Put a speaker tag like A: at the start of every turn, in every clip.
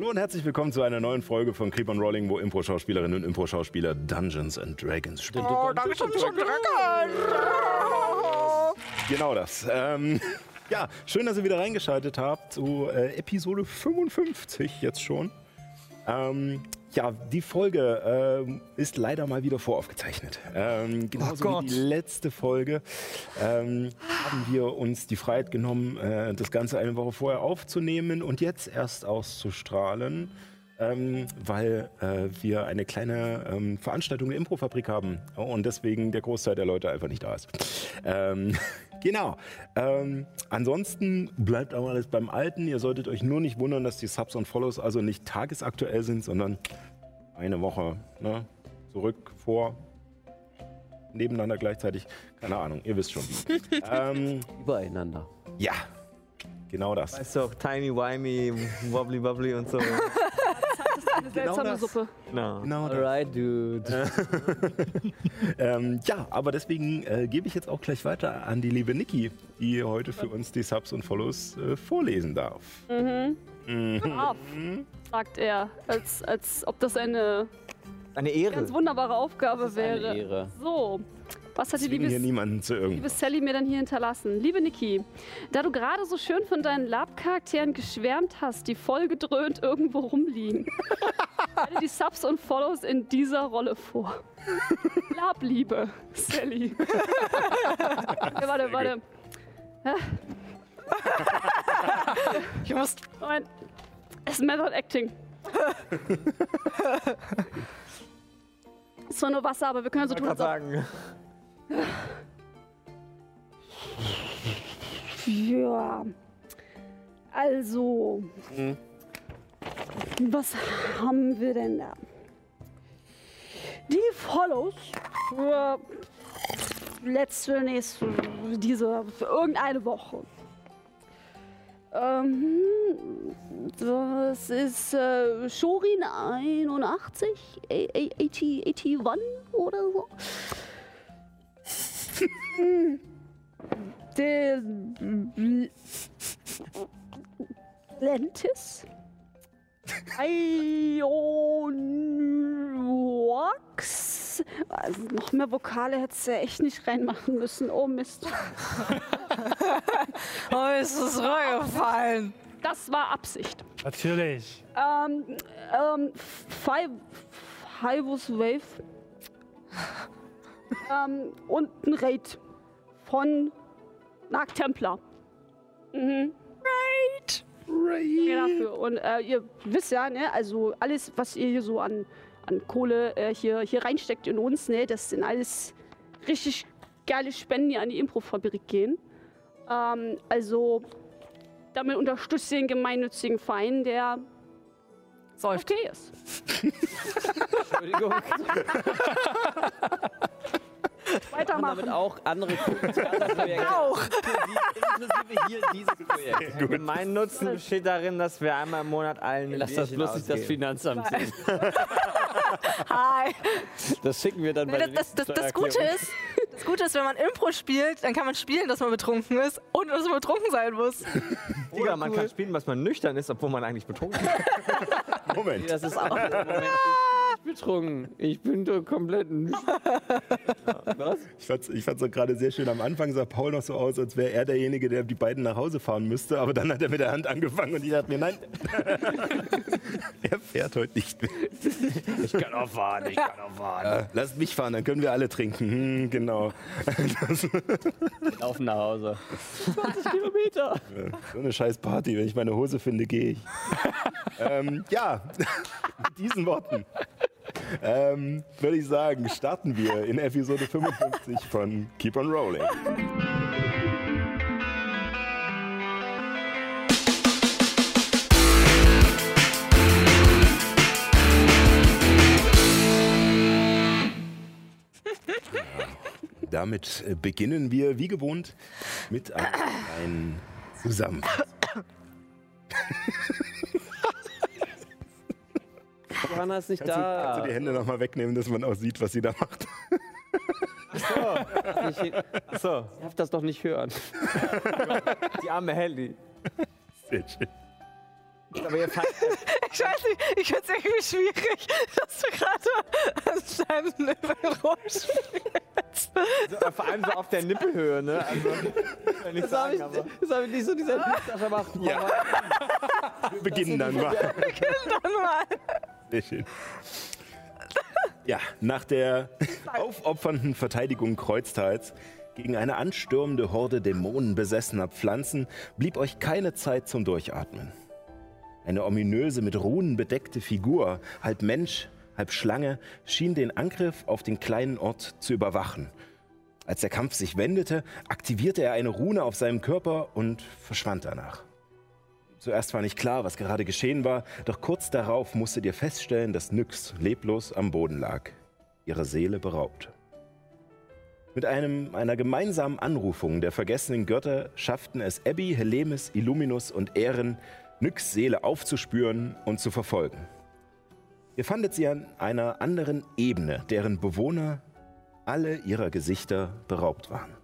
A: Hallo und herzlich willkommen zu einer neuen Folge von Creep on Rolling, wo Impro-Schauspielerinnen und Impro-Schauspieler Dungeons and Dragons spielen.
B: Oh, Dungeons and Dragons!
A: Genau das. Ähm, ja, schön, dass ihr wieder reingeschaltet habt zu äh, Episode 55 jetzt schon. Ähm, ja, die Folge ähm, ist leider mal wieder voraufgezeichnet. Ähm, genauso
B: Oh
A: wie die letzte Folge ähm, haben wir uns die Freiheit genommen, äh, das Ganze eine Woche vorher aufzunehmen und jetzt erst auszustrahlen, ähm, weil äh, wir eine kleine ähm, Veranstaltung der Improfabrik haben und deswegen der Großteil der Leute einfach nicht da ist. Ähm, Genau. Ähm, ansonsten bleibt aber alles beim Alten. Ihr solltet euch nur nicht wundern, dass die Subs und Follows also nicht tagesaktuell sind, sondern eine Woche ne? zurück, vor, nebeneinander gleichzeitig. Keine Ahnung, ihr wisst schon. ähm,
C: Übereinander.
A: ja, genau das.
C: Weißt du auch, timey, wimey, wobbly, wobbly und so.
B: Eine seltsame
A: das.
B: Suppe.
C: No.
A: Genau das.
C: Alright, dude.
A: Ähm, ja, aber deswegen äh, gebe ich jetzt auch gleich weiter an die liebe Niki, die heute für uns die Subs und Follows äh, vorlesen darf.
B: Brav, sagt er, als, als ob das eine
C: Eine Ehre.
B: ganz wunderbare Aufgabe
C: Das ist eine
B: wäre.
C: Ehre.
B: So, was hat die liebe,
A: niemanden zu
B: liebe. Sally mir dann hier hinterlassen? Liebe Niki, da du gerade so schön von deinen Lab-Charakteren geschwärmt hast, die vollgedröhnt irgendwo rumliegen, stelle die Subs und Follows in dieser Rolle vor. Labliebe, Sally. ja, warte, warte.
D: Ich muss.
B: Moment. Es ist Method Acting. Es war nur Wasser, aber wir können so
C: Ich
B: tun, als
C: sagen.
B: Ja. Also. Was haben wir denn da? Die Follows für letzte, nächste, diese, für irgendeine Woche. Ähm, das ist äh, Shorin 81, A- A- 80, 81 oder so. Hm. Der Lentis. Ionwax. Also noch mehr Vokale hättest du ja echt nicht reinmachen müssen. Oh Mist.
D: Oh, ist es runtergefallen.
B: Das war Absicht.
E: Natürlich.
B: Ähm, ähm, Five, Fivus Wave. ähm, und ein Raid von Narc Templar. Mhm. Raid! Raid! dafür. Und äh, ihr wisst ja, ne, also alles, was ihr hier so an, an Kohle äh, hier, hier reinsteckt in uns, ne, das sind alles richtig geile Spenden, die an die Improfabrik gehen. Ähm, also damit unterstützt ihr den gemeinnützigen Verein, der
D: Säuft.
B: okay ist.
C: Entschuldigung. Und
B: Weitermachen.
C: damit auch andere Projekte.
D: Auch.
C: Inklusive hier dieses Projekt. Mein Nutzen besteht darin, dass wir einmal im Monat allen ein
F: Lass das bloß nicht das. Finanzamt sehen.
D: Hi.
F: Das schicken wir dann bei
D: Das, das, das, Gute ist, das Gute ist, wenn man Impro spielt, dann kann man spielen, dass man betrunken ist und dass man betrunken sein muss.
C: Oder man kann spielen, was man nüchtern ist, obwohl man eigentlich betrunken ist.
A: Moment.
F: Das ist auch Moment, nicht betrunken. Ich bin doch komplett. Was?
A: Ich fand's, ich fand's auch gerade sehr schön. Am Anfang sah Paul noch so aus, als wäre er derjenige, der die beiden nach Hause fahren müsste. Aber dann hat er mit der Hand angefangen und ich dachte mir, nein, er fährt heute nicht mehr.
F: Ich kann auch fahren, ich kann auch fahren.
A: Äh, lasst mich fahren, dann können wir alle trinken. Hm, genau.
F: Laufen nach Hause.
C: 20 Kilometer.
A: So eine scheiß Party. Wenn ich meine Hose finde, gehe ich. ähm, ja, mit diesen Worten ähm, würde ich sagen, starten wir in Episode 55 von Keep on Rolling. Damit beginnen wir wie gewohnt mit einem kleinen Zusammenfassung.
C: Johanna ist nicht
A: Kannst du, kannst
C: da.
A: du die Hände nochmal wegnehmen, dass man auch sieht, was sie da macht?
C: Ich, so, ich darf das doch nicht hören. Die arme Helly.
A: Sehr schön.
C: Aber ihr
D: Ich weiß nicht, ich finde es irgendwie schwierig, dass du gerade an deinem Nippel rumspielst.
C: also, vor allem so auf der Nippelhöhe, ne? Also, ich nicht
E: Das habe ich,
C: aber.
E: das hab ich nicht so dieser Pizza gemacht.
A: Ja. Wir beginnen dann mal.
D: Dann mal.
A: Schön. Ja, nach der aufopfernden Verteidigung Kreuztals gegen eine anstürmende Horde dämonenbesessener Pflanzen blieb euch keine Zeit zum Durchatmen. Eine ominöse, mit Runen bedeckte Figur, halb Mensch, halb Schlange, schien den Angriff auf den kleinen Ort zu überwachen. Als der Kampf sich wendete, aktivierte er eine Rune auf seinem Körper und verschwand danach. Zuerst war nicht klar, was gerade geschehen war, doch kurz darauf musstet ihr feststellen, dass Nyx leblos am Boden lag, ihre Seele beraubt. Mit einem, einer gemeinsamen Anrufung der vergessenen Götter schafften es Abby, Helemis, Illuminus und Ehren, Nyx Seele aufzuspüren und zu verfolgen. Ihr fandet sie an einer anderen Ebene, deren Bewohner alle ihrer Gesichter beraubt waren.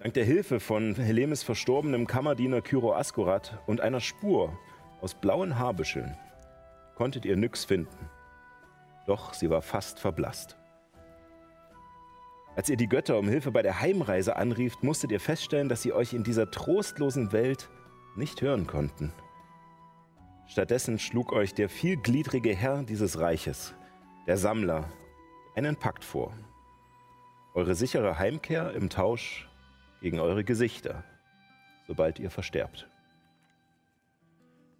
A: Dank der Hilfe von Helemis verstorbenem Kammerdiener Kyro Askurat und einer Spur aus blauen Haarbüscheln konntet ihr Nyx finden. Doch sie war fast verblasst. Als ihr die Götter um Hilfe bei der Heimreise anrieft, musstet ihr feststellen, dass sie euch in dieser trostlosen Welt nicht hören konnten. Stattdessen schlug euch der vielgliedrige Herr dieses Reiches, der Sammler, einen Pakt vor. Eure sichere Heimkehr im Tausch gegen eure Gesichter, sobald ihr versterbt.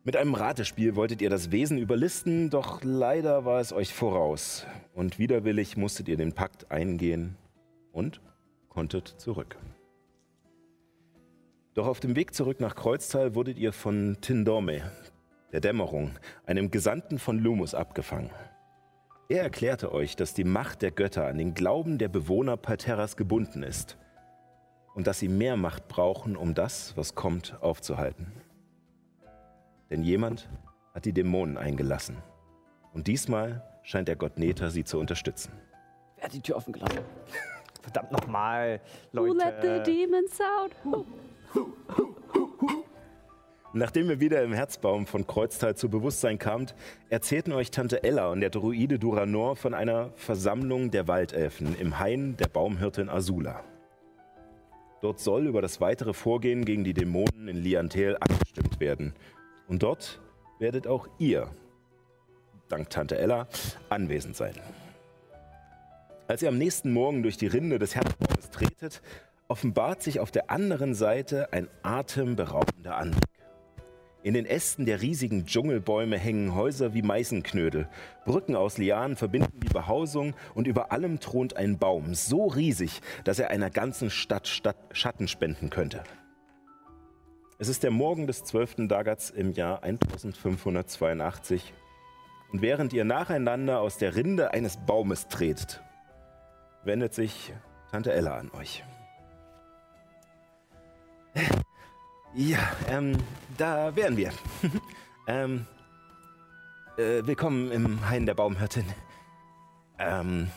A: Mit einem Ratespiel wolltet ihr das Wesen überlisten, doch leider war es euch voraus. Und widerwillig musstet ihr den Pakt eingehen und konntet zurück. Doch auf dem Weg zurück nach Kreuztal wurdet ihr von Tindorme, der Dämmerung, einem Gesandten von Lumus, abgefangen. Er erklärte euch, dass die Macht der Götter an den Glauben der Bewohner Palterras gebunden ist und dass sie mehr Macht brauchen, um das, was kommt, aufzuhalten. Denn jemand hat die Dämonen eingelassen. Und diesmal scheint der Gott Neta sie zu unterstützen.
E: Wer hat die Tür offen gelassen?
C: Verdammt nochmal,
B: Who let the
C: Leute.
B: demons out?
A: Nachdem ihr wieder im Herzbaum von Kreuztal zu Bewusstsein kamt, erzählten euch Tante Ella und der Druide Duranor von einer Versammlung der Waldelfen im Hain der Baumhirtin Azula. Dort soll über das weitere Vorgehen gegen die Dämonen in Liantel abgestimmt werden. Und dort werdet auch ihr, dank Tante Ella, anwesend sein. Als ihr am nächsten Morgen durch die Rinde des Herzbaumes tretet, offenbart sich auf der anderen Seite ein atemberaubender Anblick. In den Ästen der riesigen Dschungelbäume hängen Häuser wie Meißenknödel. Brücken aus Lianen verbinden die Behausung und über allem thront ein Baum, so riesig, dass er einer ganzen Stadt, Stadt Schatten spenden könnte. Es ist der Morgen des 12. Dagats im Jahr 1582 und während ihr nacheinander aus der Rinde eines Baumes tretet, wendet sich Tante Ella an euch. Ja, ähm, da wären wir. ähm, äh, willkommen im Hain der Baumhirtin. Ähm,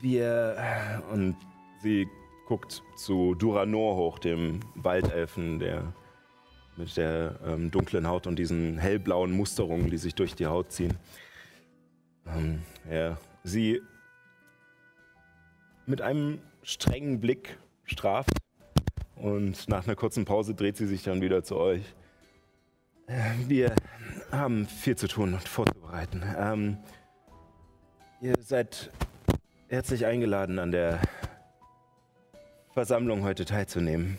A: wir, und sie guckt zu Duranor hoch, dem Waldelfen, der mit der ähm, dunklen Haut und diesen hellblauen Musterungen, die sich durch die Haut ziehen. Ähm, ja, sie mit einem strengen Blick straft und nach einer kurzen Pause dreht sie sich dann wieder zu euch. Äh, Wir haben viel zu tun und vorzubereiten. Ähm, ihr seid herzlich eingeladen, an der Versammlung heute teilzunehmen.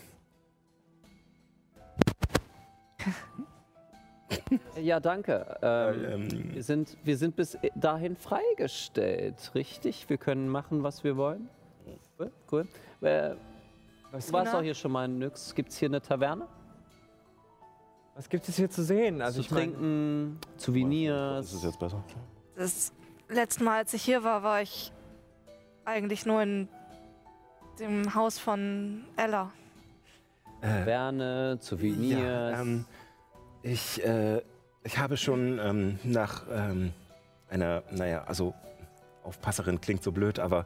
E: Ja, danke. Ähm,
A: Ähm,
E: wir, sind, wir sind bis dahin freigestellt, richtig? Wir können machen, was wir wollen. Cool. cool. Äh,
C: Was,
E: du warst
D: Genau.
E: doch hier schon mal in Nyx. Gibt es hier eine Taverne?
C: was gibt es hier zu sehen? Also
E: zu trinken,
A: ist
E: Souvenirs.
A: es jetzt besser?
D: Das letzte Mal, als ich hier war, war ich eigentlich nur in dem Haus von Ella.
A: Äh,
E: Taverne, Souvenirs.
A: Ja, ähm, ich, äh, ich habe schon ähm, nach ähm, einer, naja, also Aufpasserin klingt so blöd, aber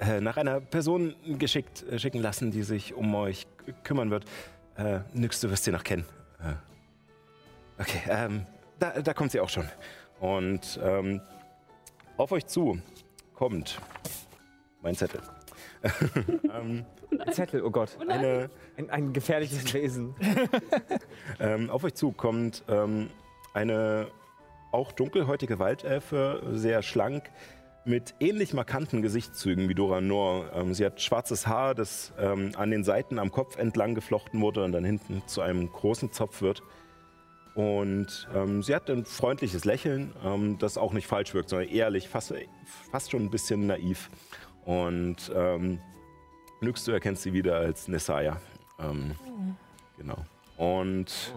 A: äh, nach einer Person geschickt, äh, schicken lassen, die sich um euch kümmern wird. Äh, Nix, du wirst sie noch kennen. Äh, okay, ähm, da, da kommt sie auch schon. Und ähm, auf euch zu kommt mein Zettel. ähm,
C: ein Zettel, oh Gott.
A: eine,
C: Ein, ein gefährliches Wesen.
A: Ähm, auf euch zu kommt ähm, eine auch dunkelhäutige Waldelfe, sehr schlank, mit ähnlich markanten Gesichtszügen wie Dora Noor. Ähm, sie hat schwarzes Haar, das ähm, an den Seiten am Kopf entlang geflochten wurde und dann hinten zu einem großen Zopf wird. Und ähm, sie hat ein freundliches Lächeln, ähm, das auch nicht falsch wirkt, sondern ehrlich, fast, fast schon ein bisschen naiv. Und ähm, Nyx, du erkennst sie wieder als Nessaya. Ähm, Genau. Und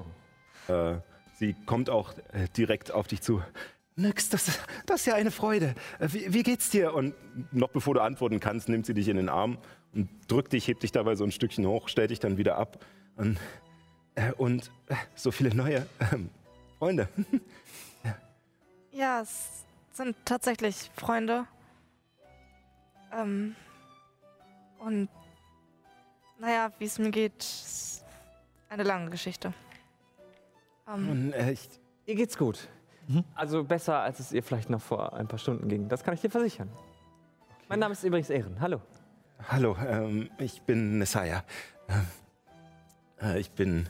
A: äh, sie kommt auch äh, direkt auf dich zu. Nix, das, das ist ja eine Freude. Äh, Wie, wie geht's dir? Und noch bevor du antworten kannst, nimmt sie dich in den Arm und drückt dich, hebt dich dabei so ein Stückchen hoch, stellt dich dann wieder ab. Und, äh, und äh, so viele neue ähm, Freunde.
D: Ja, es sind tatsächlich Freunde. Ähm, und naja, wie es mir geht, ist eine lange Geschichte. Ähm,
A: Und, äh, ich,
C: Ihr geht's gut. Also besser, als es ihr vielleicht noch vor ein paar Stunden ging. Das kann ich dir versichern. Mein Name ist übrigens Ehren. Hallo.
A: hallo, ähm, ich bin Nessaya. Ähm, äh, ich bin.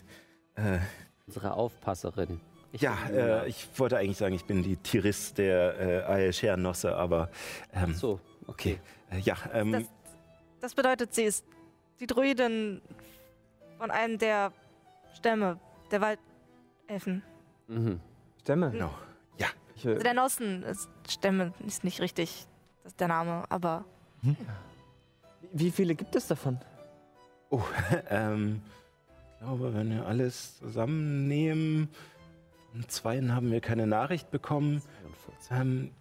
A: Äh,
E: Unsere Aufpasserin. Ich
A: Ja, äh, ich wollte eigentlich sagen, ich bin die Tiris der äh, Ael-Schernosse, aber ähm,
E: so, okay.
A: okay. Äh, ja, ähm,
D: das, das bedeutet, sie ist die Druidin von einem der Stämme der Waldelfen.
E: Mhm.
C: Stämme.
A: genau. Ja,
C: Ich, äh,
D: Also der Nossen ist Stämme ist nicht richtig, das ist der Name, aber
C: wie viele gibt es davon?
A: oh, ähm, ich glaube, wenn wir alles zusammennehmen, von zweien haben wir keine Nachricht bekommen.
E: 42.
A: Ähm,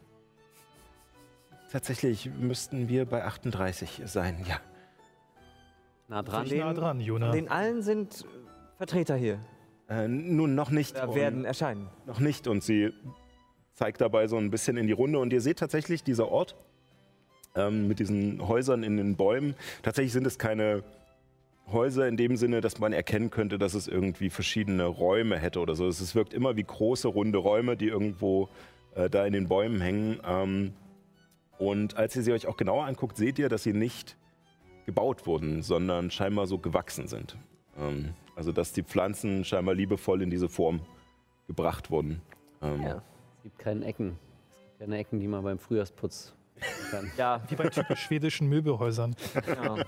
A: tatsächlich müssten wir bei 38 sein, ja.
E: Nah dran.
G: Nah dran, Jona.
C: Den allen sind Vertreter hier.
A: Äh, nun, noch nicht.
C: Oder werden erscheinen.
A: Noch nicht. Und sie zeigt dabei so ein bisschen in die Runde. Und ihr seht tatsächlich dieser Ort ähm, mit diesen Häusern in den Bäumen. Tatsächlich sind es keine Häuser in dem Sinne, dass man erkennen könnte, dass es irgendwie verschiedene Räume hätte oder so. Es wirkt immer wie große, runde Räume, die irgendwo äh, da in den Bäumen hängen. Ähm, und als ihr sie euch auch genauer anguckt, seht ihr, dass sie nicht gebaut wurden, sondern scheinbar so gewachsen sind. Ähm, also dass die Pflanzen scheinbar liebevoll in diese Form gebracht wurden. Ähm,
C: Ja.
E: Es gibt keine Ecken. Es gibt keine Ecken, die man beim Frühjahrsputz kann.
C: Ja,
G: Wie bei typisch schwedischen Möbelhäusern.
C: genau.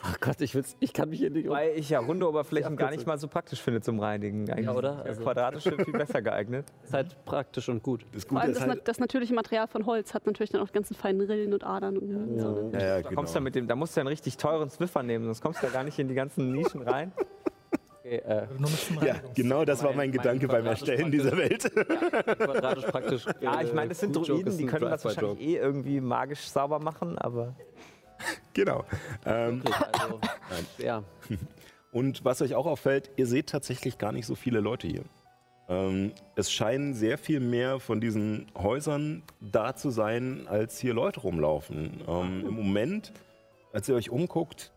E: Ach Gott, ich, will's, ich kann mich hier nicht um.
C: Weil ich ja runde Oberflächen
E: Ja,
C: gar nicht mal so praktisch finde zum Reinigen. Eigentlich
E: Ja, oder?
C: ist
E: Also-
C: Quadratische viel besser geeignet.
E: Ist halt praktisch und gut.
A: Das
B: Vor
A: Gute
B: allem
A: ist
B: das,
A: halt,
B: das natürliche Material von Holz hat natürlich dann auch die ganzen feinen Rillen und Adern. Und, ja. ne?
A: ja, ja,
C: Da,
A: genau.
C: kommst du mit dem, da musst du einen richtig teuren Swiffer nehmen, sonst kommst du ja gar nicht in die ganzen Nischen rein.
E: Okay, äh,
G: dem
A: ja, genau das war
E: Mein-
A: mein
E: mein
A: Gedanke beim
E: quadratisch
A: Erstellen dieser Welt.
E: quadratisch praktisch.
C: Ja, ich
E: äh,
C: meine, das sind
E: Joke
C: Druiden, die können das wahrscheinlich eh irgendwie magisch sauber machen, aber
A: genau. Ähm.
E: Also, ja.
A: und was euch auch auffällt, ihr seht tatsächlich gar nicht so viele Leute hier. Ähm, es scheinen sehr viel mehr von diesen Häusern da zu sein, als hier Leute rumlaufen. Ähm, Im Moment, als ihr euch umguckt,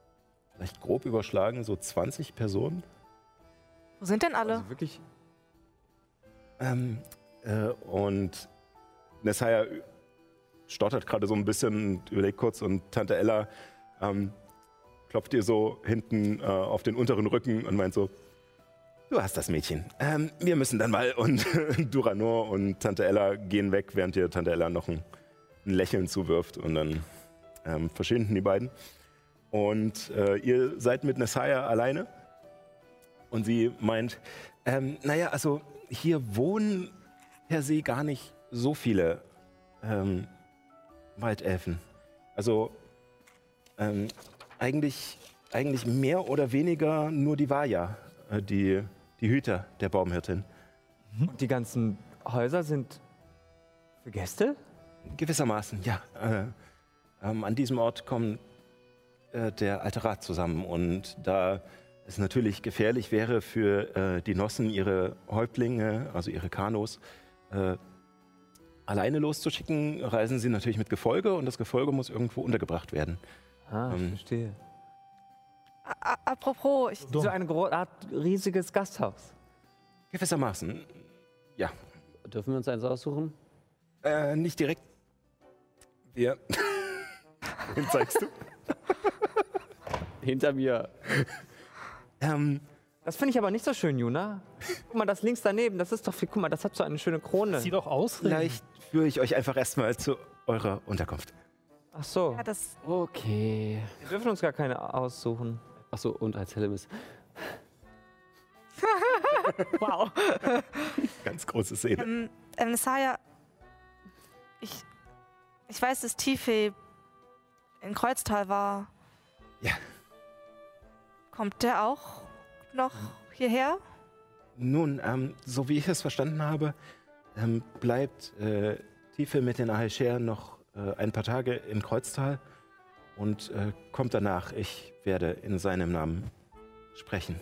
A: vielleicht grob überschlagen, so 20 Personen.
D: Wo sind denn alle?
C: also wirklich
A: Ähm, äh, und Nessaya stottert gerade so ein bisschen, und überlegt kurz und Tante Ella ähm, klopft ihr so hinten äh, auf den unteren Rücken und meint so, du hast das Mädchen. Ähm, wir müssen dann mal. Und Duranor und Tante Ella gehen weg, während ihr Tante Ella noch ein, ein Lächeln zuwirft und dann ähm, verschwinden die beiden. Und äh, ihr seid mit Nessaya alleine und sie meint, ähm, naja, also hier wohnen per se gar nicht so viele ähm, Waldelfen. Also ähm, eigentlich, eigentlich mehr oder weniger nur die Vaja, äh, die, die Hüter der Baumhirtin.
C: Und die ganzen Häuser sind für Gäste?
A: Gewissermaßen, ja. Äh, ähm, an diesem Ort kommt äh, der alte Rat zusammen. Und da es natürlich gefährlich wäre für äh, die Nossen, ihre Häuptlinge, also ihre Kanos, äh, alleine loszuschicken, reisen sie natürlich mit Gefolge und das Gefolge muss irgendwo untergebracht werden.
C: Ah, ich
A: Ähm,
C: verstehe.
D: A- Apropos, ich,
C: So eine Art riesiges Gasthaus.
A: Gewissermaßen, ja.
E: Dürfen wir uns eins aussuchen?
A: Äh, nicht direkt. Wir. Wen zeigst du?
E: Hinter mir.
A: Ähm,
C: Das finde ich aber nicht so schön, Juna. Guck mal, das links daneben, das ist doch viel. Guck mal, das hat so eine schöne Krone.
G: Sieh doch aus.
A: vielleicht führe ich euch einfach erstmal zu eurer Unterkunft.
C: Ach so.
D: ja, das,
E: Okay.
C: Wir dürfen uns gar keine aussuchen.
E: Achso, und als Hellemis.
D: wow.
A: Ganz große Szene.
D: ähm, ähm, Saya, ich, ich weiß, dass Tife in Kreuztal war.
A: Ja.
D: Kommt der auch noch hierher?
A: Nun, ähm, so wie ich es verstanden habe, ähm, bleibt äh, Tiefe mit den Ahelcher noch äh, ein paar Tage im Kreuztal und äh, kommt danach. Ich werde in seinem Namen sprechen.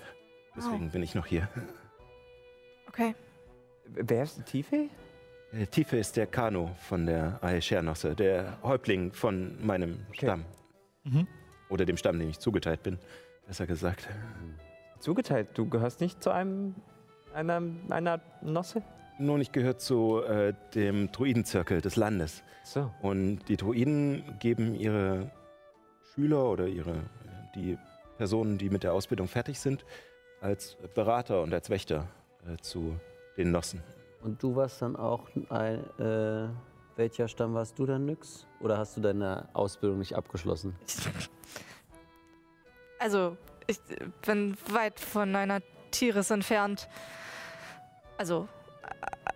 A: Deswegen bin ich noch hier.
D: Okay.
C: Wer ist Tiefe?
A: Äh, Tiefe ist der Kano von der Ahelcher-Nosse, der Häuptling von meinem
C: Okay.
A: Stamm.
G: Mhm.
A: Oder dem Stamm, dem ich zugeteilt bin, besser gesagt.
C: Zugeteilt. Du gehörst nicht zu einem einer, einer Nosse?
A: Nun, ich gehöre zu äh, dem Druidenzirkel des Landes.
C: So.
A: Und die Druiden geben ihre Schüler oder ihre, die Personen, die mit der Ausbildung fertig sind, als Berater und als Wächter äh, zu den Nossen.
E: Und du warst dann auch ein. Äh, welcher Stamm warst du dann, Nyx? Oder hast du deine Ausbildung nicht abgeschlossen?
D: Also, ich bin weit von einer Tieres entfernt. Also,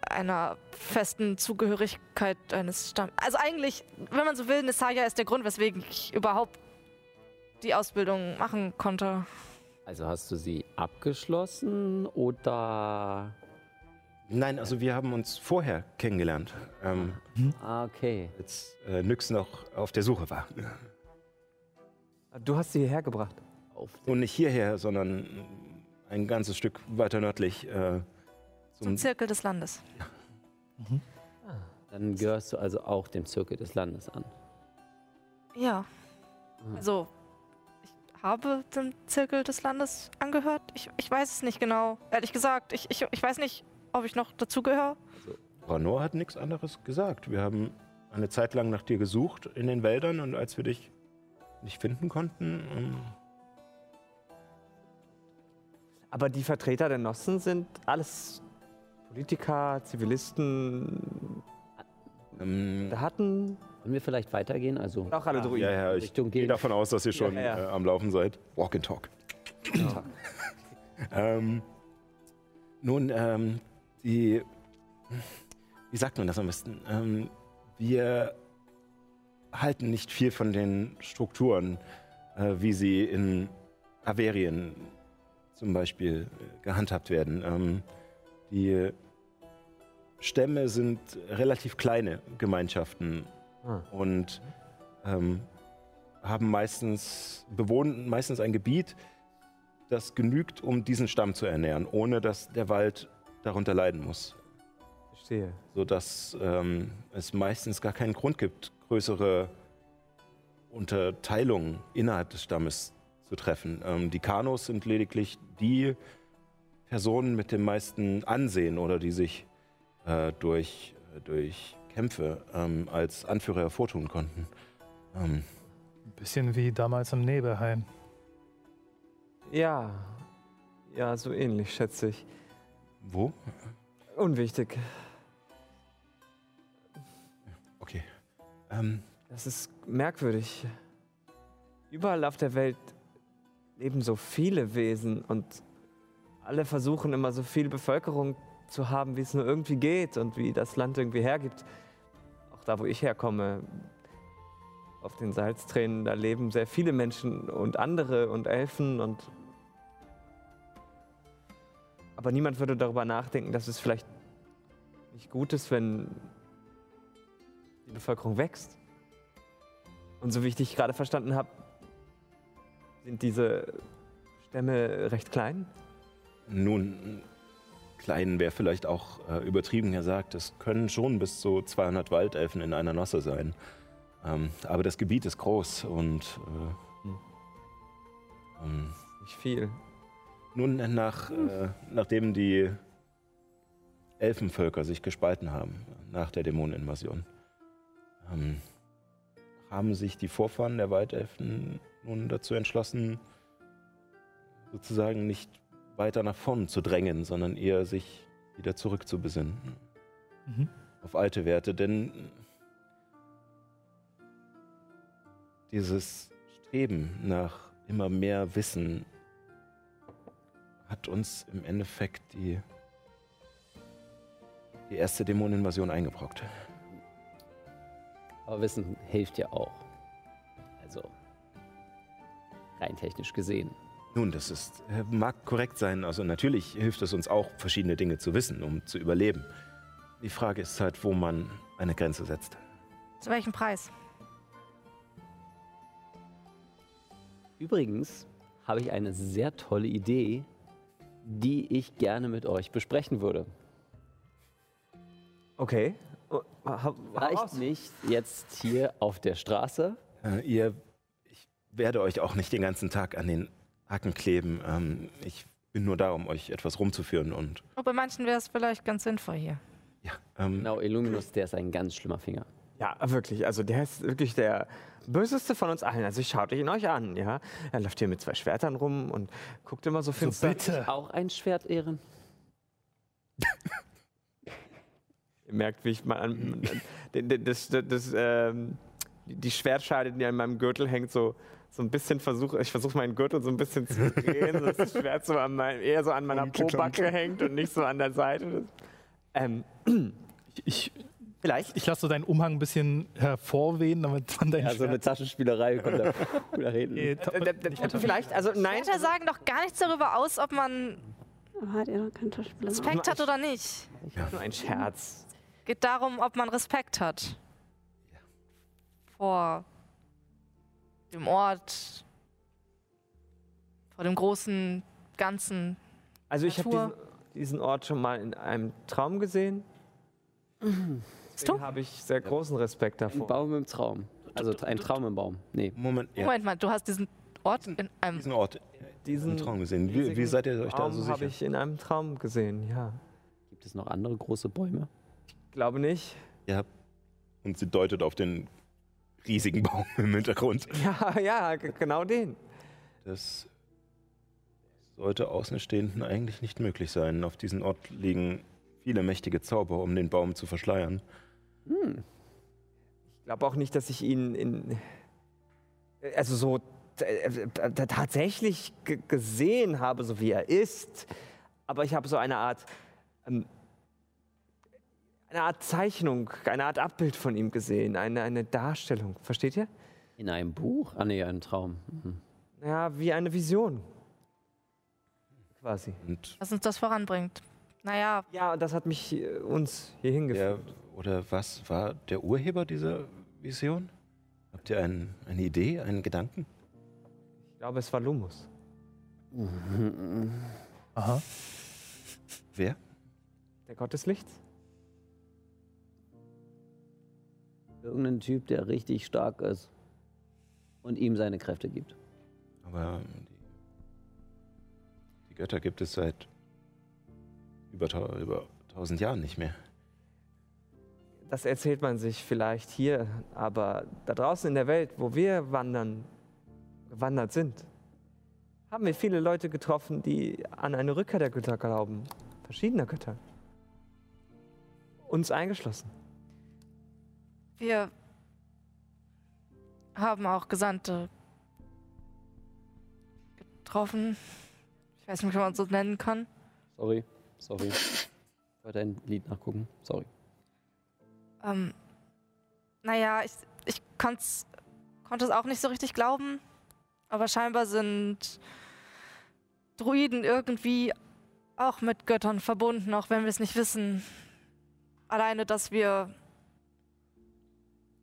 D: äh, einer festen Zugehörigkeit eines Stamms. Also eigentlich, wenn man so will, Nesaya ist der Grund, weswegen ich überhaupt die Ausbildung machen konnte.
E: Also hast du sie abgeschlossen oder.
A: Nein, also wir haben uns vorher kennengelernt, ähm,
E: Ah, okay.
A: als äh, Nyx noch auf der Suche war.
C: Du hast sie hierher gebracht.
E: Auf
A: Und nicht hierher, sondern ein ganzes Stück weiter nördlich äh,
D: Zum
A: zum
D: Zirkel des Landes.
E: Dann gehörst du also auch dem Zirkel des Landes an.
D: Ja.
E: Mhm.
D: Also, ich habe dem Zirkel des Landes angehört. Ich, ich weiß es nicht genau. Ehrlich gesagt, ich, ich, ich weiß nicht, ob ich noch dazugehöre.
A: Ranor hat nichts anderes gesagt. Wir haben eine Zeit lang nach dir gesucht in den Wäldern und als wir dich nicht finden konnten, ähm,
C: Aber die Vertreter der Nossen sind alles Politiker, Zivilisten,
A: ähm,
C: Daten.
E: Wollen wir vielleicht weitergehen? Also
C: auch alle
E: Ah,
C: Druiden.
A: ja, ja, ich
E: Richtung
A: gehe
E: gehen.
A: davon aus, dass ihr schon
C: Ja, ja.
A: Äh, am Laufen seid. Walk and talk. ähm, nun, ähm, die, wie sagt man das am besten? Ähm, wir halten nicht viel von den Strukturen, äh, wie sie in Averien zum Beispiel äh, gehandhabt werden. Ähm, die Stämme sind relativ kleine Gemeinschaften
C: Ah.
A: und ähm, haben meistens bewohnen meistens ein Gebiet, das genügt, um diesen Stamm zu ernähren, ohne dass der Wald darunter leiden muss,
C: Verstehe.
A: sodass ähm, es meistens gar keinen Grund gibt, größere Unterteilungen innerhalb des Stammes zu treffen. Ähm, die Kanos sind lediglich die Personen mit dem meisten Ansehen oder die sich äh, durch, äh, durch Kämpfe ähm, als Anführer hervortun konnten. Ähm,
G: Ein bisschen wie damals im Nebelhain.
C: Ja. Ja, so ähnlich, schätze ich.
A: wo?
C: Unwichtig.
A: Okay. Ähm,
C: Das ist merkwürdig. Überall auf der Welt leben so viele Wesen und alle versuchen immer so viel Bevölkerung zu haben, wie es nur irgendwie geht und wie das Land irgendwie hergibt. Auch da, wo ich herkomme, auf den Salztränen, da leben sehr viele Menschen und andere und Elfen und. Aber niemand würde darüber nachdenken, dass es vielleicht nicht gut ist, wenn die Bevölkerung wächst. Und so wie ich dich gerade verstanden habe, sind diese Stämme recht klein.
A: Nun, klein wäre vielleicht auch äh, übertrieben gesagt. Es können schon bis zu 200 Waldelfen in einer Nosse sein. Ähm, aber das Gebiet ist groß und äh,
C: Hm.
A: ähm,
C: Nicht viel.
A: nun nach, äh, nachdem die Elfenvölker sich gespalten haben nach der Dämoneninvasion, ähm, haben sich die Vorfahren der Waldelfen nun dazu entschlossen, sozusagen nicht weiter nach vorn zu drängen, sondern eher sich wieder zurückzubesinnen
G: Mhm.
A: auf alte Werte, denn dieses Streben nach immer mehr Wissen hat uns im Endeffekt die, die erste Dämoneninvasion eingebrockt.
E: Aber Wissen hilft ja auch. Rein technisch gesehen.
A: Nun, das ist, äh, mag korrekt sein. Also natürlich hilft es uns auch, verschiedene Dinge zu wissen, um zu überleben. Die Frage ist halt, wo man eine Grenze setzt.
D: Zu welchem Preis?
E: Übrigens habe ich eine sehr tolle Idee, die ich gerne mit euch besprechen würde.
C: Okay.
E: Reicht nicht jetzt hier auf der Straße.
A: Äh, ihr, werde euch auch nicht den ganzen Tag an den Hacken kleben. Ähm, ich bin nur da, um euch etwas rumzuführen und
D: Oh, bei manchen wäre es vielleicht ganz sinnvoll hier.
A: ja, ähm,
E: Genau, Illuminus, der ist ein ganz schlimmer Finger.
C: Ja, wirklich. Also der ist wirklich der böseste von uns allen. Also ich schaut ihn euch an, ja. Er läuft hier mit zwei Schwertern rum und guckt immer so
G: So
C: finster.
G: bitte.
E: Auch ein Schwert ehren?
C: Ihr merkt, wie ich mal an, das, das, das, ähm, die Schwertscheide, die an meinem Gürtel hängt, so, so ein bisschen versuche, ich versuche meinen Gürtel so ein bisschen zu drehen, dass das Schwert so an mein, eher so an meiner Pobacke hängt und nicht so an der Seite. Ähm,
G: Ich,
C: vielleicht.
G: ich lasse so deinen Umhang ein bisschen hervorwehen, damit man dein
E: Ja, so eine. Taschenspielerei kommt da.
G: Nee, ta-
C: Äh, äh, vielleicht, also nein.
D: Schwerter sagen doch gar nichts darüber aus, ob man
B: Hat keinen Taschenspieler? mehr?
D: Respekt hat oder nicht.
C: Nur ein Scherz.
D: Geht darum, ob man Respekt hat. Vor dem Ort, vor dem großen Ganzen.
C: Also ich habe diesen, diesen Ort schon mal in einem Traum gesehen. Deswegen habe ich sehr großen Respekt
E: Ein
C: davor.
E: Baum im Traum. Also ein Traum im Baum. Nee.
A: Moment, ja,
D: Moment mal, du hast diesen Ort in einem.
A: diesen Ort
C: Diesen
A: Traum gesehen. Wie, wie seid ihr euch da
C: Traum
A: so
C: habe
A: sicher?
C: ich in einem Traum gesehen, ja.
E: Gibt es noch andere große Bäume?
C: Glaube nicht.
A: Ja. Und sie deutet auf den riesigen Baum im Hintergrund.
C: Ja, ja, genau den.
A: Das sollte Außenstehenden eigentlich nicht möglich sein. Auf diesem Ort liegen viele mächtige Zauber, um den Baum zu verschleiern.
C: Ich glaube auch nicht, dass ich ihn in. Also so äh, tatsächlich gesehen habe, so wie er ist. Aber ich habe so eine Art. Ähm, eine Art Zeichnung, eine Art Abbild von ihm gesehen, eine, eine Darstellung. Versteht ihr?
E: In einem Buch? Ah, nee, ein Traum. Mhm.
C: Ja, wie eine Vision. Quasi.
A: Und
D: Was uns das voranbringt. Naja,
C: Ja, das hat mich äh, uns hier
A: der,
C: hingeführt.
A: oder was war der Urheber dieser Vision? Habt ihr ein, eine Idee, einen Gedanken?
C: Ich glaube, es war Lumus.
G: Aha.
A: Wer?
C: Der Gott des Lichts.
E: Irgendein Typ, der richtig stark ist und ihm seine Kräfte gibt.
A: Aber die, die Götter gibt es seit über, über tausend Jahren nicht mehr.
C: Das erzählt man sich vielleicht hier, aber da draußen in der Welt, wo wir wandern, gewandert sind, haben wir viele Leute getroffen, die an eine Rückkehr der Götter glauben. Verschiedener Götter. Uns eingeschlossen.
D: Wir haben auch Gesandte getroffen. Ich weiß nicht, ob man so nennen kann.
E: Sorry, sorry. Ich wollte ein Lied nachgucken. Sorry.
D: Ähm, naja, ich, ich konnte es auch nicht so richtig glauben. Aber scheinbar sind Druiden irgendwie auch mit Göttern verbunden, auch wenn wir es nicht wissen. Alleine, dass wir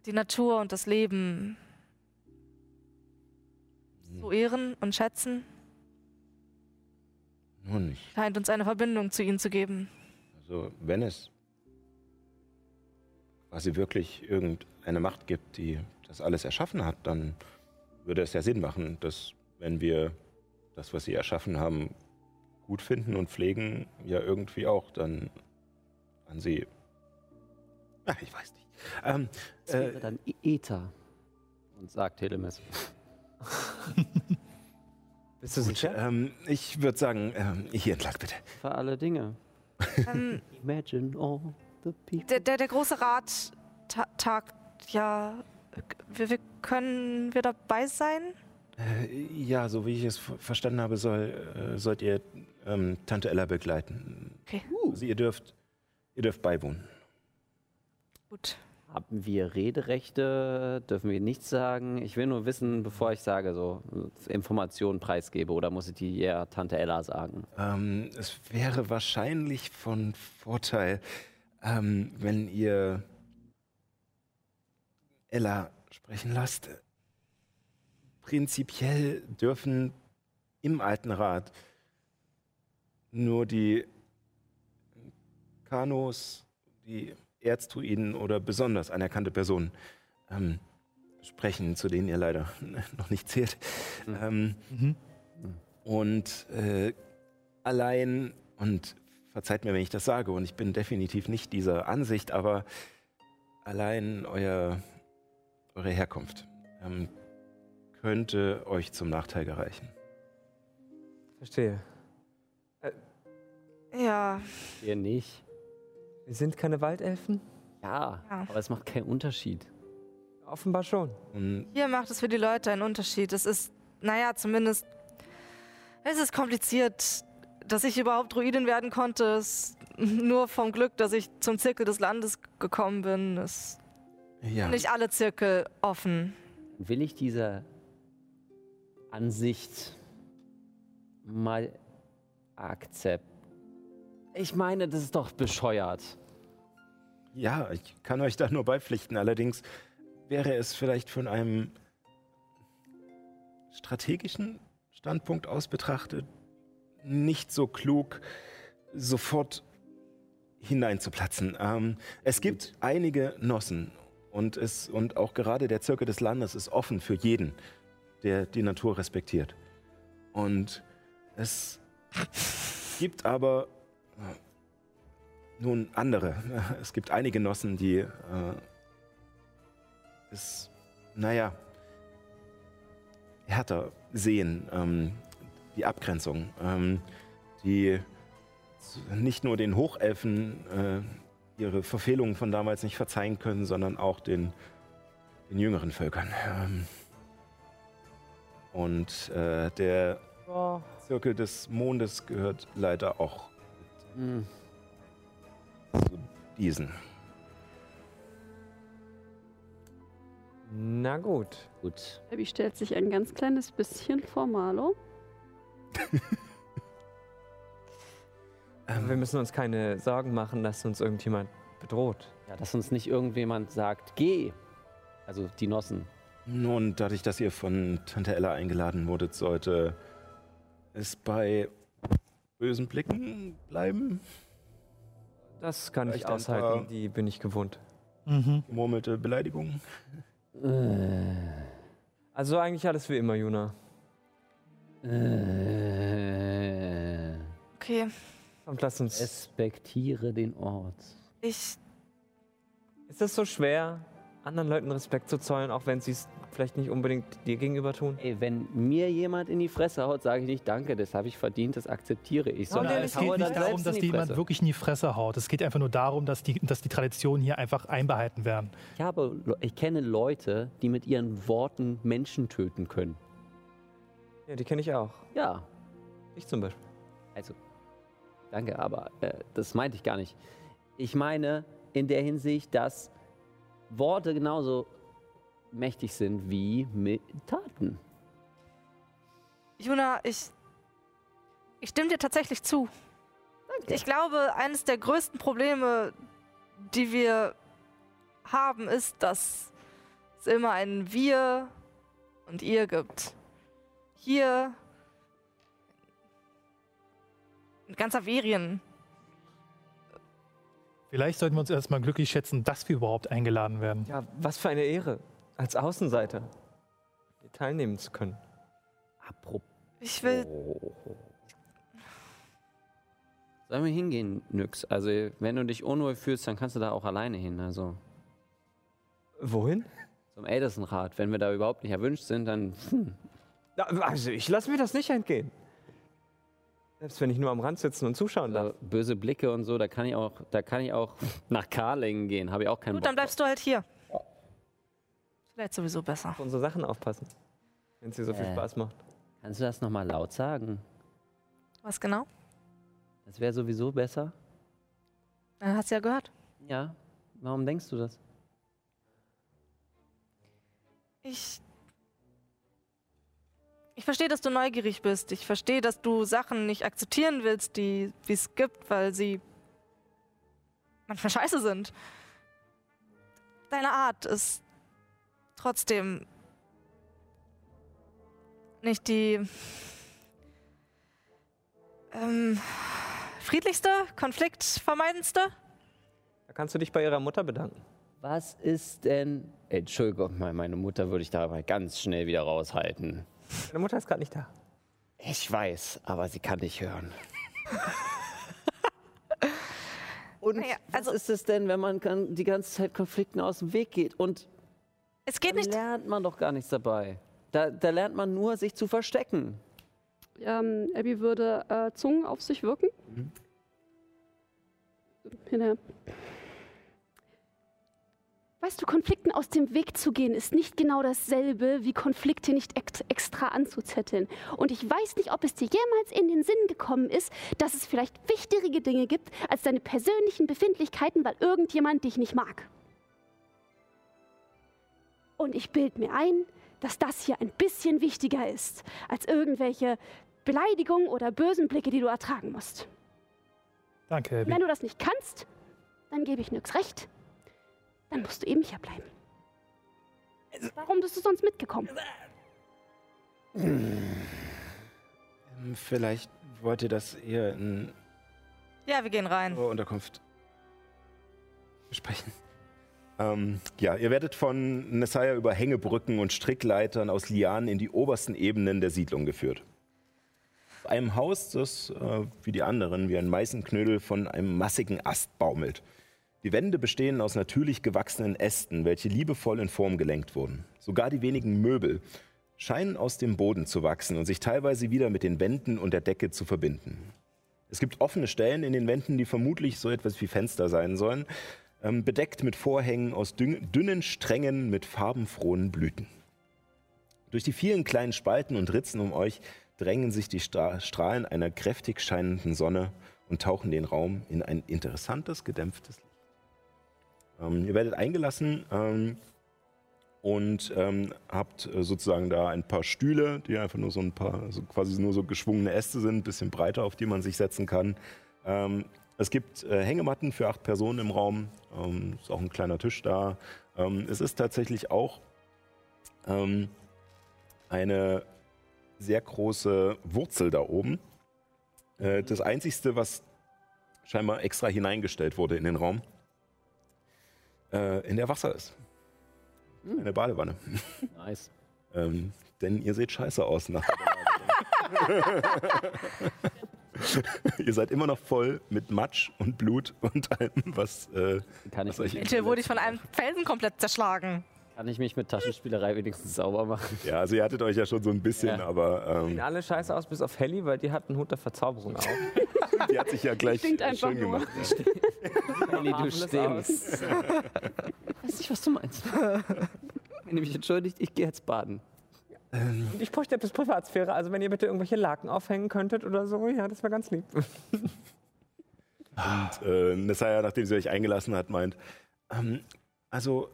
D: die Natur und das Leben so ehren und schätzen,
A: Nur nicht.
D: scheint uns eine Verbindung zu ihnen zu geben.
A: Also, wenn es quasi wirklich irgendeine Macht gibt, die das alles erschaffen hat, dann würde es ja Sinn machen, dass, wenn wir das, was sie erschaffen haben, gut finden und pflegen, ja irgendwie auch dann an sie. Ach, ich weiß nicht. Ähm,
E: Das wäre
A: äh,
E: dann E- Ether. Und sagt Telemes.
C: Bist du sicher?
A: ähm, ich würde sagen, ähm, hier entlang bitte.
E: Für alle Dinge.
D: Ähm,
E: Imagine all the people.
D: der, der, der große Rat ta tagt ja. Wir, wir können wir dabei sein?
A: Äh, ja, so wie ich es ver- verstanden habe, soll, äh, sollt ihr ähm, Tante Ella begleiten.
D: Okay.
A: Also ihr dürft, ihr dürft beiwohnen.
D: Gut.
E: Haben wir Rederechte? Dürfen wir nichts sagen? Ich will nur wissen, bevor ich sage, so Informationen preisgebe. Oder muss ich die eher Tante Ella sagen?
A: Ähm, es wäre wahrscheinlich von Vorteil, ähm, wenn ihr Ella sprechen lasst. Prinzipiell dürfen im Alten Rat nur die Kanos, die Erzdruiden oder besonders anerkannte Personen ähm, sprechen, zu denen ihr leider noch nicht zählt. Ähm,
G: Mhm.
A: und äh, allein, und verzeiht mir, wenn ich das sage, und ich bin definitiv nicht dieser Ansicht, aber allein euer, eure Herkunft ähm, könnte euch zum Nachteil gereichen.
C: Verstehe.
D: Ja.
E: Wir nicht.
C: Wir sind keine Waldelfen?
E: Ja,
D: Ja.
E: aber es macht keinen Unterschied.
C: Offenbar schon.
A: Und
D: Hier macht es für die Leute einen Unterschied. Es ist, naja, zumindest. Es ist kompliziert, dass ich überhaupt Druidin werden konnte. Es nur vom Glück, dass ich zum Zirkel des Landes gekommen bin. Es
A: ja,
D: sind nicht alle Zirkel offen.
E: Will ich diese Ansicht mal akzeptieren? Ich meine, das ist doch bescheuert.
A: ja, ich kann euch da nur beipflichten. Allerdings wäre es vielleicht von einem strategischen Standpunkt aus betrachtet nicht so klug, sofort hineinzuplatzen. Ähm, es gibt einige Nossen und, es, und auch gerade der Zirkel des Landes ist offen für jeden, der die Natur respektiert. Und es gibt aber nun andere. Es gibt einige Nossen, die äh, es, naja, härter sehen, ähm, die Abgrenzung, ähm, die nicht nur den Hochelfen äh, ihre Verfehlungen von damals nicht verzeihen können, sondern auch den, den jüngeren Völkern. Ähm, und äh, der Zirkel des Mondes gehört leider auch
E: Hm.
A: zu diesen.
C: na gut.
E: Gut.
B: Abby stellt sich ein ganz kleines bisschen vor Marlo.
C: Wir müssen uns keine Sorgen machen, dass uns irgendjemand bedroht.
E: Ja, dass uns nicht irgendjemand sagt, geh. Also die Nossen.
A: Nun, dadurch, dass ihr von Tante Ella eingeladen wurdet, sollte es bei bösen Blicken bleiben.
C: Das kann ich
A: Vielleicht ein
C: aushalten, die bin ich gewohnt.
G: Mhm.
A: Gemurmelte Beleidigungen.
E: Äh,
C: Also eigentlich alles wie immer, Juna.
E: äh,
D: Okay,
C: Und lass uns.
E: respektiere den Ort.
D: ich.
C: Ist es so schwer, anderen Leuten Respekt zu zollen, auch wenn sie es vielleicht nicht unbedingt dir gegenüber tun?
E: Ey, wenn mir jemand in die Fresse haut, sage ich nicht Danke, das habe ich verdient, das akzeptiere ich. Sondern ich
G: es geht nicht darum, dass dir
E: die
G: jemand wirklich in die Fresse haut. Es geht einfach nur darum, dass die, dass die Traditionen hier einfach einbehalten werden.
E: Ich, habe, ich kenne Leute, die mit ihren Worten Menschen töten können.
C: Ja, die kenne ich auch.
E: Ja,
C: Ich zum Beispiel.
E: also Danke, aber äh, das meinte ich gar nicht. Ich meine in der Hinsicht, dass Worte genauso mächtig sind wie mit Taten.
D: Juna, ich. Ich stimme dir tatsächlich zu. Ich glaube, eines der größten Probleme, die wir haben, ist, dass es immer ein Wir und Ihr gibt. Hier. In ganz Averien.
G: Vielleicht sollten wir uns erstmal glücklich schätzen, dass wir überhaupt eingeladen werden.
C: Ja, was für eine Ehre, als Außenseiter hier teilnehmen zu können.
E: Apropos.
D: Ich will.
E: Sollen wir hingehen, Nyx? Also, wenn du dich unwohl fühlst, dann kannst du da auch alleine hin. Also,
C: Wohin?
E: zum Ältestenrat. Wenn wir da überhaupt nicht erwünscht sind, dann. Hm.
C: Na, Also, ich lasse mir das nicht entgehen. Selbst wenn ich nur am Rand sitzen und zuschauen darf.
E: Da böse Blicke und so, da kann ich auch, da kann ich auch nach Karlingen gehen. Habe ich auch keinen
D: Gut,
E: Bock
D: dann bleibst du halt hier. Vielleicht sowieso besser.
C: Auf unsere Sachen aufpassen. Wenn es dir so viel
E: Äh.
C: Spaß macht.
E: Kannst du das nochmal laut sagen?
D: Was genau?
E: Das wäre sowieso besser.
D: Dann hast du ja gehört.
E: Ja. Warum denkst du das?
D: Ich. Ich verstehe, dass du neugierig bist. Ich verstehe, dass du Sachen nicht akzeptieren willst, die es gibt, weil sie manchmal scheiße sind. Deine Art ist trotzdem nicht die ähm, friedlichste, konfliktvermeidendste.
C: Da kannst du dich bei ihrer Mutter bedanken.
E: Was ist denn. Entschuldigung, me- meine Mutter würde ich da mal ganz schnell wieder raushalten.
C: Deine Mutter ist gerade nicht da.
E: Ich weiß, aber sie kann nicht hören. Und
D: Naja, also-
E: was ist es denn, wenn man kann, die ganze Zeit Konflikten aus dem Weg geht? Und
D: Es geht nicht.
E: lernt man doch gar nichts dabei. Da, da lernt man nur, sich zu verstecken.
B: Ähm, Abby würde äh, Zungen auf sich wirken. Hinterher. Weißt du, Konflikten aus dem Weg zu gehen, ist nicht genau dasselbe, wie Konflikte nicht ex extra anzuzetteln. Und ich weiß nicht, ob es dir jemals in den Sinn gekommen ist, dass es vielleicht wichtigere Dinge gibt als deine persönlichen Befindlichkeiten, weil irgendjemand dich nicht mag. Und ich bild mir ein, dass das hier ein bisschen wichtiger ist als irgendwelche Beleidigungen oder bösen Blicke, die du ertragen musst.
G: Danke, Abby.
B: Wenn du das nicht kannst, dann gebe ich nix recht. Dann musst du eben hier bleiben. Warum bist du sonst mitgekommen?
A: Ähm, Vielleicht wollt ihr das eher in
D: Ja, wir gehen rein.
A: Unterkunft besprechen. Ähm, ja, ihr werdet von Nessaya über Hängebrücken und Strickleitern aus Lianen in die obersten Ebenen der Siedlung geführt. Auf einem Haus, das äh, wie die anderen wie ein Meißenknödel von einem massigen Ast baumelt. Die Wände bestehen aus natürlich gewachsenen Ästen, welche liebevoll in Form gelenkt wurden. Sogar die wenigen Möbel scheinen aus dem Boden zu wachsen und sich teilweise wieder mit den Wänden und der Decke zu verbinden. Es gibt offene Stellen in den Wänden, die vermutlich so etwas wie Fenster sein sollen, ähm, bedeckt mit Vorhängen aus dünn, dünnen Strängen mit farbenfrohen Blüten. Durch die vielen kleinen Spalten und Ritzen um euch drängen sich die Stra Strahlen einer kräftig scheinenden Sonne und tauchen den Raum in ein interessantes, gedämpftes Licht. Ähm, ihr werdet eingelassen ähm, und ähm, habt äh, sozusagen da ein paar Stühle, die einfach nur so ein paar, so quasi nur so geschwungene Äste sind, ein bisschen breiter, auf die man sich setzen kann. Ähm, es gibt äh, Hängematten für acht Personen im Raum. Ähm, ist auch ein kleiner Tisch da. Ähm, es ist tatsächlich auch eine sehr große Wurzel da oben. Äh, das Einzigste, was scheinbar extra hineingestellt wurde in den Raum, äh, in der Wasser ist. Eine Badewanne.
E: Nice.
A: Ähm, denn ihr seht scheiße aus nach der Badewanne. Ihr seid immer noch voll mit Matsch und Blut und allem, was, äh,
E: Kann ich,
A: was euch
E: mich,
D: Bitte wurde ich von einem Felsen komplett zerschlagen.
E: Kann ich mich mit Taschenspielerei wenigstens sauber machen?
A: Ja, also ihr hattet euch ja schon so ein bisschen,
E: Ja.
A: aber
C: Sehen
A: ähm,
C: alle scheiße aus, bis auf Helly, weil die hat einen Hut der Verzauberung auf.
A: die hat sich ja gleich
B: Stinkt einfach
A: schön
B: nur.
A: gemacht.
E: Ellie, du
C: Harmlos
E: stinkst. weiß nicht, was du meinst. Wenn ihr mich entschuldigt, ich gehe jetzt baden.
C: Und ich bräuchte etwas Privatsphäre, also wenn ihr bitte irgendwelche Laken aufhängen könntet oder so, ja, das wäre ganz lieb.
A: Und äh, Nessaya, nachdem sie euch eingelassen hat, meint, ähm, also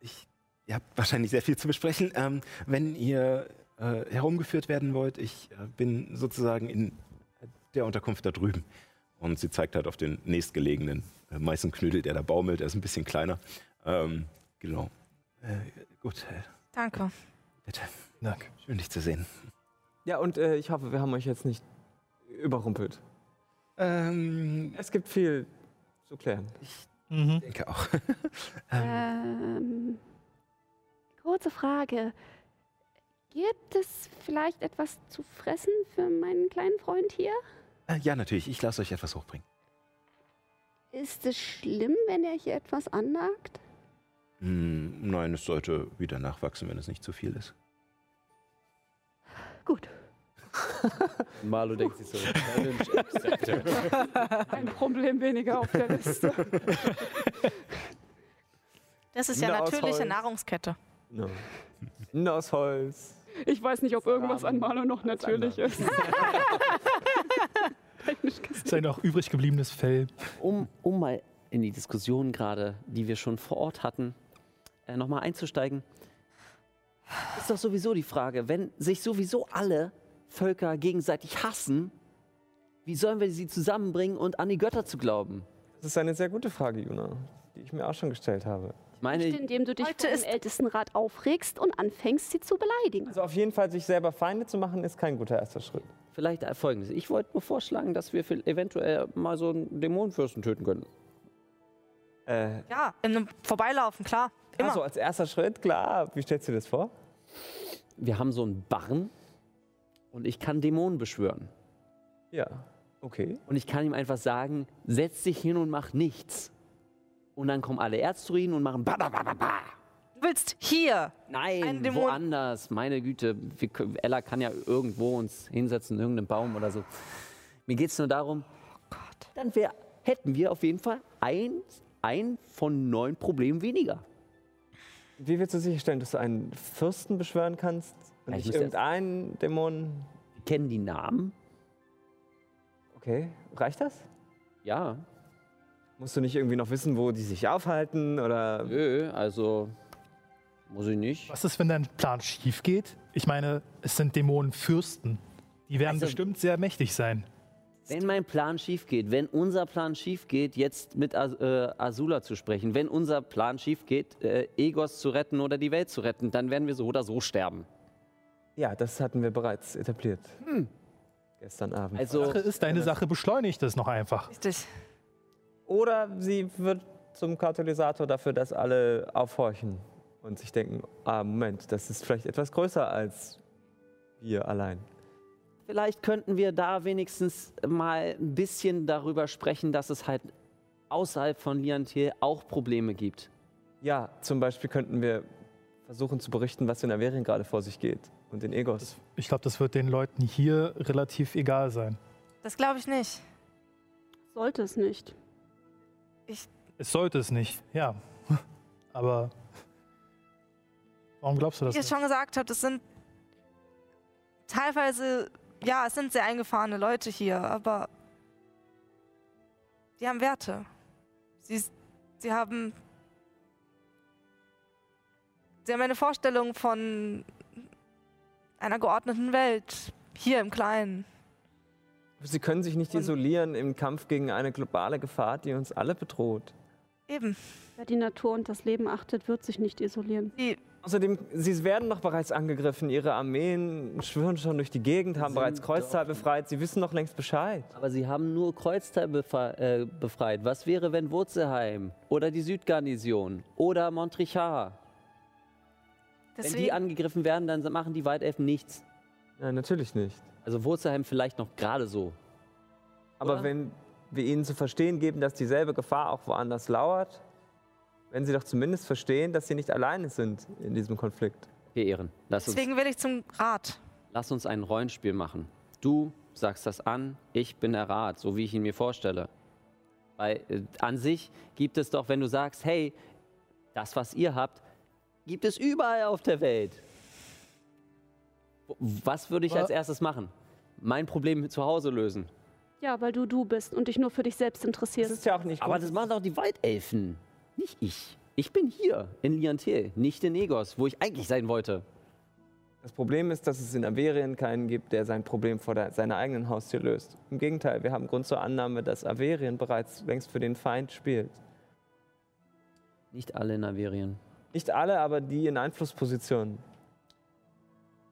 A: ich, ihr habt wahrscheinlich sehr viel zu besprechen. Ähm, wenn ihr äh, herumgeführt werden wollt, ich äh, bin sozusagen in der Unterkunft da drüben. Und sie zeigt halt auf den nächstgelegenen äh, Meißenknödel, der da baumelt. Der ist ein bisschen kleiner. Ähm, genau. Äh, gut,
D: Danke.
A: bitte.
G: Danke.
A: Schön, dich zu sehen.
C: Ja, und äh, ich hoffe, wir haben euch jetzt nicht überrumpelt.
A: Ähm,
C: Es gibt viel zu klären.
G: Mhm.
A: ich denke auch. ähm,
B: Ähm, kurze Frage. Gibt es vielleicht etwas zu fressen für meinen kleinen Freund hier?
A: äh, ja, natürlich. Ich lasse euch etwas hochbringen.
B: Ist es schlimm, wenn er hier etwas annagt?
A: Hm, nein, es sollte wieder nachwachsen, wenn es nicht zu viel ist.
B: Gut.
E: Marlo denkt sich so, Challenge accepted.
B: Ein Problem weniger auf der Liste.
D: Das ist ja natürliche. Nahrungskette.
C: No. Aus Holz.
B: Ich weiß nicht, ob irgendwas an Marlo noch natürlich ist. Technisch gesehen.
G: Sein noch übrig gebliebenes Fell.
E: um, um mal in die Diskussion gerade, die wir schon vor Ort hatten, äh, nochmal einzusteigen, ist doch sowieso die Frage, wenn sich sowieso alle Völker gegenseitig hassen, wie sollen wir sie zusammenbringen und an die Götter zu glauben?
C: Das ist eine sehr gute Frage, Juna, die ich mir auch schon gestellt habe.
E: Ich meine,
B: Indem du dich vor dem Ältestenrat aufregst und anfängst, sie zu beleidigen.
C: Also auf jeden Fall sich selber Feinde zu machen, ist kein guter erster Schritt.
E: vielleicht folgendes. Ich wollte nur vorschlagen, dass wir eventuell mal so einen Dämonenfürsten töten können.
C: Äh,
D: Ja, in einem Vorbeilaufen, klar. Immer.
C: also als erster Schritt, klar. Wie stellst du dir das vor?
E: Wir haben so einen Barren und ich kann Dämonen beschwören.
C: Ja, okay.
E: Und ich kann ihm einfach sagen, setz dich hin und mach nichts. Und dann kommen alle Erzdruiden und machen ba, ba, ba, ba, ba.
D: Du willst hier.
E: Nein,
D: Ein Dämon-
E: woanders. Meine Güte, wir, Ella kann ja irgendwo uns hinsetzen, in irgendeinem Baum oder so. Mir geht es nur darum, dann wär, hätten wir auf jeden Fall ein, ein von neun Problemen weniger.
C: Wie willst du sicherstellen, dass du einen Fürsten beschwören kannst und
E: Ja, ich
C: nicht irgendeinen Dämon?
E: Wir kennen die Namen,
C: Okay, reicht das?
E: ja.
C: Musst du nicht irgendwie noch wissen, wo die sich aufhalten oder?
E: Nö, also muss ich nicht.
G: Was ist, wenn dein Plan schief geht? Ich meine, es sind Dämonenfürsten. Die werden
E: Also-
G: bestimmt sehr mächtig sein.
E: Wenn mein Plan schief geht, wenn unser Plan schief geht, jetzt mit As äh, Azula zu sprechen, wenn unser Plan schief geht, äh, Egos zu retten oder die Welt zu retten, dann werden wir so oder so sterben.
C: Ja, das hatten wir bereits etabliert. Gestern Abend.
E: Also,
G: Sache ist, deine Sache beschleunigt es noch einfach.
D: Richtig.
C: Oder sie wird zum Katalysator dafür, dass alle aufhorchen und sich denken, ah, Moment, das ist vielleicht etwas größer als wir allein.
E: vielleicht könnten wir da wenigstens mal ein bisschen darüber sprechen, dass es halt außerhalb von Liantil auch Probleme gibt.
C: Ja, zum Beispiel könnten wir versuchen zu berichten, was in Averien gerade vor sich geht und in Egos.
G: Ich glaube, das wird den Leuten hier relativ egal sein.
D: Das glaube ich nicht.
B: Sollte es nicht.
G: Es sollte es nicht, ja. Aber warum glaubst du
D: Wie
G: das?
D: ich es
G: Nicht?
D: schon gesagt habe, das sind teilweise, ja, es sind sehr eingefahrene Leute hier, aber die haben Werte. Sie, sie haben. Sie haben eine Vorstellung von einer geordneten Welt. Hier im Kleinen.
C: Sie können sich nicht
D: Und-
C: isolieren im Kampf gegen eine globale Gefahr, die uns alle bedroht.
D: Eben.
B: Wer die Natur und das Leben achtet, wird sich nicht isolieren.
D: Sie,
C: Außerdem, sie werden doch bereits angegriffen. Ihre Armeen schwirren schon durch die Gegend, haben bereits Kreuztal befreit. Sie wissen doch längst Bescheid.
E: Aber sie haben nur Kreuztal äh, befreit. Was wäre, wenn Wurzelheim oder die Südgarnison oder Montrichard, wenn die
D: deswegen,
E: angegriffen werden, dann machen die Waldelfen nichts.
C: Nein, natürlich nicht.
E: Also Wurzelheim vielleicht noch gerade so.
C: Aber
E: Oder?
C: wenn wir ihnen zu verstehen geben, dass dieselbe Gefahr auch woanders lauert, wenn sie doch zumindest verstehen, dass sie nicht alleine sind in diesem Konflikt.
E: Wir ehren. Lass uns,
D: deswegen will ich zum Rat.
E: lass uns ein Rollenspiel machen. Du sagst das an, ich bin der Rat, so wie ich ihn mir vorstelle. Weil äh, an sich gibt es doch, wenn du sagst, hey, das, was ihr habt, gibt es überall auf der Welt. Was würde ich
G: Aber-
E: als erstes machen? Mein Problem zu Hause lösen.
B: Ja, weil du du bist und dich nur für dich selbst
C: Das
B: interessierst.
C: ist ja auch nicht
E: Aber
C: gut.
E: das machen doch die Waldelfen. Nicht ich. Ich bin hier in Liantel, nicht in Negos, wo ich eigentlich sein wollte.
C: Das Problem ist, dass es in Averien keinen gibt, der sein Problem vor der, seiner eigenen Haustür löst. Im Gegenteil, wir haben Grund zur Annahme, dass Averien bereits längst für den Feind spielt.
E: Nicht alle in Averien.
C: Nicht alle, aber die in Einflusspositionen.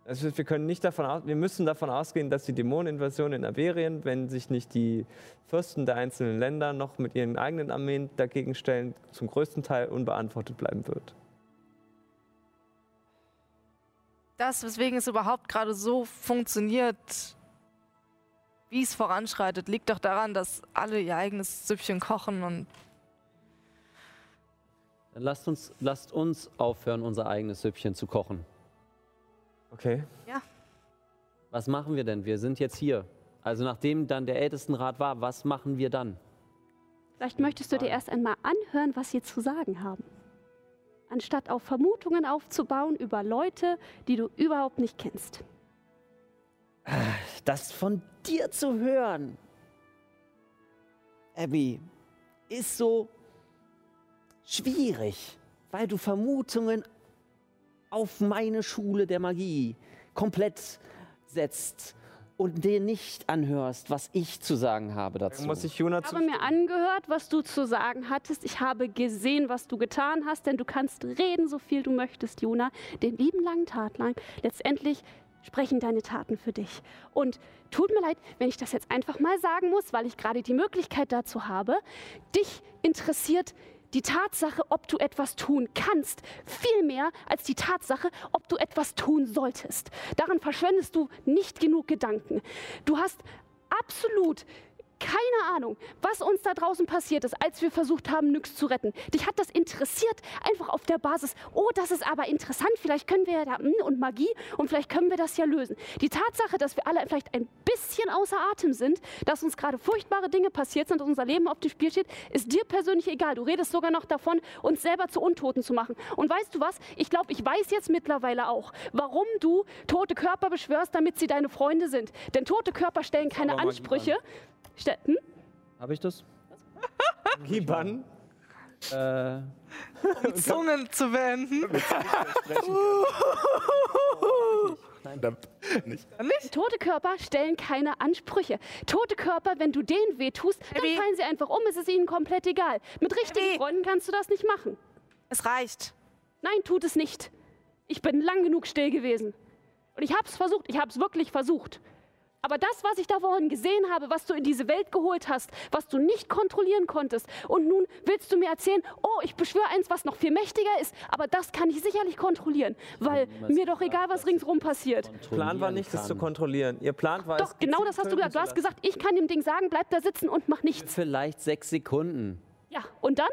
C: Also wir können nicht davon aus, wir müssen davon ausgehen, dass die Dämoneninvasion in Averien, wenn sich nicht die Fürsten der einzelnen Länder noch mit ihren eigenen Armeen dagegen stellen, zum größten Teil unbeantwortet bleiben wird.
D: Das, weswegen es überhaupt gerade so funktioniert, wie es voranschreitet, liegt doch daran, dass alle ihr eigenes Süppchen kochen und
E: Dann lasst uns, lasst uns aufhören, unser eigenes Süppchen zu kochen.
C: Okay.
E: Was machen wir denn? Wir sind jetzt hier. Also nachdem dann der Ältestenrat war, was machen wir dann?
B: Vielleicht möchtest du dir erst einmal anhören, was sie zu sagen haben. Anstatt auf Vermutungen aufzubauen über Leute, die du überhaupt nicht kennst.
E: Das von dir zu hören, Abby, ist so schwierig, weil du Vermutungen auf meine Schule der Magie komplett setzt und dir nicht anhörst, was ich zu sagen habe dazu.
C: Muss ich Juna
B: Ich habe mir angehört, was du zu sagen hattest. Ich habe gesehen, was du getan hast, denn du kannst reden, so viel du möchtest, Juna. Den lieben langen Tat lang. Letztendlich sprechen deine Taten für dich. Und tut mir leid, wenn ich das jetzt einfach mal sagen muss, weil ich gerade die Möglichkeit dazu habe. Dich interessiert die Tatsache, ob du etwas tun kannst, viel mehr als die Tatsache, ob du etwas tun solltest. Daran verschwendest du nicht genug Gedanken. Du hast absolut keine Ahnung, was uns da draußen passiert ist, als wir versucht haben, Nyx zu retten. Dich hat das interessiert, einfach auf der Basis, oh, das ist aber interessant, vielleicht können wir ja da, hm, und Magie, und vielleicht können wir das ja lösen. Die Tatsache, dass wir alle vielleicht ein bisschen außer Atem sind, dass uns gerade furchtbare Dinge passiert sind und unser Leben auf dem Spiel steht, ist dir persönlich egal. Du redest sogar noch davon, uns selber zu Untoten zu machen. Und weißt du was? Ich glaube, ich weiß jetzt mittlerweile auch, warum du tote Körper beschwörst, damit sie deine Freunde sind. Denn tote Körper stellen keine Ansprüche. Ste hm?
E: Habe ich das?
C: Giban?
E: Äh,
D: Zungen zu beenden.
B: Tote Körper stellen keine Ansprüche. Tote Körper, wenn du denen wehtust, dann
D: Abby.
B: fallen sie einfach um. Es ist ihnen komplett egal. Mit richtigen
D: Abby.
B: Freunden kannst du das nicht machen.
D: Es reicht.
B: Nein, tut es nicht. Ich bin lang genug still gewesen. Und ich hab's versucht. Ich hab's wirklich versucht. Aber das, was ich da vorhin gesehen habe, was du in diese Welt geholt hast, was du nicht kontrollieren konntest, und nun willst du mir erzählen, oh, ich beschwöre eins, was noch viel mächtiger ist, aber das kann ich sicherlich kontrollieren, weil mir doch egal, was
E: dass
B: ringsrum passiert.
C: Plan war nicht, das zu kontrollieren. Ihr Plan war
B: Doch,
C: es,
B: genau das hast du gesagt. Du hast gesagt, ich kann dem Ding sagen, bleib da sitzen und mach nichts.
E: vielleicht sechs Sekunden.
B: Ja, und dann?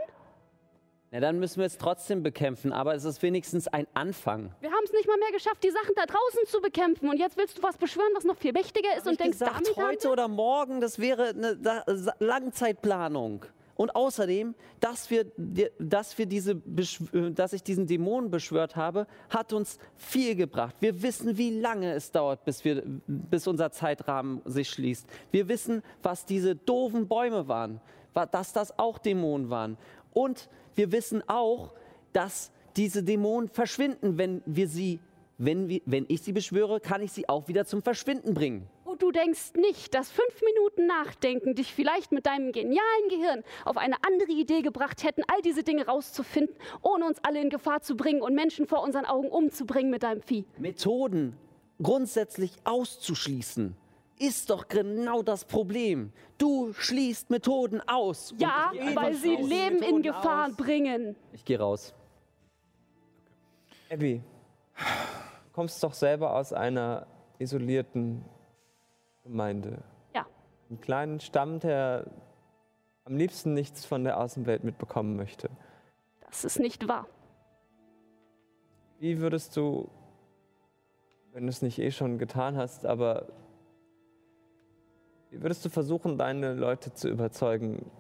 E: Na, dann müssen wir es trotzdem bekämpfen, aber es ist wenigstens ein Anfang.
B: Wir haben es nicht mal mehr geschafft, die Sachen da draußen zu bekämpfen. Und jetzt willst du was beschwören, was noch viel mächtiger ist
E: Hab
B: und denkst
E: gesagt,
B: damit
E: heute oder morgen, das wäre eine Langzeitplanung. Und außerdem, dass, wir, dass, wir diese, dass ich diesen Dämon beschwört habe, hat uns viel gebracht. Wir wissen, wie lange es dauert, bis, wir, bis unser Zeitrahmen sich schließt. Wir wissen, was diese doofen Bäume waren, wa- dass das auch Dämonen waren. Und wir wissen auch, dass diese Dämonen verschwinden, wenn wir sie, wenn, wir, wenn ich sie beschwöre, kann ich sie auch wieder zum Verschwinden bringen.
B: Und du denkst nicht, dass fünf Minuten Nachdenken dich vielleicht mit deinem genialen Gehirn auf eine andere Idee gebracht hätten, all diese Dinge rauszufinden, ohne uns alle in Gefahr zu bringen und Menschen vor unseren Augen umzubringen mit deinem Vieh.
E: Methoden grundsätzlich auszuschließen, ist doch genau das Problem. Du schließt Methoden aus.
B: Ja, weil sie
E: raus.
B: Leben in Gefahr
E: aus.
B: bringen.
E: Ich gehe raus.
C: Abby, du kommst doch selber aus einer isolierten Gemeinde.
B: Ja.
C: Einen kleinen Stamm, der am liebsten nichts von der Außenwelt mitbekommen möchte.
B: Das ist nicht wahr.
C: Wie würdest du, wenn du es nicht eh schon getan hast, aber würdest du versuchen, deine Leute zu überzeugen,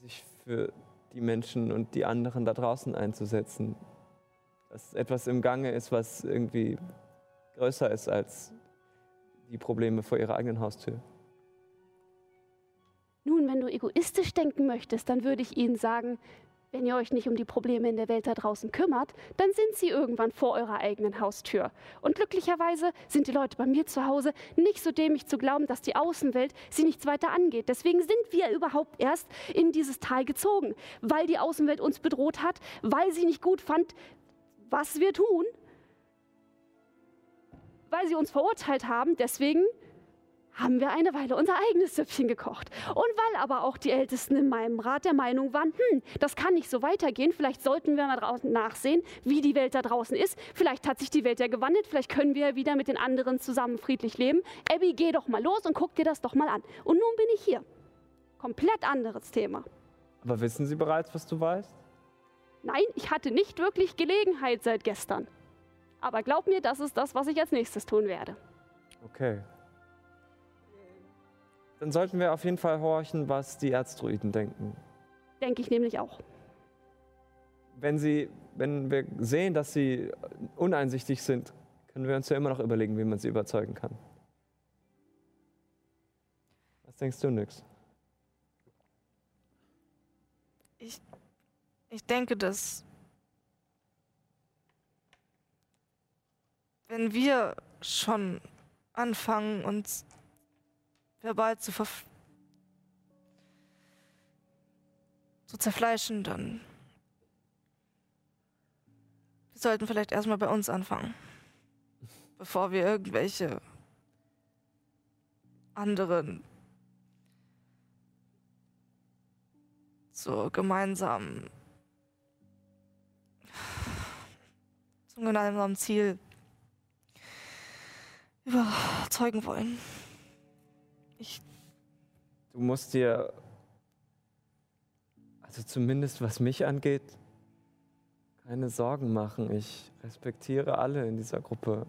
C: sich für die Menschen und die anderen da draußen einzusetzen? Dass etwas im Gange ist, was irgendwie größer ist als die Probleme vor ihrer eigenen Haustür.
B: Nun, wenn du egoistisch denken möchtest, dann würde ich ihnen sagen, wenn ihr euch nicht um die Probleme in der Welt da draußen kümmert, dann sind sie irgendwann vor eurer eigenen Haustür. Und glücklicherweise sind die Leute bei mir zu Hause nicht so dämlich zu glauben, dass die Außenwelt sie nichts weiter angeht. Deswegen sind wir überhaupt erst in dieses Tal gezogen, weil die Außenwelt uns bedroht hat, weil sie nicht gut fand, was wir tun, weil sie uns verurteilt haben. Deswegen haben wir eine Weile unser eigenes Süppchen gekocht. Und weil aber auch die Ältesten in meinem Rat der Meinung waren, hm, das kann nicht so weitergehen, vielleicht sollten wir mal draußen nachsehen, wie die Welt da draußen ist. Vielleicht hat sich die Welt ja gewandelt, vielleicht können wir ja wieder mit den anderen zusammen friedlich leben. Abby, geh doch mal los und guck dir das doch mal an. Und nun bin ich hier. Komplett anderes Thema.
C: Aber wissen Sie bereits, was du weißt?
B: Nein, ich hatte nicht wirklich Gelegenheit seit gestern. Aber glaub mir, das ist das, was ich als nächstes tun werde.
C: Okay. Dann sollten wir auf jeden Fall horchen, was die Erzdruiden denken.
B: Denke ich nämlich auch.
C: Wenn sie, wenn wir sehen, dass sie uneinsichtig sind, können wir uns ja immer noch überlegen, wie man sie überzeugen kann. Was denkst du, Nix?
D: Ich, ich denke, dass wenn wir schon anfangen, uns verbal zu, zu zerfleischen, dann wir sollten vielleicht erstmal bei uns anfangen, bevor wir irgendwelche anderen zur gemeinsamen zum gemeinsamen Ziel überzeugen wollen.
C: Du musst dir, also zumindest was mich angeht, keine Sorgen machen. Ich respektiere alle in dieser Gruppe.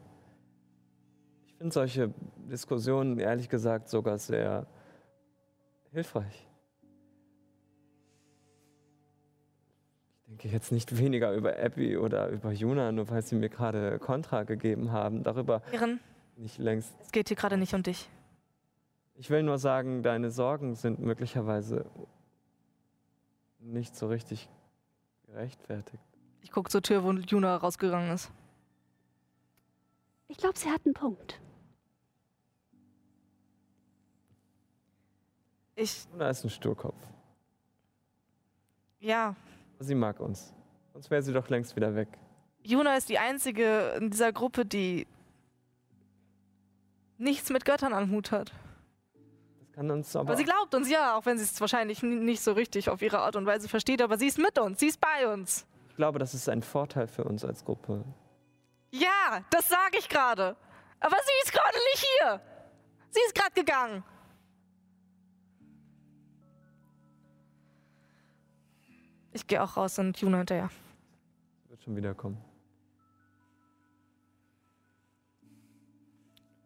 C: Ich finde solche Diskussionen ehrlich gesagt sogar sehr hilfreich. Ich denke jetzt nicht weniger über Abby oder über Juna, nur weil sie mir gerade Kontra gegeben haben. Darüber
D: Ehren,
C: nicht längst.
D: es geht hier gerade nicht um dich.
C: Ich will nur sagen, deine Sorgen sind möglicherweise nicht so richtig gerechtfertigt.
D: Ich gucke zur Tür, wo Juna rausgegangen ist.
B: Ich glaube, sie hat einen Punkt.
D: Ich,
C: Juna ist ein Sturkopf.
D: ja,
C: Sie mag uns. Sonst wäre sie doch längst wieder weg.
D: Juna ist die einzige in dieser Gruppe, die nichts mit Göttern am Hut hat.
C: Kann uns aber.
D: Aber sie glaubt uns ja, auch wenn sie es wahrscheinlich nicht so richtig auf ihre Art und Weise versteht, aber sie ist mit uns, sie ist bei uns.
C: ich glaube, das ist ein Vorteil für uns als Gruppe.
D: Ja, das sage ich gerade. Aber sie ist gerade nicht hier. Sie ist gerade gegangen. Ich gehe auch raus und Juna hinterher.
C: Sie wird schon wiederkommen.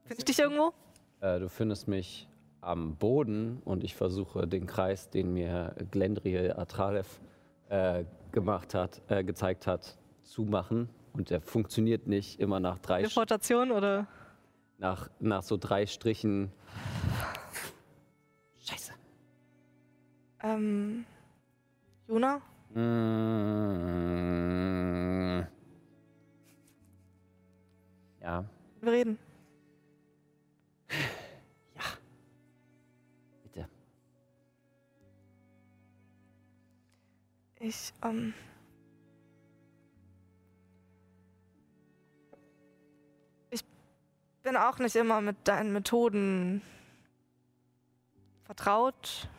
D: Finde ich dich irgendwo?
E: Äh, du findest mich am Boden und ich versuche den Kreis, den mir Glendriel Atralev äh, gemacht hat, äh, gezeigt hat, zu machen. Und der funktioniert nicht immer nach drei,
D: Teleportation oder?
E: nach, nach so drei Strichen. Scheiße.
D: Ähm, Juna?
E: Mm. Ja,
D: Wir reden. Ich, ähm. Ich bin auch nicht immer mit deinen Methoden vertraut.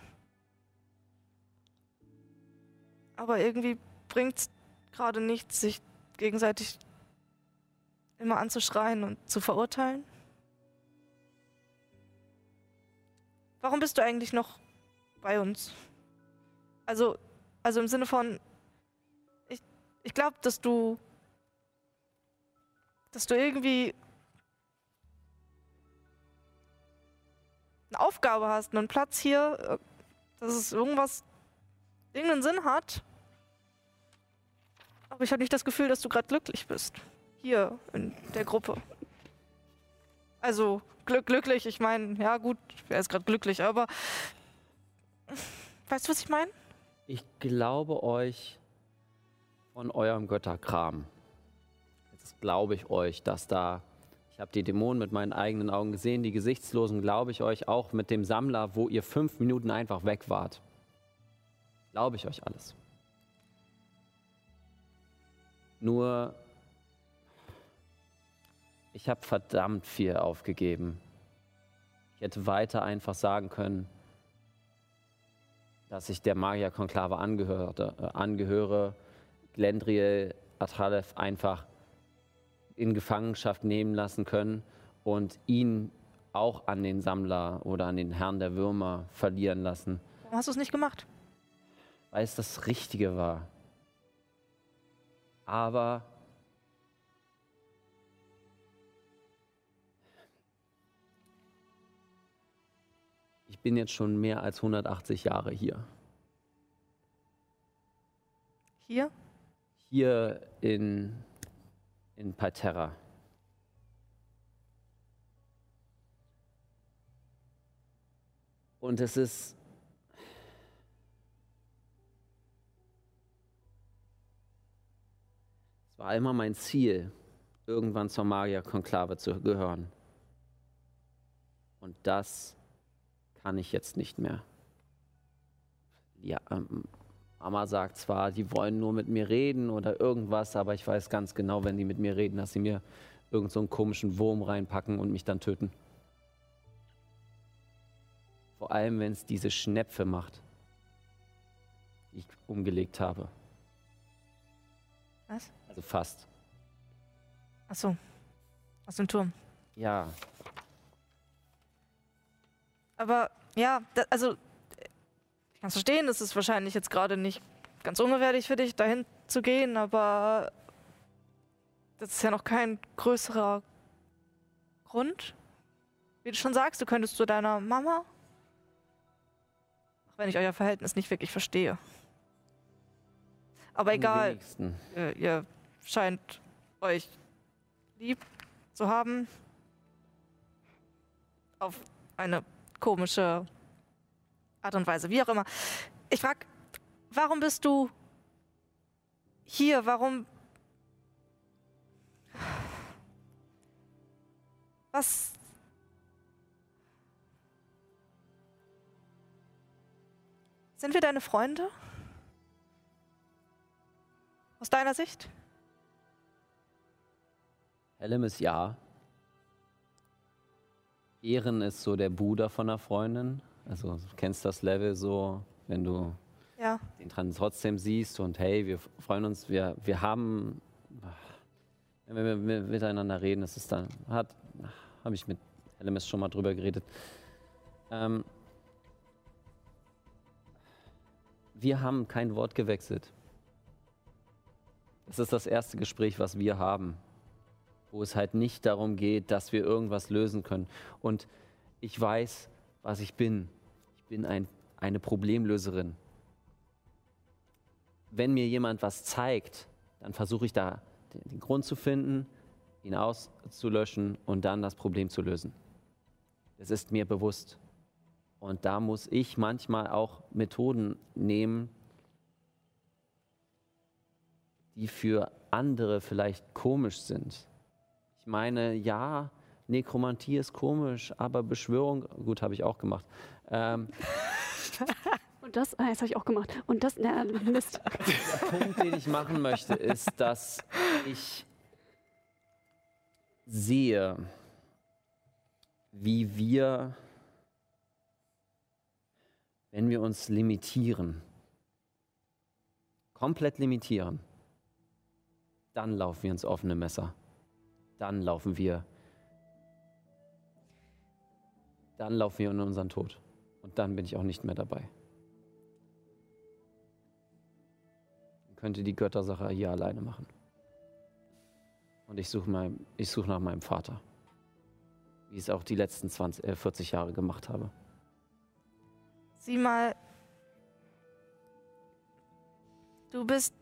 D: Aber irgendwie bringt's gerade nichts, sich gegenseitig immer anzuschreien und zu verurteilen. Warum bist du eigentlich noch bei uns? Also, also im Sinne von, ich, ich glaube, dass du, dass du irgendwie eine Aufgabe hast, einen Platz hier, äh, dass es irgendwas, irgendeinen Sinn hat. Aber ich habe nicht das Gefühl, dass du gerade glücklich bist. Hier in der Gruppe. Also glück, glücklich, ich meine, ja gut, wer ist gerade glücklich, aber Weißt du, was ich meine?
E: Ich glaube euch von eurem Götterkram. Jetzt glaube ich euch, dass da. Ich habe die Dämonen mit meinen eigenen Augen gesehen, die Gesichtslosen glaube ich euch auch mit dem Sammler, wo ihr fünf Minuten einfach weg wart. Glaube ich euch alles. Nur, ich habe verdammt viel aufgegeben. Ich hätte weiter einfach sagen können, dass ich der Magierkonklave angehörte, äh, angehöre, Glendriel Atralev einfach in Gefangenschaft nehmen lassen können und ihn auch an den Sammler oder an den Herrn der Würmer verlieren lassen,
D: Warum hast du es nicht gemacht?
E: weil es das Richtige war. Aber bin jetzt schon mehr als 180 Jahre hier.
D: Hier?
E: Hier in, in Palterra. Und es ist. Es war immer mein Ziel, irgendwann zur Magierkonklave zu gehören. Und das kann ich jetzt nicht mehr. Ja, ähm, Mama sagt zwar, die wollen nur mit mir reden oder irgendwas, aber ich weiß ganz genau, wenn die mit mir reden, dass sie mir irgend so einen komischen Wurm reinpacken und mich dann töten. Vor allem, wenn es diese Schnepfe macht, die ich umgelegt habe.
D: Was?
E: Also fast.
D: Ach so. Aus dem Turm.
E: Ja,
D: Aber ja, da, also ich kann es verstehen, es ist wahrscheinlich jetzt gerade nicht ganz ungefährlich für dich, dahin zu gehen, aber das ist ja noch kein größerer Grund. Wie du schon sagst, du könntest zu deiner Mama. Auch wenn ich euer Verhältnis nicht wirklich verstehe. Aber egal, ihr, ihr scheint euch lieb zu haben. Auf eine komische Art und Weise, wie auch immer. Ich frag, warum bist du hier? Warum. Was. Sind wir deine Freunde? Aus deiner Sicht?
E: Hellem ist ja. Ehren ist so der Bruder von einer Freundin. Also du kennst das Level so, wenn du
D: Ja.
E: den dran trotzdem siehst und hey, wir freuen uns, wir, wir haben, wenn wir mit- miteinander reden, das ist dann, hat, habe ich mit LMS schon mal drüber geredet. Ähm, wir haben kein Wort gewechselt. Das ist das erste Gespräch, was wir haben, wo es halt nicht darum geht, dass wir irgendwas lösen können. Und ich weiß, was ich bin. Ich bin ein, eine Problemlöserin wenn mir jemand was zeigt, dann versuche ich da den, Grund zu finden, ihn auszulöschen und dann das Problem zu lösen. Das ist mir bewusst. Und da muss ich manchmal auch Methoden nehmen, die für andere vielleicht komisch sind. Ich meine, ja, Nekromantie ist komisch, aber Beschwörung, gut, habe ich auch gemacht. Ähm,
B: Und das, ah, das habe ich auch gemacht. Und das, na, Mist.
E: Der Punkt, den ich machen möchte, ist, dass ich sehe, wie wir, wenn wir uns limitieren, komplett limitieren, dann laufen wir ins offene Messer. Dann laufen wir, dann laufen wir in unseren Tod. Und dann bin ich auch nicht mehr dabei. könnte die Göttersache hier alleine machen. Und ich suche ich such nach meinem Vater. Wie ich es auch die letzten 20, äh, 40 Jahre gemacht habe.
D: Sieh mal. Du bist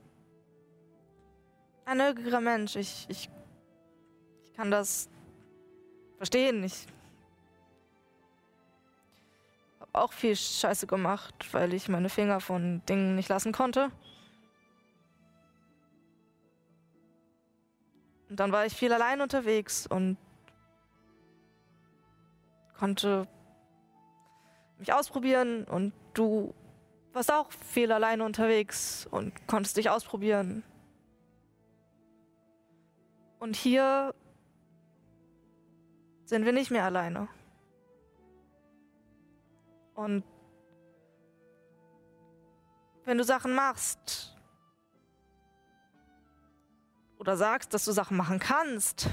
D: ein nögiger Mensch. Ich, ich, ich kann das verstehen. Ich habe auch viel Scheiße gemacht, weil ich meine Finger von Dingen nicht lassen konnte. Und dann war ich viel allein unterwegs und konnte mich ausprobieren und du warst auch viel allein unterwegs und konntest dich ausprobieren. Und hier sind wir nicht mehr alleine. Und wenn du Sachen machst oder sagst, dass du Sachen machen kannst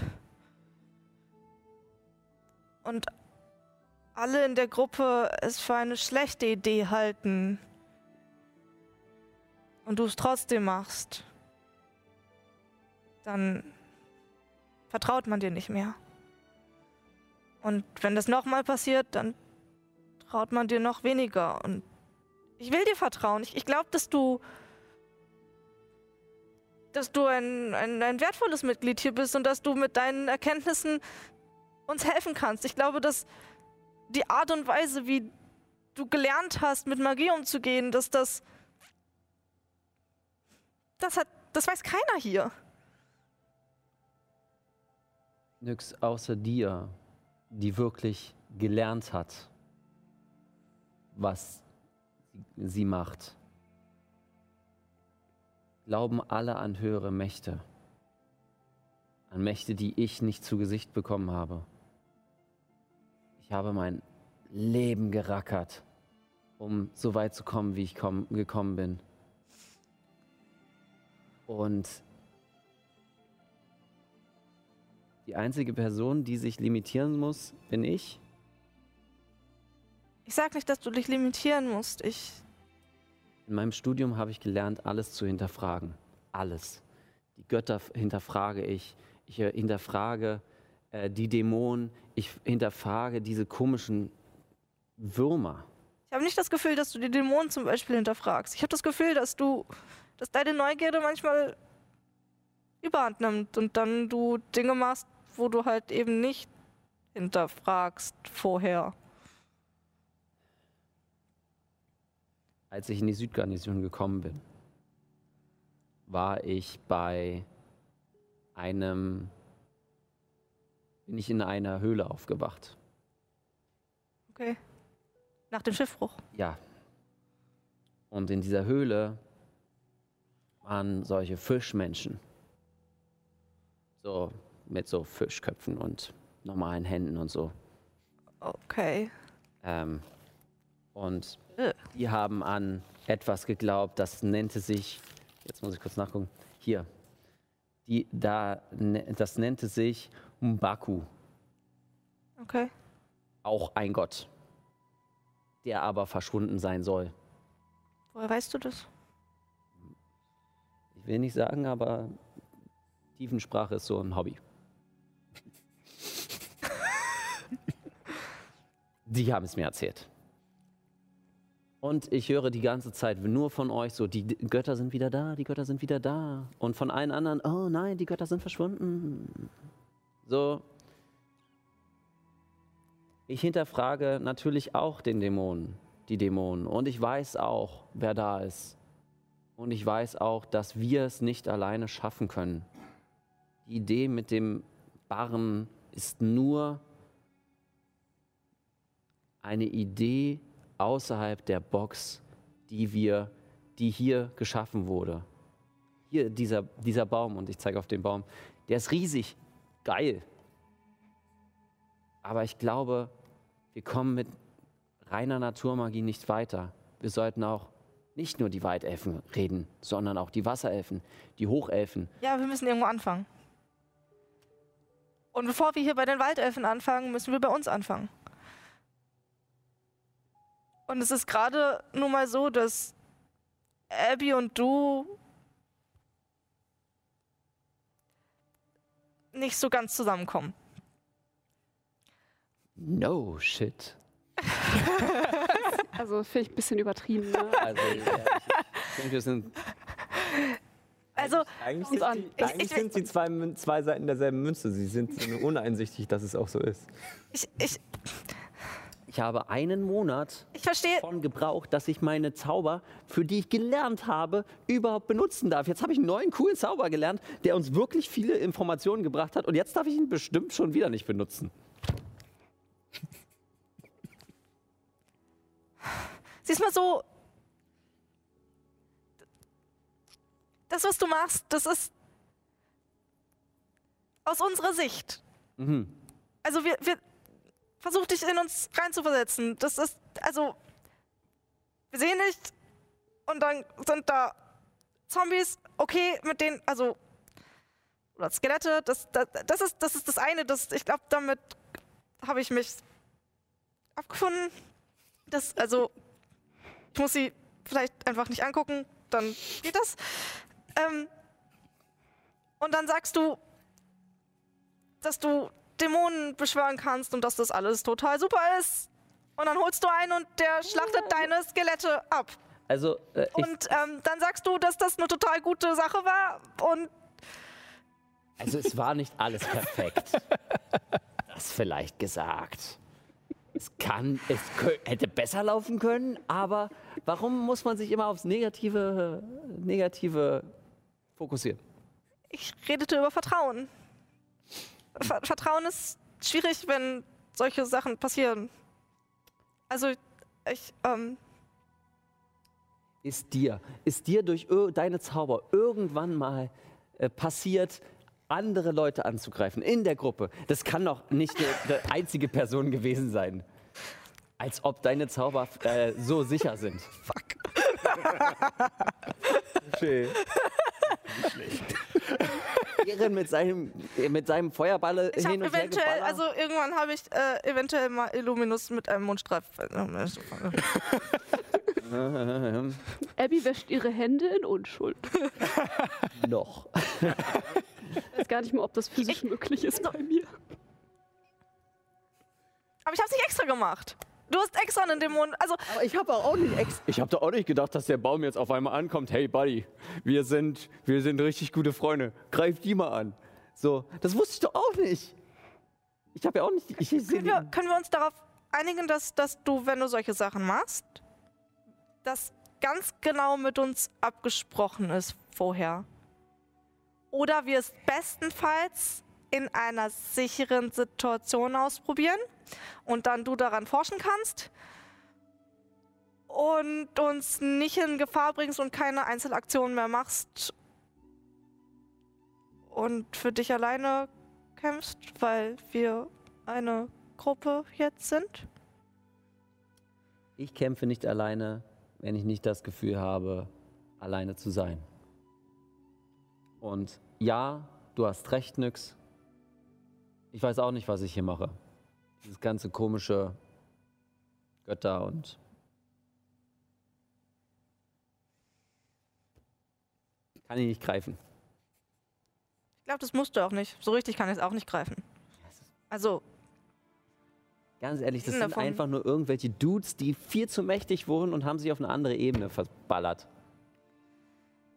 D: und alle in der Gruppe es für eine schlechte Idee halten und du es trotzdem machst, dann vertraut man dir nicht mehr. Und wenn das nochmal passiert, dann traut man dir noch weniger. Und ich will dir vertrauen. Ich, ich glaube, dass du. dass du ein, ein, ein wertvolles Mitglied hier bist und dass du mit deinen Erkenntnissen uns helfen kannst. Ich glaube, dass die Art und Weise, wie du gelernt hast, mit Magie umzugehen, dass das. Das hat. Das weiß keiner hier.
E: Nix außer dir, die wirklich gelernt hat, was sie macht. Glauben alle an höhere Mächte, an Mächte, die ich nicht zu Gesicht bekommen habe. Ich habe mein Leben gerackert, um so weit zu kommen, wie ich komm, gekommen bin. Und die einzige Person, die sich limitieren muss, bin ich.
D: Ich sag nicht, dass du dich limitieren musst. Ich.
E: In meinem Studium habe ich gelernt, alles zu hinterfragen. Alles. Die Götter hinterfrage ich. Ich äh, hinterfrage äh, die Dämonen. Ich hinterfrage diese komischen Würmer.
D: Ich habe nicht das Gefühl, dass du die Dämonen zum Beispiel hinterfragst. Ich habe das Gefühl, dass du, dass deine Neugierde manchmal überhand nimmt und dann du Dinge machst, wo du halt eben nicht hinterfragst vorher.
E: Als ich in die Südgarnison gekommen bin, war ich bei einem, bin ich in einer Höhle aufgewacht.
D: Okay. Nach dem Schiffbruch.
E: Ja. Und in dieser Höhle waren solche Fischmenschen. So mit so Fischköpfen und normalen Händen und so.
D: Okay.
E: Ähm, und
D: Ugh.
E: die haben an etwas geglaubt, das nannte sich, jetzt muss ich kurz nachgucken, hier, die, da, ne- das nannte sich Mbaku,
D: Okay.
E: auch ein Gott, der aber verschwunden sein soll.
D: Woher weißt du das?
E: Ich will nicht sagen, aber Tiefensprache ist so ein Hobby. Die haben es mir erzählt. Und ich höre die ganze Zeit nur von euch so, die Götter sind wieder da, die Götter sind wieder da. Und von allen anderen, oh nein, die Götter sind verschwunden. So. Ich hinterfrage natürlich auch den Dämonen, die Dämonen. Und ich weiß auch, wer da ist. Und ich weiß auch, dass wir es nicht alleine schaffen können. Die Idee mit dem Barren ist nur eine Idee außerhalb der Box, die wir, die hier geschaffen wurde. Hier dieser, dieser Baum, und ich zeige auf den Baum, der ist riesig, geil. Aber ich glaube, wir kommen mit reiner Naturmagie nicht weiter. Wir sollten auch nicht nur die Waldelfen reden, sondern auch die Wasserelfen, die Hochelfen.
D: Ja, wir müssen irgendwo anfangen. Und bevor wir hier bei den Waldelfen anfangen, müssen wir bei uns anfangen. Und es ist gerade nun mal so, dass Abby und du nicht so ganz zusammenkommen.
E: No shit.
B: Also finde ich ein bisschen übertrieben. Ne?
E: Also, ja, ich, ich wir sind
D: Also,
C: Eigentlich, sind,
B: an.
C: die,
D: Ich-
C: eigentlich
D: ich-
C: sind sie zwei, zwei Seiten derselben Münze. Sie sind uneinsichtig, dass es auch so ist.
D: ich, ich,
E: Ich habe einen Monat davon gebraucht, dass ich meine Zauber, für die ich gelernt habe, überhaupt benutzen darf. Jetzt habe ich einen neuen coolen Zauber gelernt, der uns wirklich viele Informationen gebracht hat. Und jetzt darf ich ihn bestimmt schon wieder nicht benutzen.
D: Siehst mal so. Das, was du machst, das ist aus unserer Sicht.
E: Mhm.
D: Also wir, wir versuch dich in uns reinzuversetzen. Das ist, also, wir sehen nicht und dann sind da Zombies, okay, mit denen, also, oder Skelette, das, das, das, ist, das ist das eine, das, ich glaube, damit habe ich mich abgefunden. Das, also, ich muss sie vielleicht einfach nicht angucken, dann geht das. Ähm, und dann sagst du, dass du Dämonen beschwören kannst und dass das alles total super ist. Und dann holst du einen und der schlachtet deine Skelette ab.
E: Also, äh,
D: Und ähm, dann sagst du, dass das eine total gute Sache war. Und
E: also es war nicht alles perfekt. Das vielleicht gesagt. Es kann, es hätte besser laufen können, aber warum muss man sich immer aufs Negative, Negative fokussieren?
D: ich redete über Vertrauen. Ver Vertrauen ist schwierig, wenn solche Sachen passieren. Also, ich, ähm,
E: Ist dir, ist dir durch deine Zauber irgendwann mal äh, passiert, andere Leute anzugreifen in der Gruppe? Das kann doch nicht eine, eine einzige Person gewesen sein. Als ob deine Zauber äh, so sicher sind.
D: fuck.
E: Schön. Ehren mit seinem, mit seinem Feuerballe
D: Ich
E: hin und her
D: eventuell,
E: geballert.
D: also irgendwann habe ich äh, eventuell mal Illuminus mit einem Mundstreif.
B: Abby wäscht ihre Hände in Unschuld.
E: noch.
B: Ich weiß gar nicht mehr, ob das physisch möglich ist bei mir.
D: Aber ich habe es nicht extra gemacht. Du hast extra einen Dämon. Also,
E: Aber ich habe auch nicht ex Ich habe doch auch nicht gedacht, dass der Baum jetzt auf einmal ankommt. Hey Buddy, wir sind, wir sind richtig gute Freunde. Greif die mal an. So, das wusste ich doch auch nicht. Ich habe ja auch nicht. Ich, ich,
D: können wir, können wir uns darauf einigen, dass, dass du, wenn du solche Sachen machst, das ganz genau mit uns abgesprochen ist vorher? Oder wir es bestenfalls in einer sicheren Situation ausprobieren und dann du daran forschen kannst und uns nicht in Gefahr bringst und keine Einzelaktionen mehr machst und für dich alleine kämpfst, weil wir eine Gruppe jetzt sind?
E: ich kämpfe nicht alleine, wenn ich nicht das Gefühl habe, alleine zu sein. Und ja, du hast recht, Nyx. Ich weiß auch nicht, was ich hier mache. Dieses ganze komische Götter und. Kann ich nicht greifen.
D: Ich glaube, das musst du auch nicht. So richtig kann ich es auch nicht greifen. Also,
E: Ganz ehrlich, das sind
D: davon-
E: einfach nur irgendwelche Dudes, die viel zu mächtig wurden und haben sich auf eine andere Ebene verballert.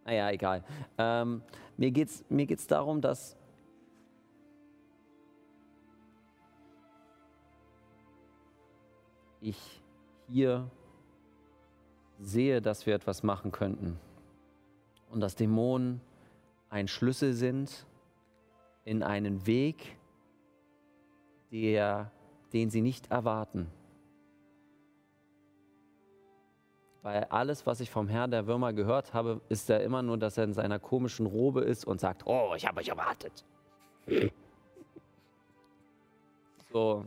E: Naja, egal. Ähm, mir geht es mir geht's darum, dass ich hier sehe, dass wir etwas machen könnten. Und dass Dämonen ein Schlüssel sind in einen Weg, der, den sie nicht erwarten. Weil alles, was ich vom Herrn der Würmer gehört habe, ist ja immer nur, dass er in seiner komischen Robe ist und sagt, oh, ich habe euch erwartet. So,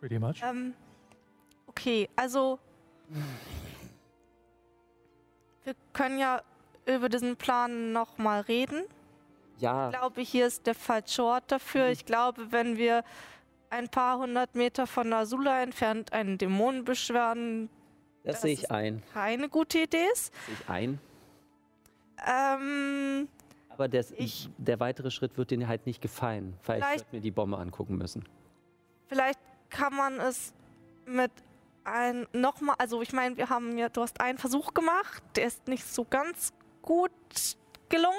G: Pretty much.
D: ähm, okay, also. Wir können ja über diesen Plan nochmal reden.
E: ja,
D: Ich glaube, hier ist der falsche Ort dafür. Ich glaube, wenn wir ein paar hundert Meter von Azula entfernt einen Dämonen beschwören,
E: das,
D: das
E: sehe
D: ist-
E: ich ein.
D: keine gute Idee ist.
E: Sehe ich ein.
D: Ähm,
E: Aber der,
D: Ich-
E: der weitere Schritt wird dir halt nicht gefallen. Weil ich
D: Vielleicht-
E: würde mir die Bombe angucken müssen.
D: vielleicht kann man es mit ein nochmal, also ich meine, wir haben ja, du hast einen Versuch gemacht, der ist nicht so ganz gut gelungen.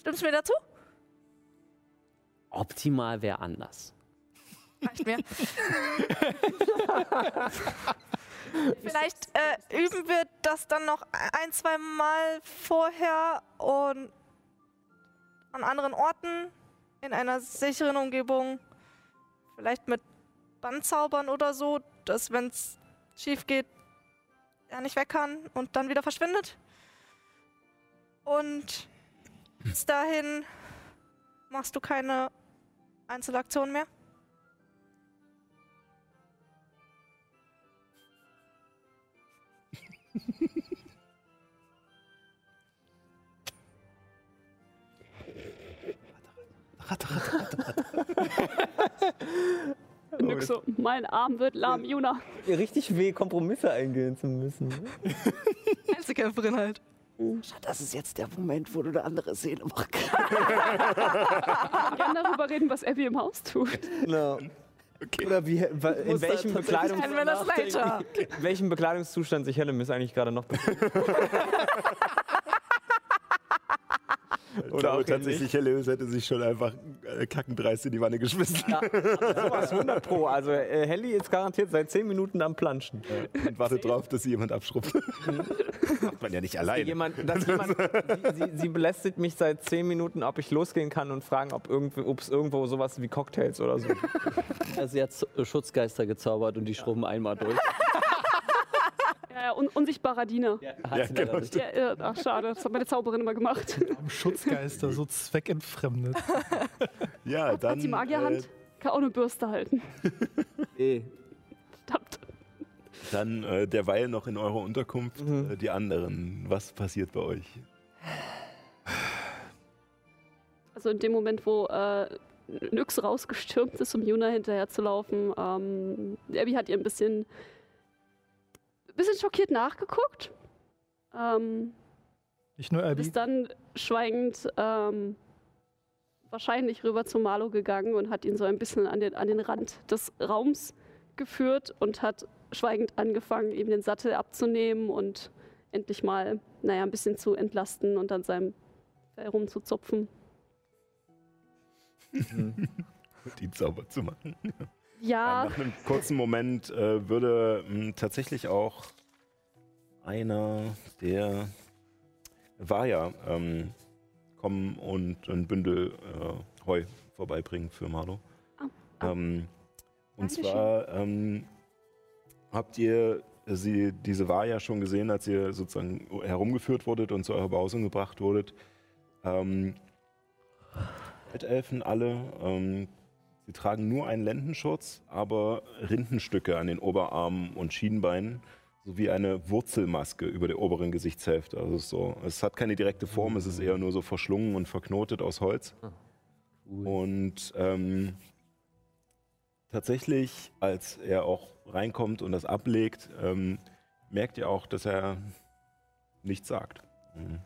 D: Stimmst du mir dazu?
E: Optimal wäre anders.
D: Reicht mir. Vielleicht äh, üben wir das dann noch ein, zwei Mal vorher und an anderen Orten in einer sicheren Umgebung. Vielleicht mit Bandzaubern oder so, dass wenn es schief geht, er nicht weg kann und dann wieder verschwindet. Und bis dahin machst du keine Einzelaktionen mehr.
B: Nix so, mein Arm wird lahm, Juna.
C: Richtig weh, Kompromisse eingehen zu müssen. ne?
D: Einzelkämpferin halt.
E: Das ist jetzt der Moment, wo du eine andere Seele machst.
B: Gerne darüber reden, was Abby im Haus tut.
C: Genau. Oder wie, in welchem, Bekleidungs
D: Kennen wir das later.
C: in welchem Bekleidungszustand sich Hellemis eigentlich gerade noch befindet?
A: Oder
C: auch
A: tatsächlich, Herr Lewis hätte sich schon einfach äh, kackendreist in die Wanne geschmissen.
C: Sowas 100 Pro. Also äh, Helly ist garantiert seit 10 Minuten am Planschen.
A: Und wartet drauf, dass sie jemand abschrubbt. Macht man ja nicht alleine.
C: Jemand, dass jemand, sie, sie, sie belästigt mich seit 10 Minuten, ob ich losgehen kann und fragen, ob es irgendwo sowas wie Cocktails oder so.
E: Also sie hat Schutzgeister gezaubert und die schrubben einmal durch.
B: Ja, ja, un unsichtbarer Diener.
E: Hat
A: Ja,
E: leider
A: genau.
B: Ja, äh, ach, schade, das hat meine Zauberin immer gemacht.
G: Schutzgeister, so zweckentfremdet.
A: Ja, dann.
B: hat die Magierhand? Kann auch eine Bürste halten.
E: Eh.
B: Verdammt.
A: Äh, dann äh, derweil noch in eurer Unterkunft äh, die anderen. Was passiert bei euch?
B: Also in dem Moment, wo äh, Nyx rausgestürmt ist, um Juna hinterher zu laufen, ähm, Abby hat ihr ein bisschen, bisschen schockiert nachgeguckt. Ähm,
G: Nicht nur Abby.
B: ist dann schweigend ähm, wahrscheinlich rüber zu Marlo gegangen und hat ihn so ein bisschen an den, an den Rand des Raums geführt und hat schweigend angefangen, ihm den Sattel abzunehmen und endlich mal, naja, ein bisschen zu entlasten und an seinem Fell rumzuzupfen.
A: Und ihn sauber zu machen.
B: Ja,
A: Nach einem kurzen Moment äh, würde mh, tatsächlich auch einer der Vaja ähm, kommen und ein Bündel äh, Heu vorbeibringen für Marlo.
B: Oh, oh.
A: Ähm, und
B: Dankeschön.
A: zwar ähm, habt ihr sie, diese Vaja schon gesehen, als ihr sozusagen herumgeführt wurdet und zu eurer Behausung gebracht wurdet. Ähm, Altelfen alle. Ähm, sie tragen nur einen Lendenschutz, aber Rindenstücke an den Oberarmen und Schienbeinen sowie eine Wurzelmaske über der oberen Gesichtshälfte. Also es so, es hat keine direkte Form, es ist eher nur so verschlungen und verknotet aus Holz. Und ähm, tatsächlich, als er auch reinkommt und das ablegt, ähm, merkt ihr auch, dass er nichts sagt. Mhm.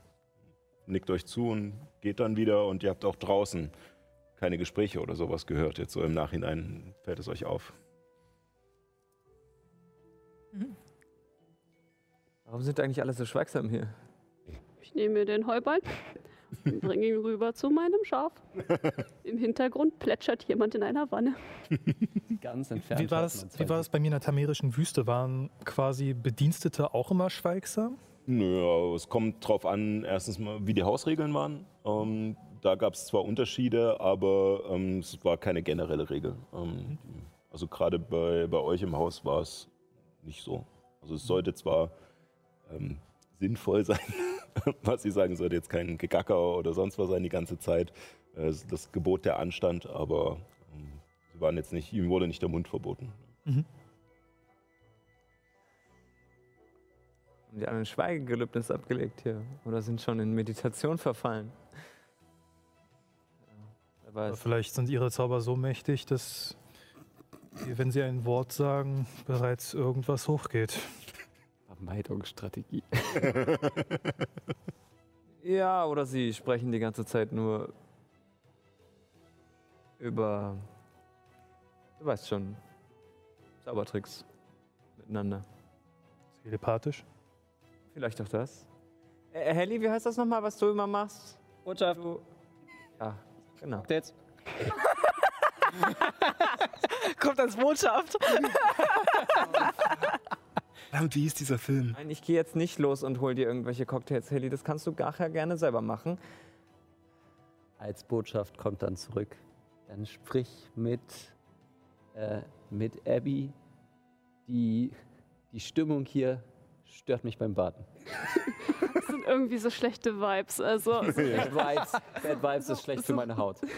A: Nickt euch zu und geht dann wieder und ihr habt auch draußen keine Gespräche oder sowas gehört. Jetzt so im Nachhinein fällt es euch auf.
C: Warum sind eigentlich alle so schweigsam hier?
B: ich nehme mir den Heuballen und bringe ihn rüber zu meinem Schaf. Im Hintergrund plätschert jemand in einer Wanne.
E: Ganz entfernt.
G: Wie war, das,
E: zwei
G: wie war das bei mir in der tamerischen Wüste? Waren quasi Bedienstete auch immer schweigsam?
A: Nö, es kommt drauf an, erstens mal, wie die Hausregeln waren. Ähm, da gab es zwar Unterschiede, aber ähm, es war keine generelle Regel. Ähm, also gerade bei, bei euch im Haus war es nicht so. Also es sollte zwar ähm, sinnvoll sein, was Sie sagen, es sollte jetzt kein Gegacker oder sonst was sein die ganze Zeit. Äh, das Gebot der Anstand, aber ähm, sie waren jetzt nicht, ihm wurde nicht der Mund verboten.
C: Haben die alle ein Schweigegelübnis abgelegt hier? Oder sind schon in Meditation verfallen?
G: Vielleicht sind ihre Zauber so mächtig, dass, sie, wenn sie ein Wort sagen, bereits irgendwas hochgeht.
E: Vermeidungsstrategie.
C: Ja, oder sie sprechen die ganze Zeit nur über, du weißt schon, Zaubertricks miteinander.
G: Telepathisch.
C: Vielleicht auch das. Äh, Helly, wie heißt das nochmal, was du immer machst?
E: Botschaft.
C: Du, ja, genau.
E: Jetzt.
D: als Botschaft.
A: Verdammt, wie hieß dieser Film?
C: Nein, ich gehe jetzt nicht los und hol dir irgendwelche Cocktails, Heli. Das kannst du nachher gerne selber machen.
E: Als Botschaft kommt dann zurück. Dann sprich mit, äh, mit Abby. Die, die Stimmung hier stört mich beim Baden.
B: Das sind irgendwie so schlechte Vibes. Also,
E: Bad Vibes, Bad Vibes ist schlecht für meine Haut.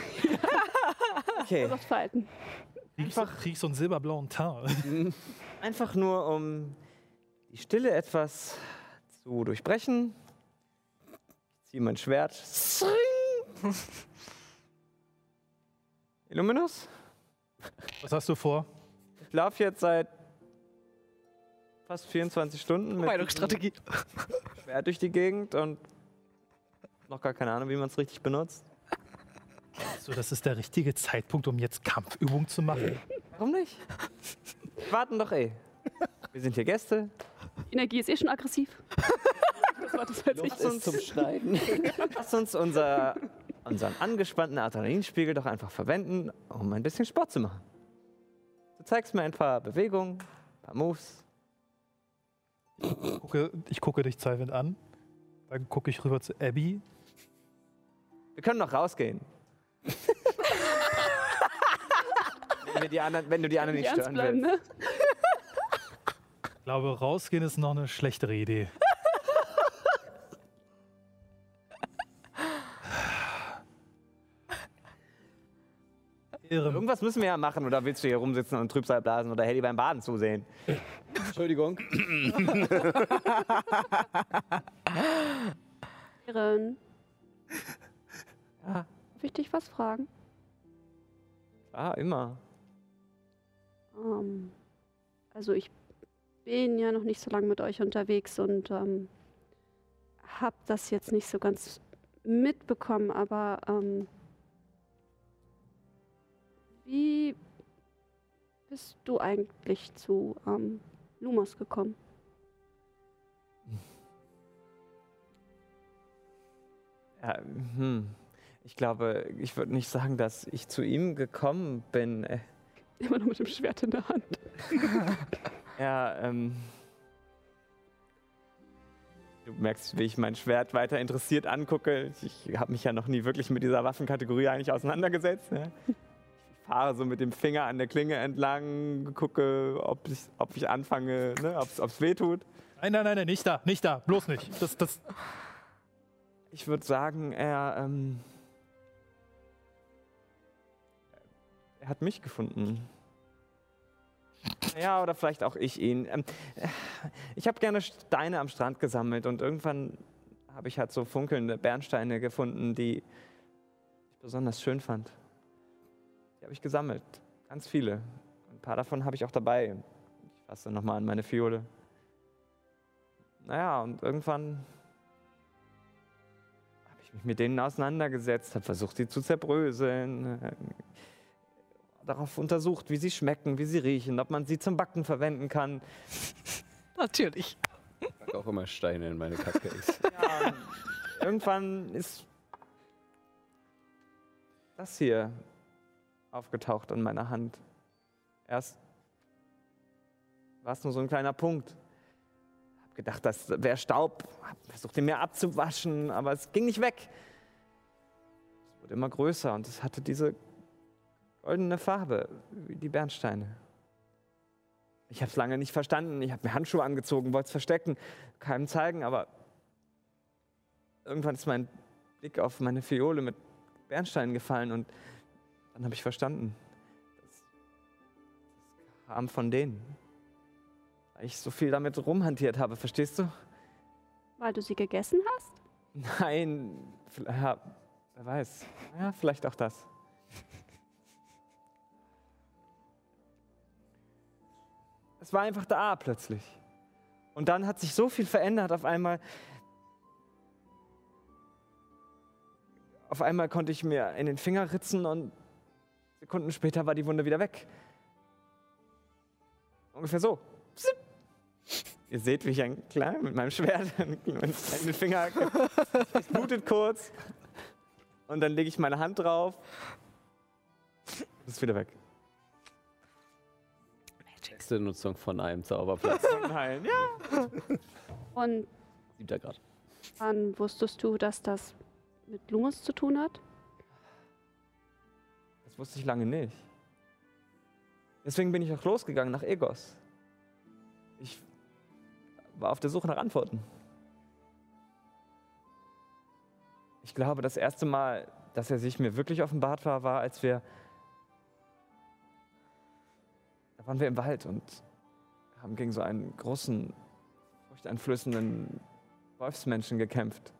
C: Okay.
B: das Verhalten.
G: Riechst, riechst so einen silberblauen Teint.
C: Einfach nur, um die Stille etwas zu durchbrechen. Ich ziehe mein Schwert. Illuminus?
G: Was hast du vor?
C: Ich laufe jetzt seit fast 24 Stunden mit
D: Meinungsstrategie.
C: diesem Schwert durch die Gegend und noch gar keine Ahnung, wie man es richtig benutzt.
G: So, das ist der richtige Zeitpunkt, um jetzt Kampfübung zu machen.
C: Warum nicht? Warten doch eh. Wir sind hier Gäste.
B: Die Energie ist eh schon aggressiv. Das war das nicht.
E: ist zum Schneiden.
C: Lass uns unser, unseren angespannten Adrenalinspiegel doch einfach verwenden, um ein bisschen Sport zu machen. Du zeigst mir ein paar Bewegungen, ein paar Moves.
G: Gucke, ich gucke dich zweifelnd an. Dann gucke ich rüber zu Abby.
C: Wir können noch rausgehen. wenn, die anderen, wenn du die anderen nicht stören willst.
B: ne?
G: Ich glaube, rausgehen ist noch eine schlechtere Idee. Irre.
C: Irgendwas müssen wir ja machen, oder willst du hier rumsitzen und Trübsal blasen oder Heli beim Baden zusehen?
E: Entschuldigung.
B: Iren.
C: Ja.
B: Darf ich dich was fragen?
C: Ah, immer.
B: Ähm, also ich bin ja noch nicht so lange mit euch unterwegs und ähm, habe das jetzt nicht so ganz mitbekommen, aber ähm, wie bist du eigentlich zu ähm, Lumos gekommen?
C: Ja, hm. Ich glaube, ich würde nicht sagen, dass ich zu ihm gekommen bin. Äh,
B: Immer noch mit dem Schwert in der Hand.
C: Ja, ähm. Du merkst, wie ich mein Schwert weiter interessiert angucke. Ich habe mich ja noch nie wirklich mit dieser Waffenkategorie eigentlich auseinandergesetzt. Ne? Ich fahre so mit dem Finger an der Klinge entlang, gucke, ob ich, ob ich anfange, ne? ob es weh tut.
G: Nein, nein, nein, nein, nicht da, nicht da, bloß nicht. Das, das,
C: Ich würde sagen, er, ähm, er hat mich gefunden. Ja, oder vielleicht auch ich ihn. Ähm, ich habe gerne Steine am Strand gesammelt und irgendwann habe ich halt so funkelnde Bernsteine gefunden, die ich besonders schön fand. Die habe ich gesammelt. Ganz viele. Ein paar davon habe ich auch dabei. Ich fasse nochmal an meine Fiole. Naja, und irgendwann habe ich mich mit denen auseinandergesetzt, habe versucht, sie zu zerbröseln, äh, darauf untersucht, wie sie schmecken, wie sie riechen, ob man sie zum Backen verwenden kann.
D: Natürlich.
E: Ich pack auch immer Steine in meine Cupcakes.
C: Ja, irgendwann ist das hier aufgetaucht an meiner Hand. Erst war es nur so ein kleiner Punkt. Hab gedacht, das wäre Staub. Hab versucht, ihn mir abzuwaschen, aber es ging nicht weg. Es wurde immer größer und es hatte diese goldene Farbe, wie die Bernsteine. Ich habe es lange nicht verstanden. Ich habe mir Handschuhe angezogen, wollte es verstecken, keinem zeigen, aber irgendwann ist mein Blick auf meine Fiole mit Bernsteinen gefallen und dann habe ich verstanden. Das, das kam von denen. Weil ich so viel damit rumhantiert habe, verstehst du?
B: Weil du sie gegessen hast?
C: Nein, ja, wer weiß. Ja, vielleicht auch das. Es war einfach da plötzlich. Und dann hat sich so viel verändert auf einmal. Auf einmal konnte ich mir in den Finger ritzen und Sekunden später war die Wunde wieder weg. Ungefähr so. Zip. Ihr seht, wie ich ein klein mit meinem Schwert in den Finger. Es blutet kurz. Und dann lege ich meine Hand drauf. Das ist wieder weg.
E: letzte Nutzung von einem Zauberplatz.
C: Nein, ja.
B: Und
E: Siebter Grad.
B: wann wusstest du, dass das mit Lumos zu tun hat?
C: Wusste ich lange nicht. Deswegen bin ich auch losgegangen nach Egos. Ich war auf der Suche nach Antworten. Ich glaube, das erste Mal, dass er sich mir wirklich offenbart war, war, als wir. Da waren wir im Wald und haben gegen so einen großen, furchteinflößenden Wolfsmenschen gekämpft.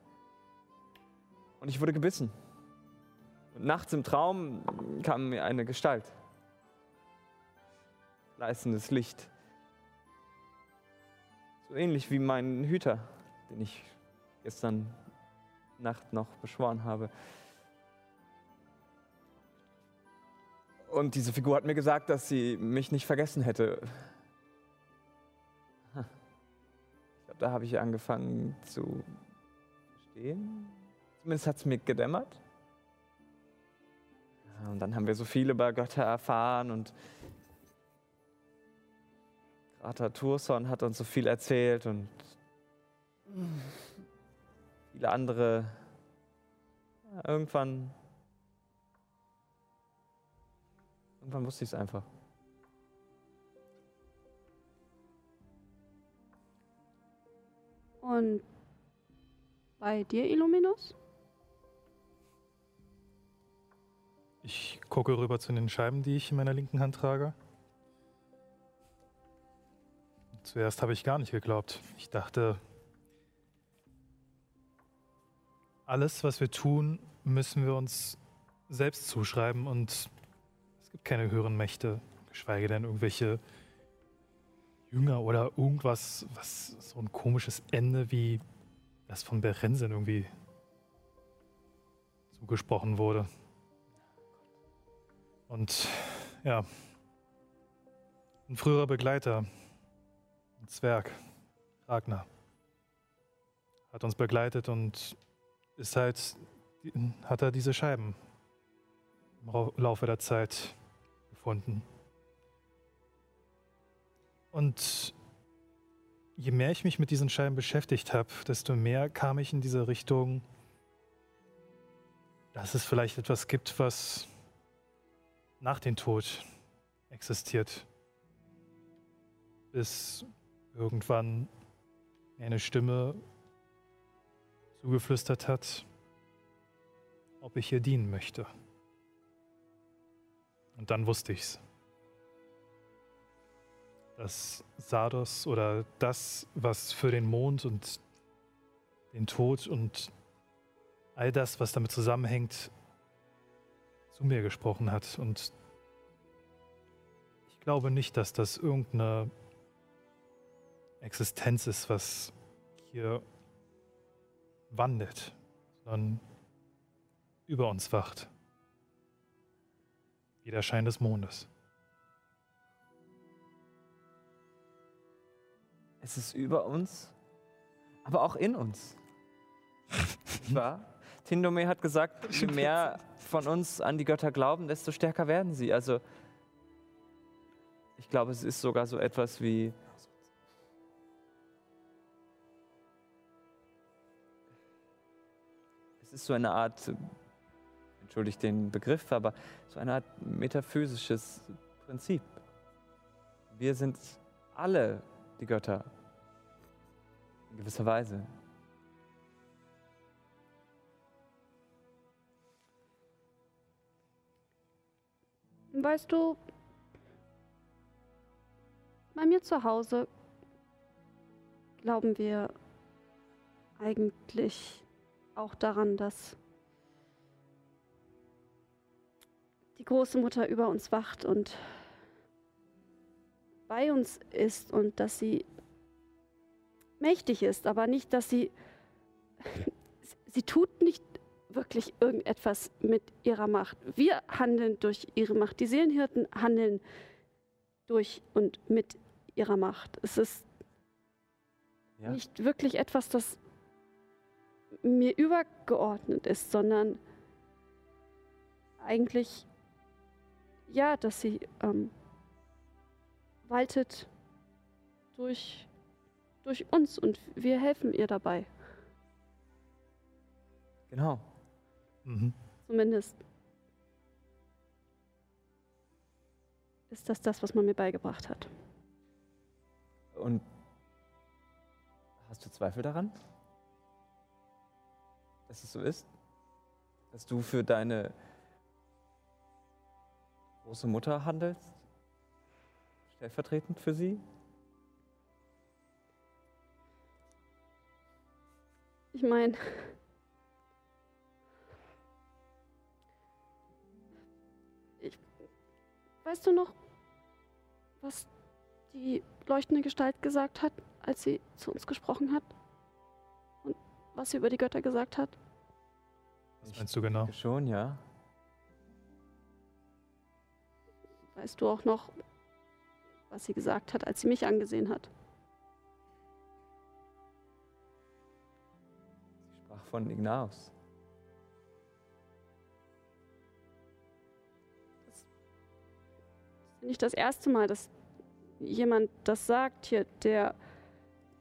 C: Und ich wurde gebissen. Und nachts im Traum kam mir eine Gestalt. Gleißendes Licht. So ähnlich wie mein Hüter, den ich gestern Nacht noch beschworen habe. Und diese Figur hat mir gesagt, dass sie mich nicht vergessen hätte. Ich glaube, da habe ich angefangen zu verstehen. Zumindest hat es mir gedämmert. Und dann haben wir so viel über Götter erfahren und Krater Turson hat uns so viel erzählt und viele andere. Ja, irgendwann. Irgendwann wusste ich es einfach.
B: Und bei dir, Illuminus?
G: Ich gucke rüber zu den Scheiben, die ich in meiner linken Hand trage. Zuerst habe ich gar nicht geglaubt. Ich dachte, alles, was wir tun, müssen wir uns selbst zuschreiben und es gibt keine höheren Mächte, geschweige denn irgendwelche Jünger oder irgendwas, was so ein komisches Ende wie das von Berensen irgendwie zugesprochen wurde. Und ja, ein früherer Begleiter, ein Zwerg, Ragnar, hat uns begleitet und ist halt, hat er diese Scheiben im Laufe der Zeit gefunden. Und je mehr ich mich mit diesen Scheiben beschäftigt habe, desto mehr kam ich in diese Richtung, dass es vielleicht etwas gibt, was nach dem Tod existiert. Bis irgendwann eine Stimme zugeflüstert hat, ob ich ihr dienen möchte. Und dann wusste ich's. Dass Sardos oder das, was für den Mond und den Tod und all das, was damit zusammenhängt, zu mir gesprochen hat. Und ich glaube nicht, dass das irgendeine Existenz ist, was hier wandelt, sondern über uns wacht. Wie der Schein des Mondes.
C: Es ist über uns, aber auch in uns. Nicht wahr? Tindome hat gesagt, je mehr von uns an die Götter glauben, desto stärker werden sie. Also, ich glaube, es ist sogar so etwas wie. Es ist so eine Art, entschuldigt den Begriff, aber so eine Art metaphysisches Prinzip. Wir sind alle die Götter. In gewisser Weise.
B: Weißt du, bei mir zu Hause glauben wir eigentlich auch daran, dass die große Mutter über uns wacht und bei uns ist und dass sie mächtig ist, aber nicht, dass sie sie tut nicht wirklich irgendetwas mit ihrer Macht. Wir handeln durch ihre Macht. Die Seelenhirten handeln durch und mit ihrer Macht. Es ist
C: Ja?
B: nicht wirklich etwas, das mir übergeordnet ist, sondern eigentlich ja, dass sie ähm, waltet durch, durch uns und wir helfen ihr dabei.
C: Genau.
G: Mhm.
B: Zumindest ist das das, was man mir beigebracht hat.
C: Und hast du Zweifel daran, dass es so ist? Dass du für deine große Mutter handelst? Stellvertretend für sie?
B: Ich meine, weißt du noch, was die leuchtende Gestalt gesagt hat, als sie zu uns gesprochen hat? Und was sie über die Götter gesagt hat?
G: Was meinst du genau?
C: Schon, ja.
B: Weißt du auch noch, was sie gesagt hat, als sie mich angesehen hat?
C: Sie sprach von Ignaus.
B: Nicht das erste Mal, dass jemand das sagt hier. Der,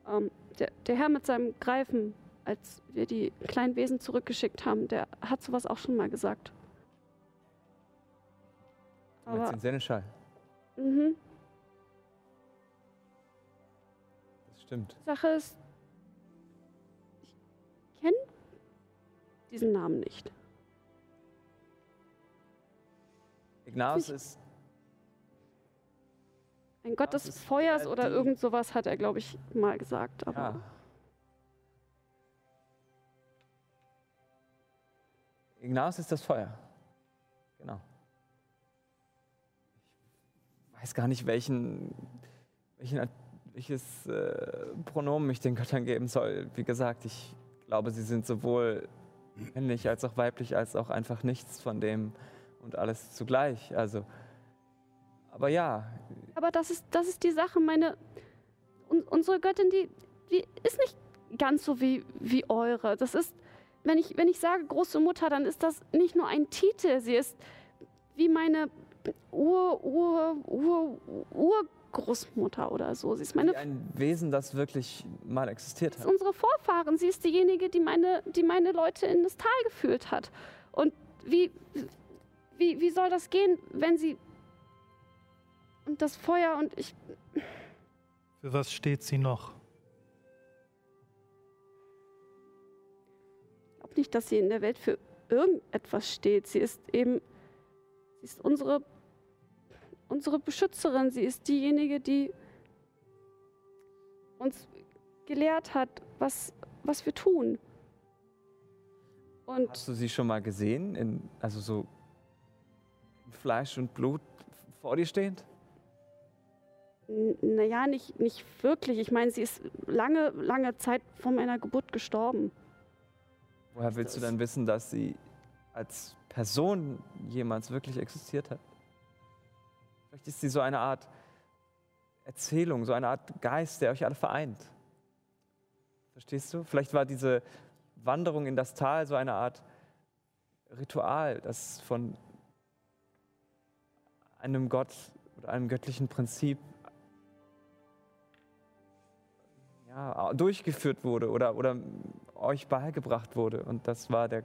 B: ähm, der, der Herr mit seinem Greifen, als wir die kleinen Wesen zurückgeschickt haben, der hat sowas auch schon mal gesagt. Aber,
C: den Seneschall.
B: mhm.
C: Das stimmt.
B: Sache ist, ich kenne diesen Namen nicht.
C: Ignaus
B: Ich-
C: ist
B: Ein Gott
C: Das
B: des Feuers
C: der,
B: oder irgend sowas hat er, glaube ich, mal gesagt. Aber
C: Ja. Ignaus ist das Feuer. Genau. Ich weiß gar nicht, welchen, welchen welches äh, Pronomen ich den Göttern geben soll. Wie gesagt, ich glaube, sie sind sowohl männlich als auch weiblich, als auch einfach nichts von dem und alles zugleich. Also, aber ja,
B: Aber das ist, das ist die Sache. Meine, un, unsere Göttin, die, die ist nicht ganz so wie, wie eure. Das ist, wenn ich, wenn ich sage große Mutter, dann ist das nicht nur ein Titel. Sie ist wie meine Ur, Ur, Ur, Urgroßmutter oder so. Sie ist meine
C: wie ein Wesen, das wirklich mal existiert
B: ist
C: hat.
B: unsere Vorfahren. Sie ist diejenige, die meine, die meine Leute in das Tal geführt hat. Und wie, wie, wie soll das gehen, wenn sie und das Feuer und ich
G: Für was steht sie noch?
B: glaube nicht, dass sie in der Welt für irgendetwas steht. Sie ist eben, sie ist unsere, unsere Beschützerin. Sie ist diejenige, die uns gelehrt hat, was, was wir tun. Und
C: Hast du sie schon mal gesehen? In, also so Fleisch und Blut vor dir stehend?
B: Naja, nicht, nicht wirklich. Ich meine, sie ist lange, lange Zeit vor meiner Geburt gestorben.
C: Woher willst du dann wissen, dass sie als Person jemals wirklich existiert hat? Vielleicht ist sie so eine Art Erzählung, so eine Art Geist, der euch alle vereint. Verstehst du? Vielleicht war diese Wanderung in das Tal so eine Art Ritual, das von einem Gott oder einem göttlichen Prinzip ja, durchgeführt wurde oder, oder euch beigebracht wurde. Und das war der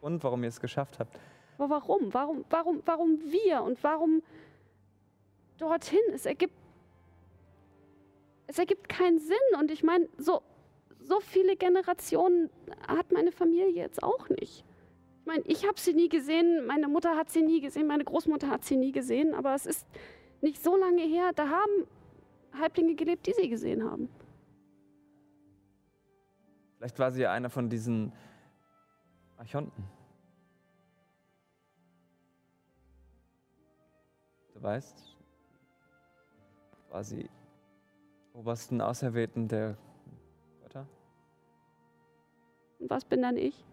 C: Grund, warum ihr es geschafft habt.
B: Aber warum? Warum, warum, warum wir und warum dorthin? Es ergibt, es ergibt keinen Sinn. Und ich meine, so, so viele Generationen hat meine Familie jetzt auch nicht. Ich meine, ich habe sie nie gesehen, meine Mutter hat sie nie gesehen, meine Großmutter hat sie nie gesehen, aber es ist nicht so lange her, da haben Halblinge gelebt, die sie gesehen haben.
C: Vielleicht war sie ja einer von diesen Archonten. Du weißt, war sie obersten Auserwählten der Götter?
B: Und was bin dann ich?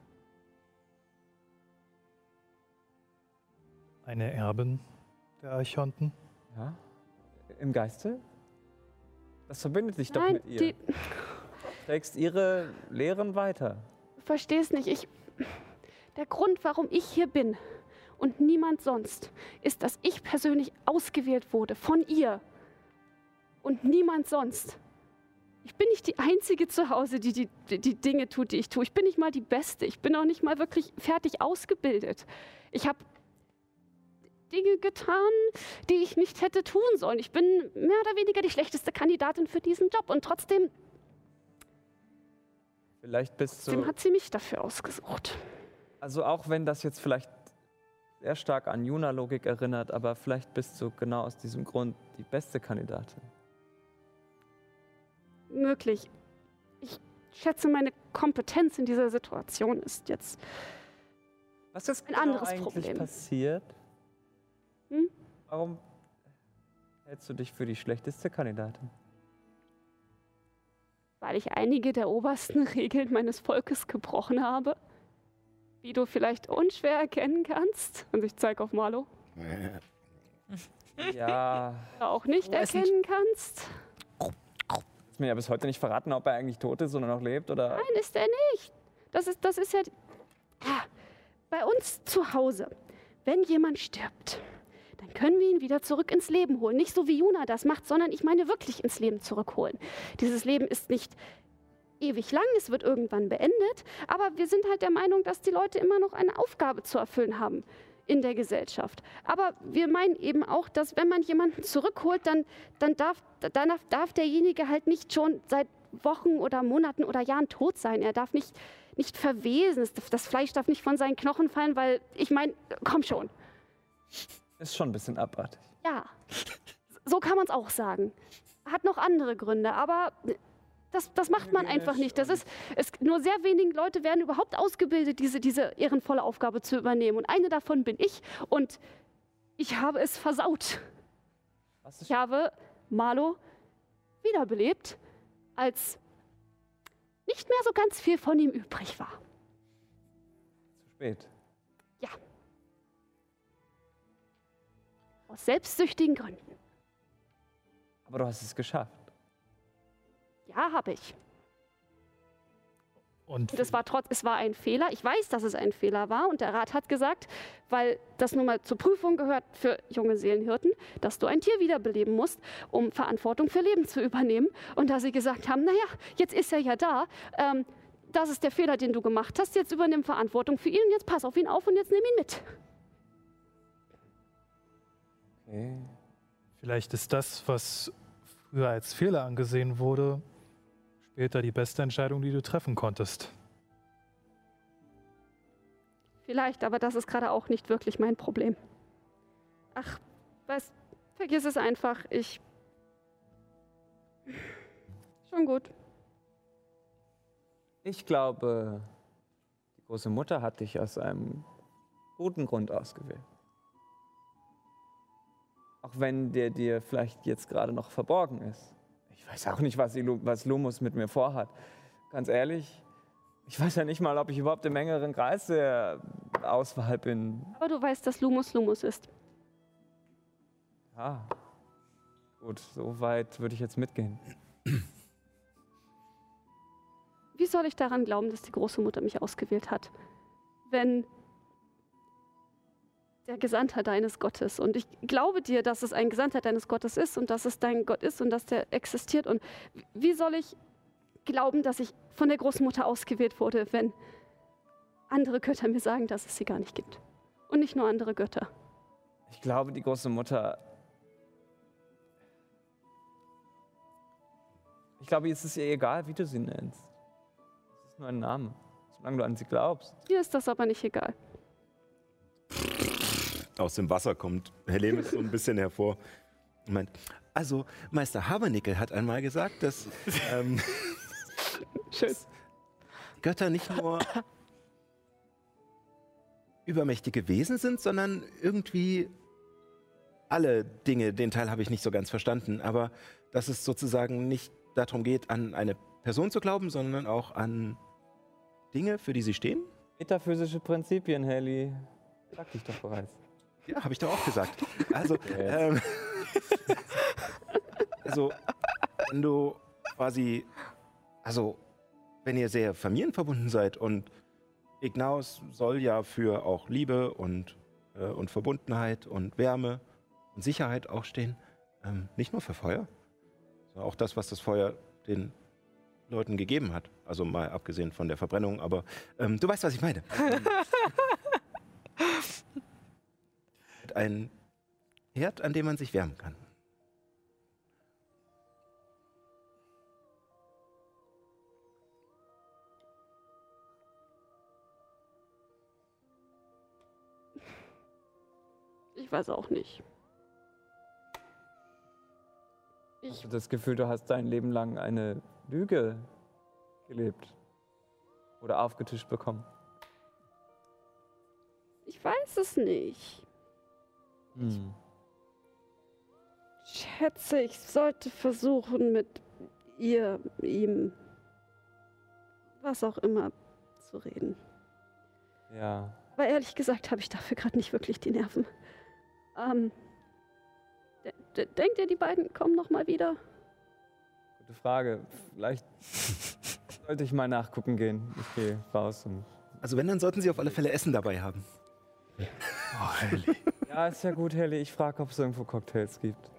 G: Eine Erbin der Archonten?
C: Ja? Im Geiste? Das verbindet dich doch
B: Nein,
C: mit ihr.
B: die,
C: Trägst ihre Lehren weiter.
B: Du verstehst nicht. Ich. Der Grund, warum ich hier bin und niemand sonst, ist, dass ich persönlich ausgewählt wurde von ihr, und niemand sonst. Ich bin nicht die Einzige zu Hause, die die, die die Dinge tut, die ich tue. Ich bin nicht mal die Beste. Ich bin auch nicht mal wirklich fertig ausgebildet. Ich habe Dinge getan, die ich nicht hätte tun sollen. Ich bin mehr oder weniger die schlechteste Kandidatin für diesen Job. Und trotzdem,
C: Vielleicht bist
B: trotzdem
C: du.
B: hat sie mich dafür ausgesucht.
C: Also auch wenn das jetzt vielleicht sehr stark an Juna-Logik erinnert, aber vielleicht bist du genau aus diesem Grund die beste Kandidatin.
B: Möglich. Ich schätze, meine Kompetenz in dieser Situation ist jetzt.
C: Was ist
B: Ein
C: genau
B: anderes
C: eigentlich
B: Problem.
C: passiert?
B: Hm?
C: Warum hältst du dich für die schlechteste Kandidatin?
B: Weil ich einige der obersten Regeln meines Volkes gebrochen habe. Wie du vielleicht unschwer erkennen kannst. Und ich zeige auf Marlo.
C: Ja,
B: auch nicht erkennen kannst.
C: hast mir ja bis heute nicht verraten, ob er eigentlich tot ist oder noch lebt oder.
B: Nein, ist er nicht. Das ist, das ist ja. Ah, Bei uns zu Hause, wenn jemand stirbt, dann können wir ihn wieder zurück ins Leben holen. Nicht so wie Juna das macht, sondern ich meine wirklich ins Leben zurückholen. Dieses Leben ist nicht ewig lang, es wird irgendwann beendet, aber wir sind halt der Meinung, dass die Leute immer noch eine Aufgabe zu erfüllen haben in der Gesellschaft. Aber wir meinen eben auch, dass wenn man jemanden zurückholt, dann, dann darf, danach darf derjenige halt nicht schon seit Wochen oder Monaten oder Jahren tot sein. Er darf nicht, nicht verwesen. Das Fleisch darf nicht von seinen Knochen fallen, weil ich meine, komm schon.
C: Ist schon ein bisschen abartig.
B: Ja, so kann man es auch sagen. Hat noch andere Gründe, aber das, das macht man einfach nicht. Das ist, es, nur sehr wenige Leute werden überhaupt ausgebildet, diese, diese ehrenvolle Aufgabe zu übernehmen. Und eine davon bin ich und ich habe es versaut. Ich habe Marlo wiederbelebt, als nicht mehr so ganz viel von ihm übrig war.
C: zu spät?
B: Aus selbstsüchtigen Gründen.
C: Aber du hast es geschafft.
B: Ja, habe ich.
G: Und
B: Und es war trotz, es war ein Fehler. Ich weiß, dass es ein Fehler war. Und der Rat hat gesagt, weil das nun mal zur Prüfung gehört für junge Seelenhirten, dass du ein Tier wiederbeleben musst, um Verantwortung für Leben zu übernehmen. Und da sie gesagt haben, naja, jetzt ist er ja da, ähm, das ist der Fehler, den du gemacht hast, jetzt übernimm Verantwortung für ihn, jetzt pass auf ihn auf und jetzt nimm ihn mit.
C: Okay.
G: vielleicht ist das, was früher als Fehler angesehen wurde, später die beste Entscheidung, die du treffen konntest.
B: Vielleicht, aber das ist gerade auch nicht wirklich mein Problem. Ach, was, vergiss es einfach. Ich. Schon gut.
C: Ich glaube, die große Mutter hat dich aus einem guten Grund ausgewählt. Auch wenn der dir vielleicht jetzt gerade noch verborgen ist. Ich weiß auch nicht, was, was Lumus mit mir vorhat. Ganz ehrlich, ich weiß ja nicht mal, ob ich überhaupt im engeren Kreis der Auswahl bin.
B: Aber du weißt, dass Lumus Lumus ist.
C: Ja. Gut, so weit würde ich jetzt mitgehen.
B: Wie soll ich daran glauben, dass die große Mutter mich ausgewählt hat? Wenn der Gesandter deines Gottes und ich glaube dir, dass es ein Gesandter deines Gottes ist und dass es dein Gott ist und dass der existiert und wie soll ich glauben, dass ich von der Großmutter ausgewählt wurde, wenn andere Götter mir sagen, dass es sie gar nicht gibt? Und nicht nur andere Götter.
C: Ich glaube, die große Mutter. Ich glaube, es ist ihr egal, wie du sie nennst. Es ist nur ein Name, solange du an sie glaubst.
B: Mir ist das aber nicht egal.
A: Aus dem Wasser kommt Helemis so ein bisschen hervor und meint, also Meister Habernickel hat einmal gesagt, dass ähm,
B: Schön.
A: Götter nicht nur übermächtige Wesen sind, sondern irgendwie alle Dinge, den Teil habe ich nicht so ganz verstanden, aber dass es sozusagen nicht darum geht, an eine Person zu glauben, sondern auch an Dinge, für die sie stehen.
C: Metaphysische Prinzipien, Haley. Sag dich doch bereits.
A: Ja, habe ich doch auch gesagt. Also, ähm, also, wenn du quasi, also, wenn ihr sehr familienverbunden seid und Ignaus soll ja für auch Liebe und, äh, und Verbundenheit und Wärme und Sicherheit auch stehen, ähm, nicht nur für Feuer, Auch das, was das Feuer den Leuten gegeben hat. Also mal abgesehen von der Verbrennung, aber ähm, du weißt, was ich meine. Ein Herd, an dem man sich wärmen kann.
B: Ich weiß auch nicht. Ich,
C: Hast du das Gefühl, du hast dein Leben lang eine Lüge gelebt? Oder aufgetischt bekommen?
B: ich weiß es nicht.
C: Hm.
B: Ich schätze, ich sollte versuchen, mit ihr, ihm, was auch immer, zu reden.
C: Ja.
B: Aber ehrlich gesagt habe ich dafür gerade nicht wirklich die Nerven. Ähm, de de denkt ihr, die beiden kommen noch mal wieder?
C: Gute Frage. Vielleicht sollte ich mal nachgucken gehen. Ich gehe raus und.
A: Also wenn, dann sollten sie auf alle Fälle Essen dabei haben.
G: Oh, Helly.
C: Ja, ist ja gut, Helly. Ich frage, ob es irgendwo Cocktails gibt.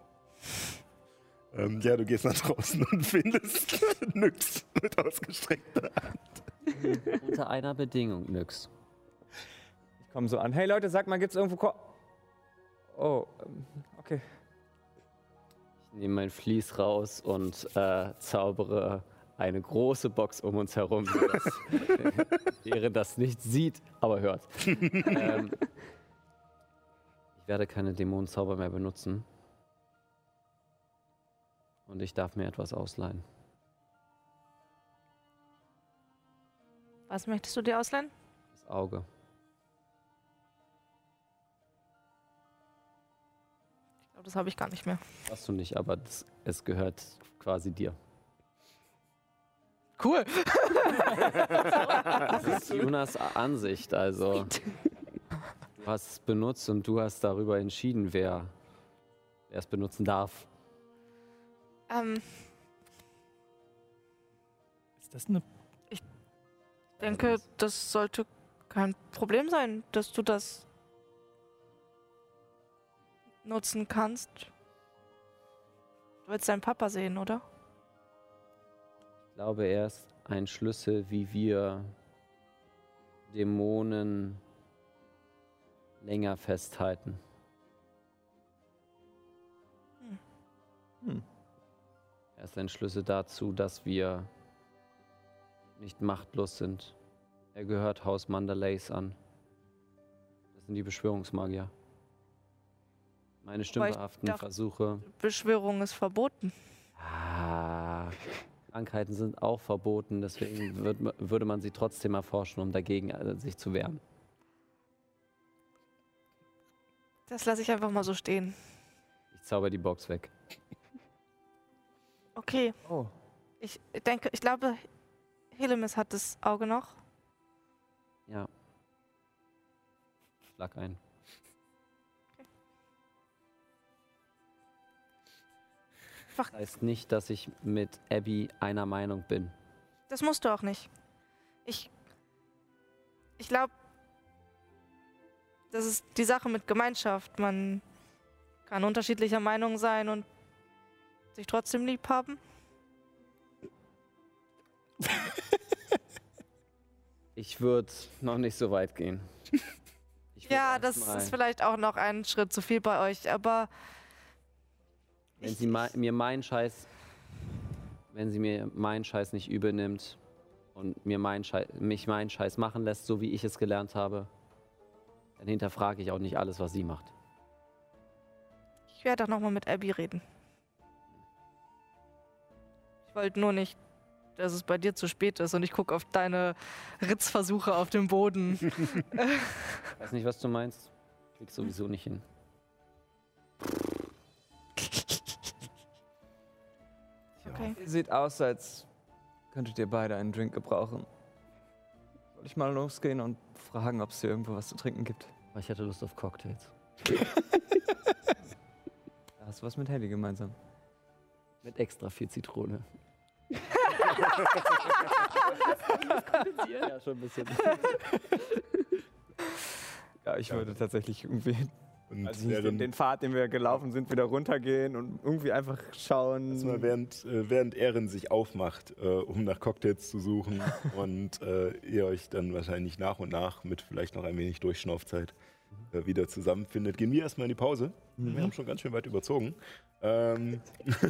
A: Ähm, ja, du gehst nach draußen und findest nix mit ausgestreckter Hand.
E: Unter einer Bedingung, Nyx.
C: Ich komme so an. Hey Leute, sag mal, gibt's irgendwo Ko Oh, ähm, okay.
E: Ich nehme mein Vlies raus und äh, zaubere eine große Box um uns herum, sodass Ehren das nicht sieht, aber hört. ähm, werde keine Dämonenzauber mehr benutzen. Und ich darf mir etwas ausleihen.
D: Was möchtest du dir ausleihen?
E: Das Auge.
D: Ich glaube, das habe ich gar nicht mehr.
E: Hast du nicht, aber das, es gehört quasi dir.
D: Cool.
E: Das ist Jonas Ansicht, also. Du hast es benutzt und du hast darüber entschieden, wer, wer es benutzen darf.
D: Ähm,
G: Ist das eine.
D: ich denke, das sollte kein Problem sein, dass du das nutzen kannst. Du willst deinen Papa sehen, oder?
E: Ich glaube, er ist ein Schlüssel, wie wir Dämonen länger festhalten.
C: Hm.
E: Er ist ein Schlüssel dazu, dass wir nicht machtlos sind. Er gehört Haus Mandalays an. Das sind die Beschwörungsmagier. Meine stümperhaften
D: dachte-
E: Versuche.
D: Beschwörung ist verboten.
E: Ah, Krankheiten sind auch verboten, deswegen würd, ma- würde man sie trotzdem erforschen, um dagegen äh, sich zu wehren.
D: Das lasse ich einfach mal so stehen.
E: Ich zauber die Box weg.
D: Okay,
C: Oh.
D: ich denke, ich glaube, Helemis hat das Auge noch.
E: Ja. Schlag ein. Das heißt nicht, dass ich mit Abby einer Meinung bin.
D: Das musst du auch nicht. Ich. Ich glaube, das ist die Sache mit Gemeinschaft. Man kann unterschiedlicher Meinung sein und sich trotzdem lieb haben.
E: Ich würde noch nicht so weit gehen.
D: Ja, das ist vielleicht auch noch ein Schritt zu viel bei euch, aber
E: Wenn
D: ich-
E: sie mei- mir meinen Scheiß, wenn sie mir meinen Scheiß nicht übel nimmt und mir meinen Scheiß, mich meinen Scheiß machen lässt, so wie ich es gelernt habe, dann hinterfrage ich auch nicht alles, was sie macht.
D: ich werde auch noch mal mit Abby reden. Ich wollte nur nicht, dass es bei dir zu spät ist und ich gucke auf deine Ritzversuche auf dem Boden.
E: Ich weiß nicht, was du meinst. Krieg sowieso nicht hin.
D: Okay.
C: Ihr seht aus, als könntet ihr beide einen Drink gebrauchen. Soll ich mal losgehen und fragen, ob es hier irgendwo was zu trinken gibt?
E: Ich hatte Lust auf Cocktails.
C: Da hast du was mit Helly gemeinsam.
E: Mit extra viel Zitrone. ja, schon ein bisschen.
C: Ja, ich würde tatsächlich irgendwie
A: Und
C: Also nicht den,
A: während,
C: den Pfad, den wir gelaufen sind, wieder runtergehen und irgendwie einfach schauen.
A: erstmal während, äh, während Ehren sich aufmacht, äh, um nach Cocktails zu suchen und äh, ihr euch dann wahrscheinlich nach und nach mit vielleicht noch ein wenig Durchschnaufzeit äh, wieder zusammenfindet, gehen wir erstmal in die Pause. Wir haben schon ganz schön weit überzogen. Ähm,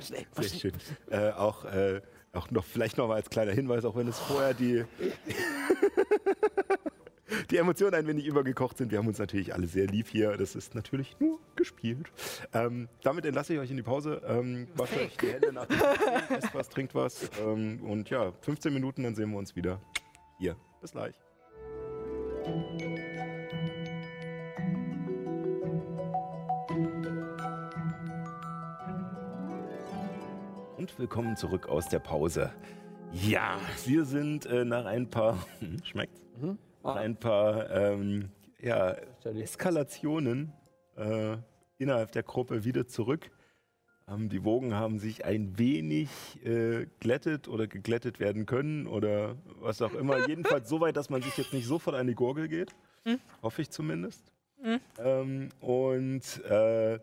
A: Sehr schön. Äh, auch, äh, auch noch vielleicht noch mal als kleiner Hinweis, auch wenn es vorher die, die Emotionen ein wenig übergekocht sind. Wir haben uns natürlich alle sehr lieb hier. Das ist natürlich nur gespielt. Ähm, damit entlasse ich euch in die Pause. Ähm, wascht euch die Hände nach dem Essen, esst was, trinkt was. Ähm, und ja, 15 Minuten, dann sehen wir uns wieder hier. Bis gleich. Und willkommen zurück aus der Pause. Ja, wir sind äh, nach ein paar, hm, schmeckt's? Nach ein paar ähm, ja, Eskalationen äh, innerhalb der Gruppe wieder zurück. Ähm, die Wogen haben sich ein wenig äh, glättet oder geglättet werden können oder was auch immer. Jedenfalls so weit, dass man sich jetzt nicht sofort an die Gurgel geht. Hoffe ich zumindest. Ähm, und äh,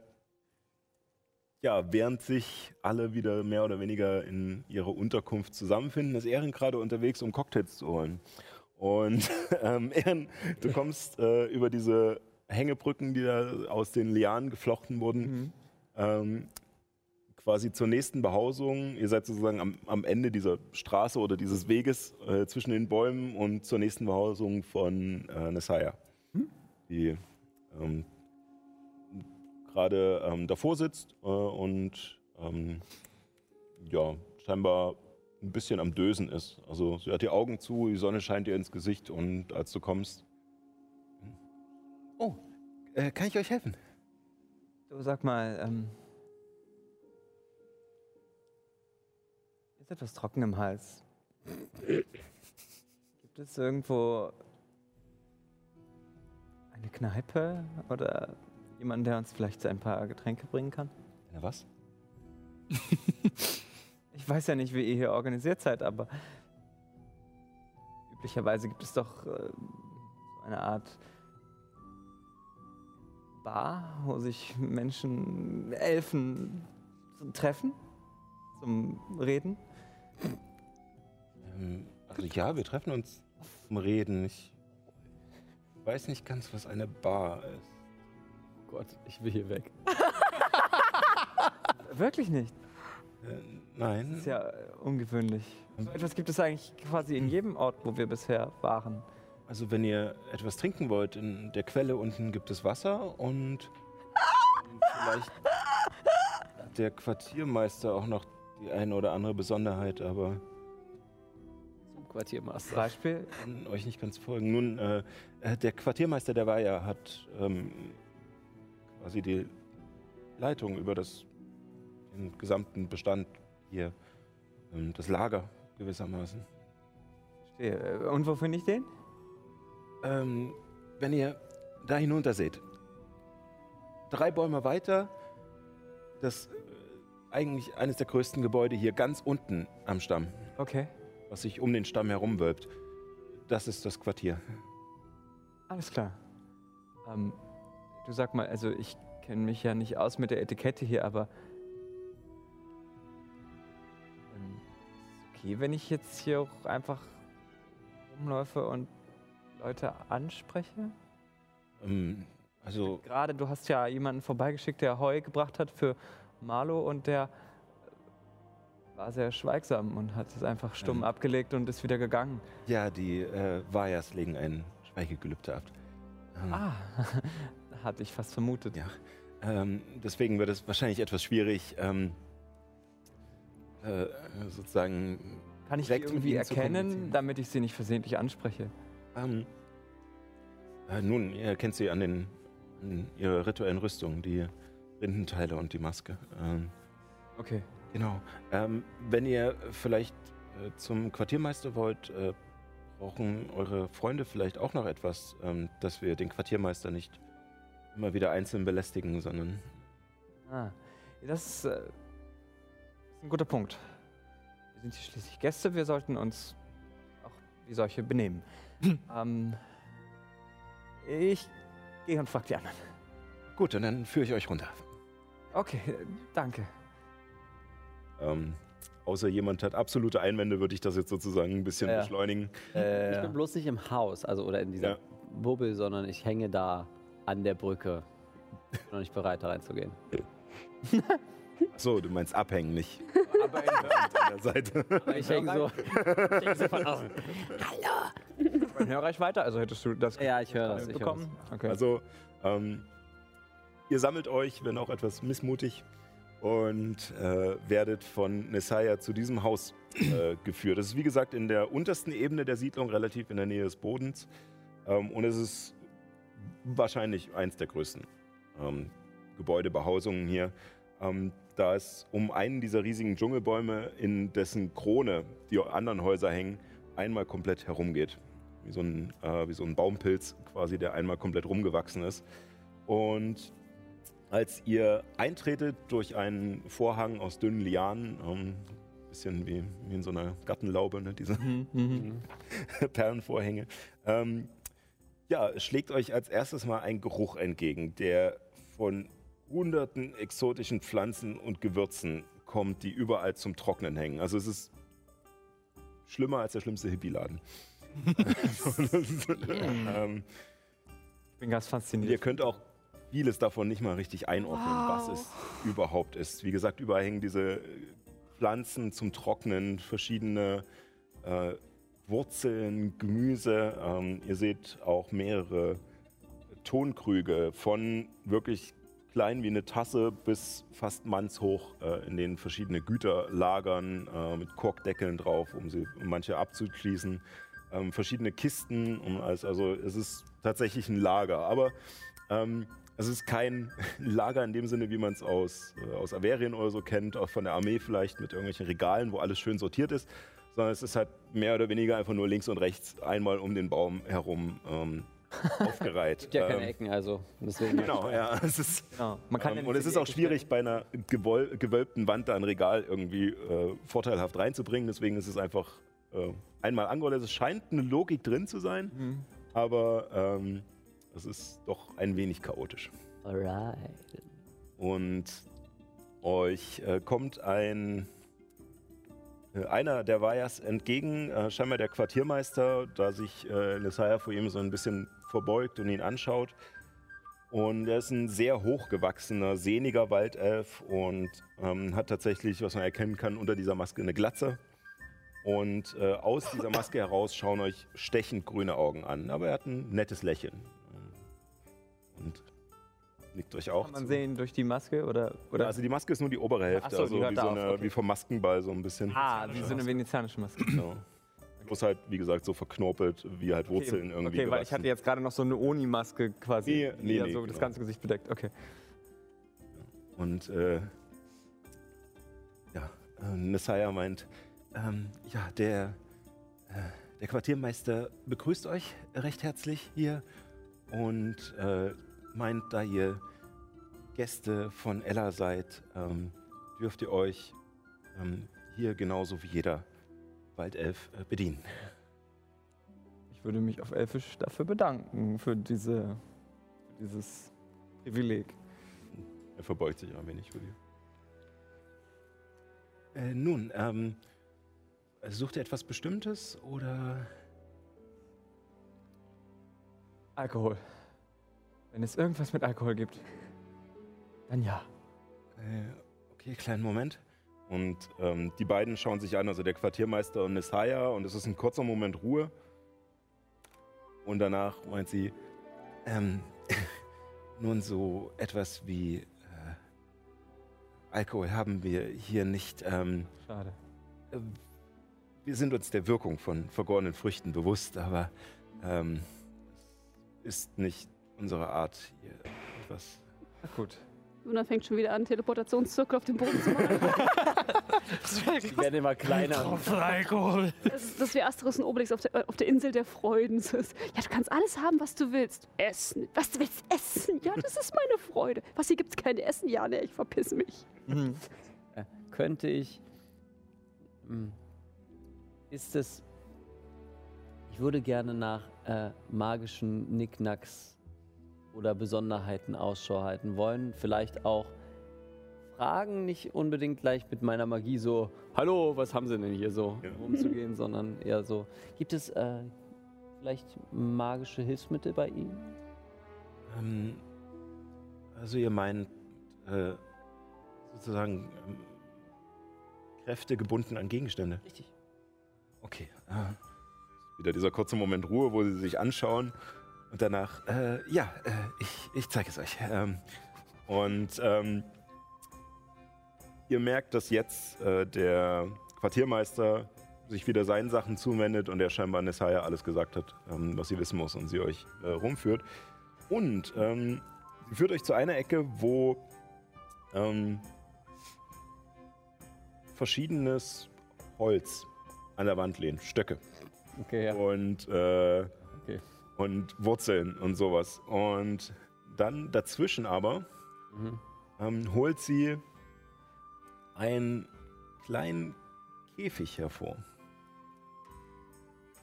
A: ja, während sich alle wieder mehr oder weniger in ihrer Unterkunft zusammenfinden, ist Ehren gerade unterwegs, um Cocktails zu holen. Und ähm, Ehren, du kommst äh, über diese Hängebrücken, die da aus den Lianen geflochten wurden, ähm, quasi zur nächsten Behausung. Ihr seid sozusagen am, am Ende dieser Straße oder dieses Weges äh, zwischen den Bäumen und zur nächsten Behausung von äh, Nessaya, die ähm, gerade ähm, davor sitzt äh, und ähm, ja, scheinbar ein bisschen am Dösen ist. Also sie hat die Augen zu, die Sonne scheint ihr ins Gesicht und als du kommst. Oh, äh, kann ich euch helfen?
C: Du sag mal, ähm. Ist etwas trocken im Hals. Gibt es irgendwo eine Kneipe oder jemanden, der uns vielleicht ein paar Getränke bringen kann?
A: Na was?
C: Ich weiß ja nicht, wie ihr hier organisiert seid, aber üblicherweise gibt es doch äh, so eine Art Bar, wo sich Menschen, Elfen treffen zum Reden.
A: Ähm, also ja, wir treffen uns zum Reden. Ich weiß nicht ganz, was eine Bar ist.
E: Gott, ich will hier weg.
C: Wirklich nicht.
A: Äh, nein.
C: Das ist ja äh, ungewöhnlich. So etwas gibt es eigentlich quasi in jedem Ort, wo wir bisher waren.
A: Also wenn ihr etwas trinken wollt, in der Quelle unten gibt es Wasser und vielleicht hat der Quartiermeister auch noch die eine oder andere Besonderheit, aber
E: Zum Quartiermaster.
C: Beispiel,
A: kann euch nicht ganz folgen. Nun, äh, äh, der Quartiermeister der Weiher hat ähm, quasi die Leitung über das, den gesamten Bestand hier, ähm, das Lager gewissermaßen.
C: verstehe. Äh, Und wo finde ich den?
A: Ähm, wenn ihr da hinunter seht, drei Bäume weiter, das äh, eigentlich eines der größten Gebäude hier ganz unten am Stamm,
C: Okay,
A: was sich um den Stamm herumwölbt. Das ist das Quartier.
C: alles klar. Ähm, du sag mal, also ich kenne mich ja nicht aus mit der Etikette hier, aber okay, wenn ich jetzt hier auch einfach rumläufe und Leute anspreche?
A: Ähm, also,
C: Gerade, du hast ja jemanden vorbeigeschickt, der Heu gebracht hat für Marlo und der war sehr schweigsam und hat es einfach stumm
A: Ähm.
C: abgelegt und ist wieder gegangen.
A: ja, die äh, Wayas legen ein Schweigegelübde ab. Ähm,
C: Ah, hatte ich fast vermutet.
A: Ja. Ähm, deswegen wird es wahrscheinlich etwas schwierig, ähm, äh, sozusagen.
C: Kann ich die irgendwie erkennen, damit ich sie nicht versehentlich anspreche?
A: Ähm, äh, nun, ihr erkennt sie an, den, an ihrer rituellen Rüstung, die Rindenteile und die Maske. Ähm,
C: Okay.
A: genau. Ähm, wenn ihr vielleicht äh, zum Quartiermeister wollt, äh, brauchen eure Freunde vielleicht auch noch etwas, ähm, dass wir den Quartiermeister nicht immer wieder einzeln belästigen, sondern
C: Ah, das äh, ist ein guter Punkt. Wir sind hier schließlich Gäste, wir sollten uns auch wie solche benehmen. ähm, Ich gehe und frage die anderen.
A: Gut, und dann führe ich euch runter.
C: Okay, äh, danke.
A: Ähm, außer jemand hat absolute Einwände, würde ich das jetzt sozusagen ein bisschen
E: Ja.
A: beschleunigen.
E: Ich
C: Äh,
E: bin bloß nicht im Haus, also oder in dieser
A: Ja.
E: Bubbel, sondern ich hänge da an der Brücke. Bin noch nicht bereit, da reinzugehen.
A: Achso, du meinst abhängen, nicht
C: aber in,
A: an der Seite.
E: Ich hänge so, ich hänge so von außen.
C: in Hörreichweite, also hättest du das
E: Ja, ich höre das. Ich höre
C: bekommen? Okay.
A: Also, ähm, ihr sammelt euch, wenn auch etwas missmutig, und äh, werdet von Nessaya zu diesem Haus äh, geführt. Das ist wie gesagt in der untersten Ebene der Siedlung, relativ in der Nähe des Bodens. Ähm, und es ist wahrscheinlich eins der größten ähm, Gebäudebehausungen hier. Ähm, da es um einen dieser riesigen Dschungelbäume, in dessen Krone die anderen Häuser hängen, einmal komplett herumgeht. Wie so ein, äh, wie so ein Baumpilz quasi, der einmal komplett rumgewachsen ist. Und als ihr eintretet durch einen Vorhang aus dünnen Lianen, ähm, bisschen wie, wie in so einer Gartenlaube, ne, diese Perlenvorhänge, ähm, ja, schlägt euch als erstes mal ein Geruch entgegen, der von hunderten exotischen Pflanzen und Gewürzen kommt, die überall zum Trocknen hängen. Also es ist schlimmer als der schlimmste Hippie-Laden. ähm,
C: Ich bin ganz fasziniert.
A: ihr könnt auch vieles davon nicht mal richtig einordnen,
D: Wow.
A: was es überhaupt ist. Wie gesagt, überall hängen diese Pflanzen zum Trocknen, verschiedene äh, Wurzeln, Gemüse. Ähm, ihr seht auch mehrere Tonkrüge von wirklich klein wie eine Tasse bis fast mannshoch, äh, in denen verschiedene Güter lagern äh, mit Korkdeckeln drauf, um sie um manche abzuschließen. Ähm, verschiedene Kisten, um alles, also es ist tatsächlich ein Lager, aber ähm, es ist kein Lager in dem Sinne, wie man es aus, äh, aus Averien oder so kennt, auch von der Armee vielleicht mit irgendwelchen Regalen, wo alles schön sortiert ist, sondern es ist halt mehr oder weniger einfach nur links und rechts einmal um den Baum herum ähm, aufgereiht.
E: Gibt ja keine
A: Ähm,
E: Ecken, also deswegen.
A: Genau, ja. Es ist,
C: Genau. Man kann
A: ähm, und es
C: in
A: ist auch schwierig, bei einer gewölbten Wand da ein Regal irgendwie äh, vorteilhaft reinzubringen. Deswegen ist es einfach äh, einmal angeordnet. Es scheint eine Logik drin zu sein,
C: stellen. Mhm.
A: aber ähm, es ist doch ein wenig chaotisch.
E: Alright.
A: Und euch äh, kommt ein äh, einer der Vayas entgegen, äh, scheinbar der Quartiermeister, da sich äh, Nesaya vor ihm so ein bisschen verbeugt und ihn anschaut. Und er ist ein sehr hochgewachsener, sehniger Waldelf und ähm, hat tatsächlich, was man erkennen kann, unter dieser Maske eine Glatze. Und äh, aus dieser Maske heraus schauen euch stechend grüne Augen an. Aber er hat ein nettes Lächeln. Und nickt euch auch
C: Kann man
A: zu.
C: sehen durch die Maske oder? oder?
A: Also die Maske ist nur die obere Hälfte,
C: Ach so,
A: also wie, so
C: auf,
A: eine,
C: okay.
A: wie vom Maskenball so ein bisschen.
C: ah, wie so eine venezianische Maske.
A: Genau. Bloß halt, wie gesagt, so verknorpelt, wie halt Wurzeln
C: okay,
A: irgendwie
C: Okay, weil ich hatte jetzt gerade noch so eine Oni-Maske quasi,
A: Nee,
C: die
A: nee,
C: ja
A: nee,
C: so das
A: genau.
C: ganze Gesicht bedeckt. Okay.
A: Und äh, ja, äh, Nessaya meint, ähm, ja, der, äh, der Quartiermeister begrüßt euch recht herzlich hier und äh, meint, da ihr Gäste von Ella seid, ähm, dürft ihr euch ähm, hier genauso wie jeder Waldelf äh, bedienen.
C: Ich würde mich auf Elfisch dafür bedanken, für, diese, für dieses Privileg.
A: Er verbeugt sich ein wenig für die. Äh, nun, ähm, sucht ihr etwas Bestimmtes oder?
C: Alkohol. Wenn es irgendwas mit Alkohol gibt, dann ja.
A: Äh, okay, kleinen Moment. Und ähm, die beiden schauen sich an, also der Quartiermeister und Nessaya, und es ist ein kurzer Moment Ruhe. Und danach meint sie, ähm, nun so etwas wie äh, Alkohol haben wir hier nicht. Ähm,
C: Schade.
A: Äh, Wir sind uns der Wirkung von vergorenen Früchten bewusst, aber ähm, es ist nicht unsere Art, hier etwas.
C: Na gut.
B: Luna fängt schon wieder an, Teleportationszirkel auf dem Boden zu machen.
E: Die werden immer kleiner.
G: Alkohol.
B: Das ist, das ist wie Asterix und Obelix auf der, auf der Insel der Freuden. Ist, Ja, du kannst alles haben, was du willst. Essen. Was du willst essen? Ja, das ist meine Freude. Was, hier gibt's kein Essen? Ja, ne, ich verpiss mich.
E: Äh, könnte ich. Hm, ist es. Ich würde gerne nach äh, magischen Nicknacks oder Besonderheiten Ausschau halten wollen. Vielleicht auch Fragen, nicht unbedingt gleich mit meiner Magie so, hallo, was haben sie denn hier so
A: Ja.
E: rumzugehen, sondern eher so, gibt es äh, vielleicht magische Hilfsmittel bei Ihnen?
A: Ähm, also ihr meint äh, sozusagen ähm, Kräfte gebunden an Gegenstände.
E: Richtig.
A: Okay. Äh, wieder dieser kurze Moment Ruhe, wo sie sich anschauen und danach, äh, ja, äh, ich, ich zeige es euch. Ähm, und ähm, ihr merkt, dass jetzt äh, der Quartiermeister sich wieder seinen Sachen zuwendet und er scheinbar Nessaya alles gesagt hat, ähm, was sie wissen muss und sie euch äh, rumführt. Und ähm, sie führt euch zu einer Ecke, wo ähm, verschiedenes Holz an der Wand lehnt, Stöcke
E: Okay, ja.
A: und, äh. Und Wurzeln und sowas. Und dann dazwischen aber
E: Mhm.
A: ähm, holt sie einen kleinen Käfig hervor.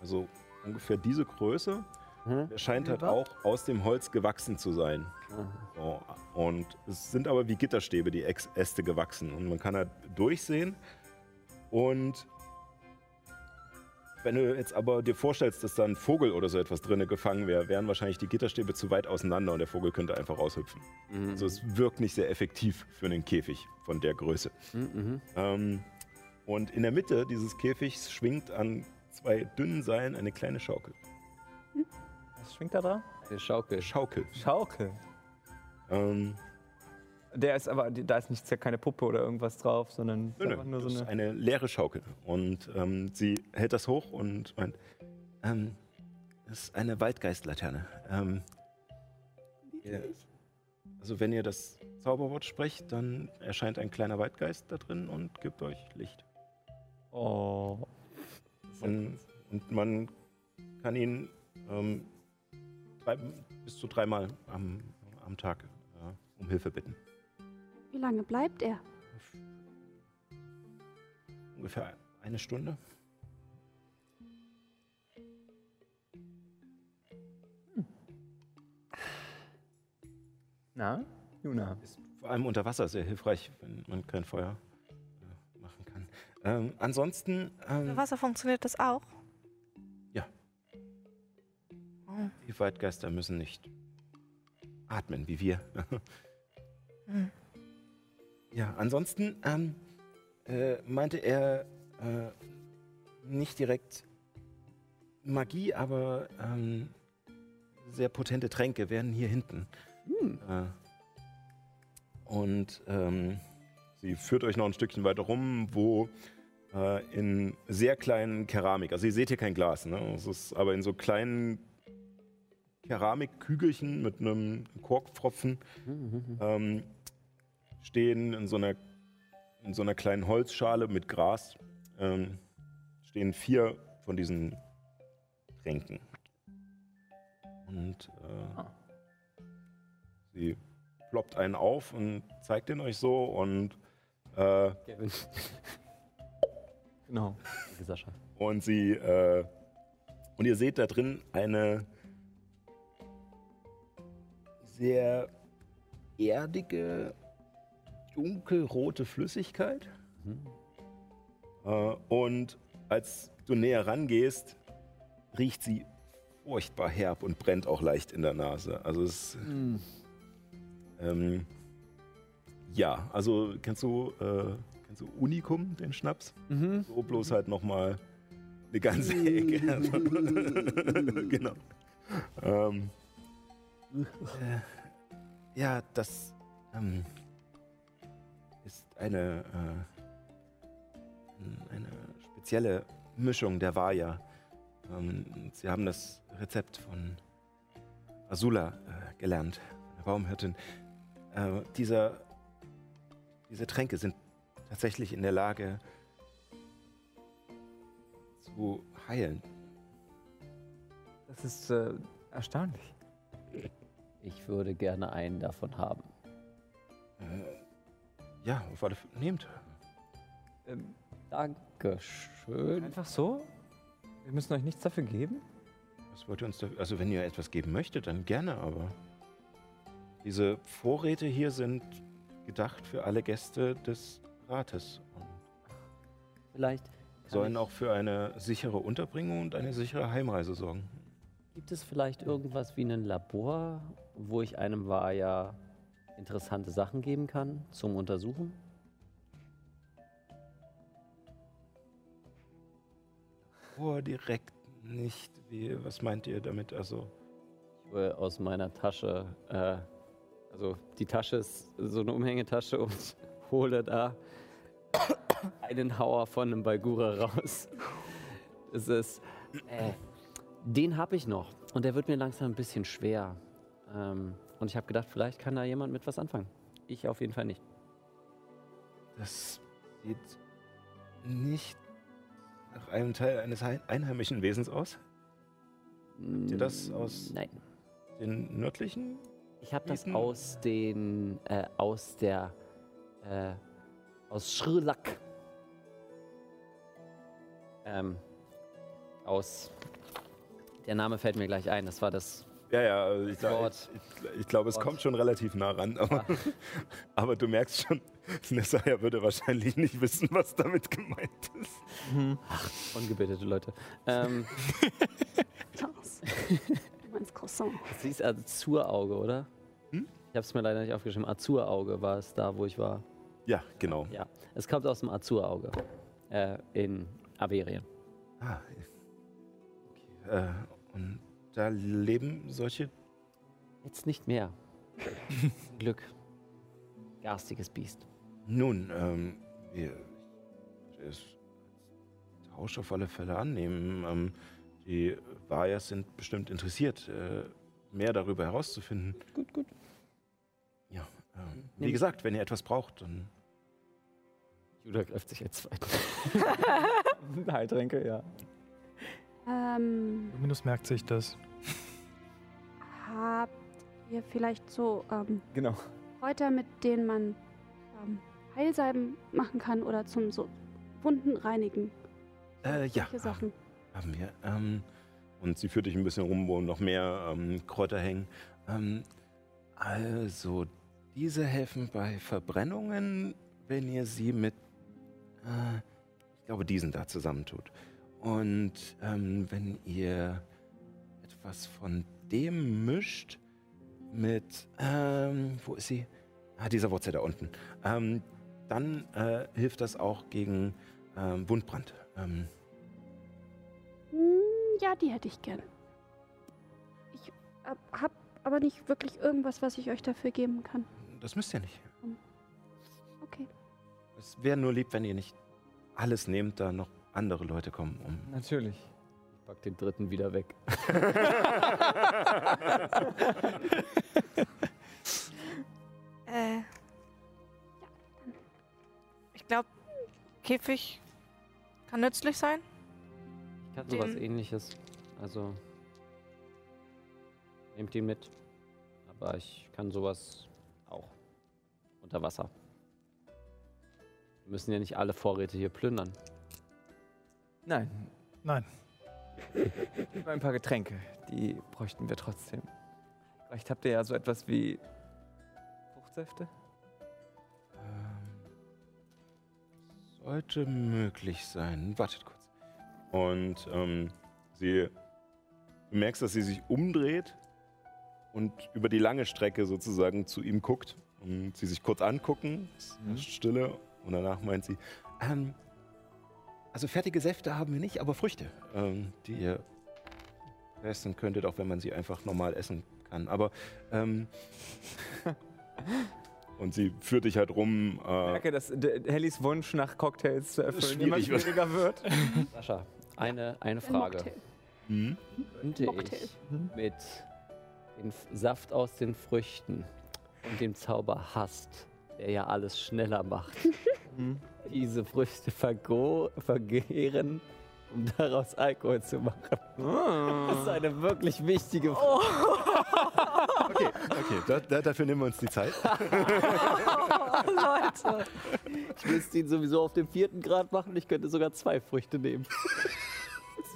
A: Also ungefähr diese Größe.
E: Mhm.
A: Der scheint halt auch aus dem Holz gewachsen zu sein. So, und es sind aber wie Gitterstäbe, die Äste gewachsen. Und man kann halt durchsehen. Und wenn du jetzt aber dir vorstellst, dass da ein Vogel oder so etwas drinne gefangen wäre, wären wahrscheinlich die Gitterstäbe zu weit auseinander und der Vogel könnte einfach raushüpfen.
E: Mhm.
A: Also es wirkt nicht sehr effektiv für einen Käfig von der Größe.
E: Mhm, mhm.
A: Ähm, und in der Mitte dieses Käfigs schwingt an zwei dünnen Seilen eine kleine Schaukel.
C: Was schwingt da dran?
E: Der Schaukel.
A: Schaukel.
C: Schaukel.
A: Ähm,
C: Der ist aber, da ist nicht, keine Puppe oder irgendwas drauf, sondern
A: Nö, nö,
C: nur
A: das
C: so
A: ist
C: eine.
A: eine leere Schaukel. Und ähm, sie hält das hoch und meint, ähm, das ist eine Waldgeistlaterne. Ähm, ihr, also wenn ihr das Zauberwort sprecht, dann erscheint ein kleiner Waldgeist da drin und gibt euch Licht.
C: Oh.
A: Und, und man kann ihn ähm, drei, bis zu dreimal am, am Tag äh, um Hilfe bitten.
B: Wie lange bleibt er?
A: Ungefähr eine Stunde.
C: Na, Juna.
A: Ist vor allem unter Wasser sehr hilfreich, wenn man kein Feuer äh, machen kann. Ähm, ansonsten,
D: Unter
A: ähm,
D: Wasser funktioniert das auch.
A: Ja.
D: Oh.
A: die Waldgeister müssen nicht atmen wie wir.
D: Hm.
A: Ja, ansonsten ähm, äh, meinte er äh, nicht direkt Magie, aber ähm, sehr potente Tränke werden hier hinten. Äh, und ähm, sie führt euch noch ein Stückchen weiter rum, wo äh, in sehr kleinen Keramik, also ihr seht hier kein Glas, ne? es ist aber in so kleinen Keramikkügelchen mit einem Korkpfropfen ähm, stehen in so einer in so einer kleinen Holzschale mit Gras ähm, stehen vier von diesen Tränken. Und äh,
C: Ah.
A: sie ploppt einen auf und zeigt den euch so und äh,
E: Kevin.
C: Genau.
E: Danke, Sascha.
A: und sie äh, und ihr seht da drin eine sehr erdige, dunkelrote Flüssigkeit. Äh, und als du näher rangehst, riecht sie furchtbar herb und brennt auch leicht in der Nase. Also es ähm, ja, also kennst du äh, kennst du Unicum, den Schnaps?
E: Mhm.
A: So bloß halt nochmal eine ganze Ecke. Also, genau. Ähm, äh, ja, das ähm, eine, äh, eine spezielle Mischung der Vaya. Ähm, Sie haben das Rezept von Azula äh, gelernt, der Baumhirtin. Äh, dieser, diese Tränke sind tatsächlich in der Lage zu heilen.
C: Das ist äh, erstaunlich.
E: Ich würde gerne einen davon haben.
A: Äh, ja, auf alle Fälle. Nehmt.
C: Ähm,
E: Dankeschön.
C: einfach so? Wir müssen euch nichts dafür geben?
A: Was wollt ihr uns da, also wenn ihr etwas geben möchtet, dann gerne, aber diese Vorräte hier sind gedacht für alle Gäste des Rates und
E: Vielleicht
A: sollen auch für eine sichere Unterbringung und eine sichere Heimreise sorgen.
E: Gibt es vielleicht irgendwas wie ein Labor, wo ich einem Vaja interessante Sachen geben kann zum Untersuchen?
A: Oh, direkt nicht. Wie, was meint ihr damit? Also,
E: Ich hole aus meiner Tasche, äh, also die Tasche ist so eine Umhängetasche und hole da einen Hauer von einem Balgura raus. Es ist, äh, den habe ich noch und der wird mir langsam ein bisschen schwer. Ähm, und ich habe gedacht, vielleicht kann da jemand mit was anfangen. Ich auf jeden Fall nicht.
A: das sieht nicht nach einem Teil eines hei- einheimischen Wesens aus. ihr das aus-
E: Nein.
A: Den nördlichen?
E: Ich habe das aus den, äh, aus der, äh, aus Sri Lanka. Ähm, aus, der Name fällt mir gleich ein, das war das,
A: Ja, ja, also ich, ich, ich, ich glaube, es
E: Wort.
A: kommt schon relativ nah ran. Aber, aber du merkst schon, Nessaya würde wahrscheinlich nicht wissen, was damit gemeint ist.
E: ungebildete Leute. Ähm.
B: Du meinst Croissant.
E: das hieß Azurauge, oder?
A: Hm?
E: Ich habe es mir leider nicht aufgeschrieben. Azurauge war es da, wo ich war.
A: Ja, genau.
E: Ja, es kommt aus dem Azurauge äh, in Averien.
A: Ah, okay. äh, und da leben solche.
E: Jetzt nicht mehr. Glück. Garstiges Biest.
A: Nun, ähm, wir ich es als Tausch auf alle Fälle annehmen. Ähm, die Vayas sind bestimmt interessiert, äh, mehr darüber herauszufinden.
E: Gut, gut.
A: Ja, ähm, wie
E: Nimm-
A: gesagt, wenn ihr etwas braucht, dann
E: Judah greift sich als zweiten. Heiltränke, ja.
B: Ähm,
G: Luminus merkt sich das.
B: habt ihr vielleicht so ähm,
C: Genau.
B: Kräuter, mit denen man ähm, Heilsalben machen kann oder zum so Wunden reinigen?
A: Äh, ja,
B: Sachen.
A: haben wir. Ähm, und sie führt dich ein bisschen rum, wo noch mehr ähm, Kräuter hängen. Ähm, also, diese helfen bei Verbrennungen, wenn ihr sie mit, äh, ich glaube, diesen da zusammentut. Und ähm, wenn ihr etwas von dem mischt mit, ähm, wo ist sie? Ah, dieser Wurzel da unten. Ähm, dann äh, hilft das auch gegen ähm, Wundbrand. Ähm,
B: Hm, ja, die hätte ich gern. Ich äh, hab aber nicht wirklich irgendwas, was ich euch dafür geben kann.
A: Das müsst ihr nicht.
B: Okay.
A: Es wäre nur lieb, wenn ihr nicht alles nehmt, da noch andere Leute kommen. Um
C: Natürlich.
E: Ich pack den dritten wieder weg.
D: Äh. Ich glaube, Käfig kann nützlich sein.
E: Ich kann sowas
D: Den-
E: ähnliches. Also. Nehmt ihn mit. Aber ich kann sowas auch. Unter Wasser. Wir müssen ja nicht alle Vorräte hier plündern.
C: Nein,
G: Nein,
C: nur ein paar Getränke. Die bräuchten wir trotzdem. Vielleicht habt ihr ja so etwas wie Fruchtsäfte?
A: Ähm, sollte möglich sein. Wartet kurz. Und ähm, sie, du merkst, dass sie sich umdreht und über die lange Strecke sozusagen zu ihm guckt. Und sie sich kurz angucken, es
C: Mhm.
A: Stille. Und danach meint sie, ähm, also fertige Säfte haben wir nicht, aber Früchte, ähm, die ihr essen könntet, auch wenn man sie einfach normal essen kann. Aber ähm, und sie führt dich halt rum.
C: Ich
A: Äh,
C: merke, dass Hellys Wunsch nach Cocktails zu erfüllen immer schwieriger wird.
E: Sascha, eine, eine
B: Ein
E: Frage.
A: Hm?
E: Könnte
B: Mocktail.
E: ich mit dem Saft aus den Früchten und dem Zauber Hast, der ja alles schneller macht,
C: Mhm.
E: diese Früchte vergo vergehren, um daraus Alkohol zu machen? Das ist eine wirklich wichtige Frage.
A: Okay, okay, da, da, dafür nehmen wir uns die Zeit.
D: Leute.
E: Ich müsste ihn sowieso auf dem vierten Grad machen. Ich könnte sogar zwei Früchte nehmen.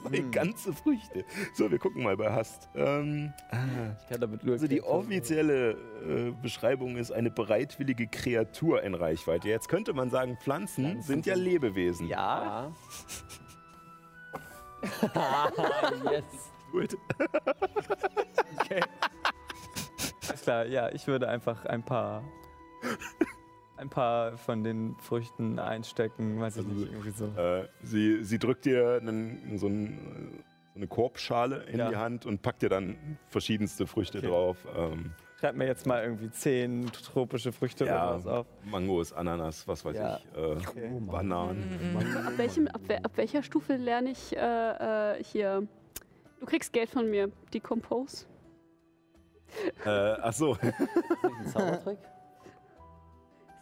A: Zwei ganze Früchte. So, wir gucken mal bei Hast. Ähm, ah.
E: Ich kann damit nur
A: Also die offizielle äh, Beschreibung ist eine bereitwillige Kreatur in Reichweite. Jetzt könnte man sagen, Pflanzen,
C: Pflanzen
A: sind ja
C: sind-
A: Lebewesen.
C: Ja.
E: Ja. yes.
A: Gut.
C: Okay. Alles klar, ja, ich würde einfach ein paar. Ein paar von den Früchten einstecken, weiß ich nicht, irgendwie so.
A: Äh, sie, sie drückt dir einen, so, ein, so eine Korbschale in
C: Ja.
A: die Hand und packt dir dann verschiedenste Früchte
C: Okay.
A: drauf. Ähm,
C: Schreib mir jetzt mal irgendwie zehn tropische Früchte
A: Ja.
C: oder was auf.
A: Mangos, Ananas, was weiß
C: Ja.
A: ich. Äh,
C: Okay.
A: Bananen.
B: Ab, welchem, ab, ab welcher Stufe lerne ich äh, äh, hier? Du kriegst Geld von mir. Decompose.
A: Äh, ach so,
E: Ist das ein Zaubertrick?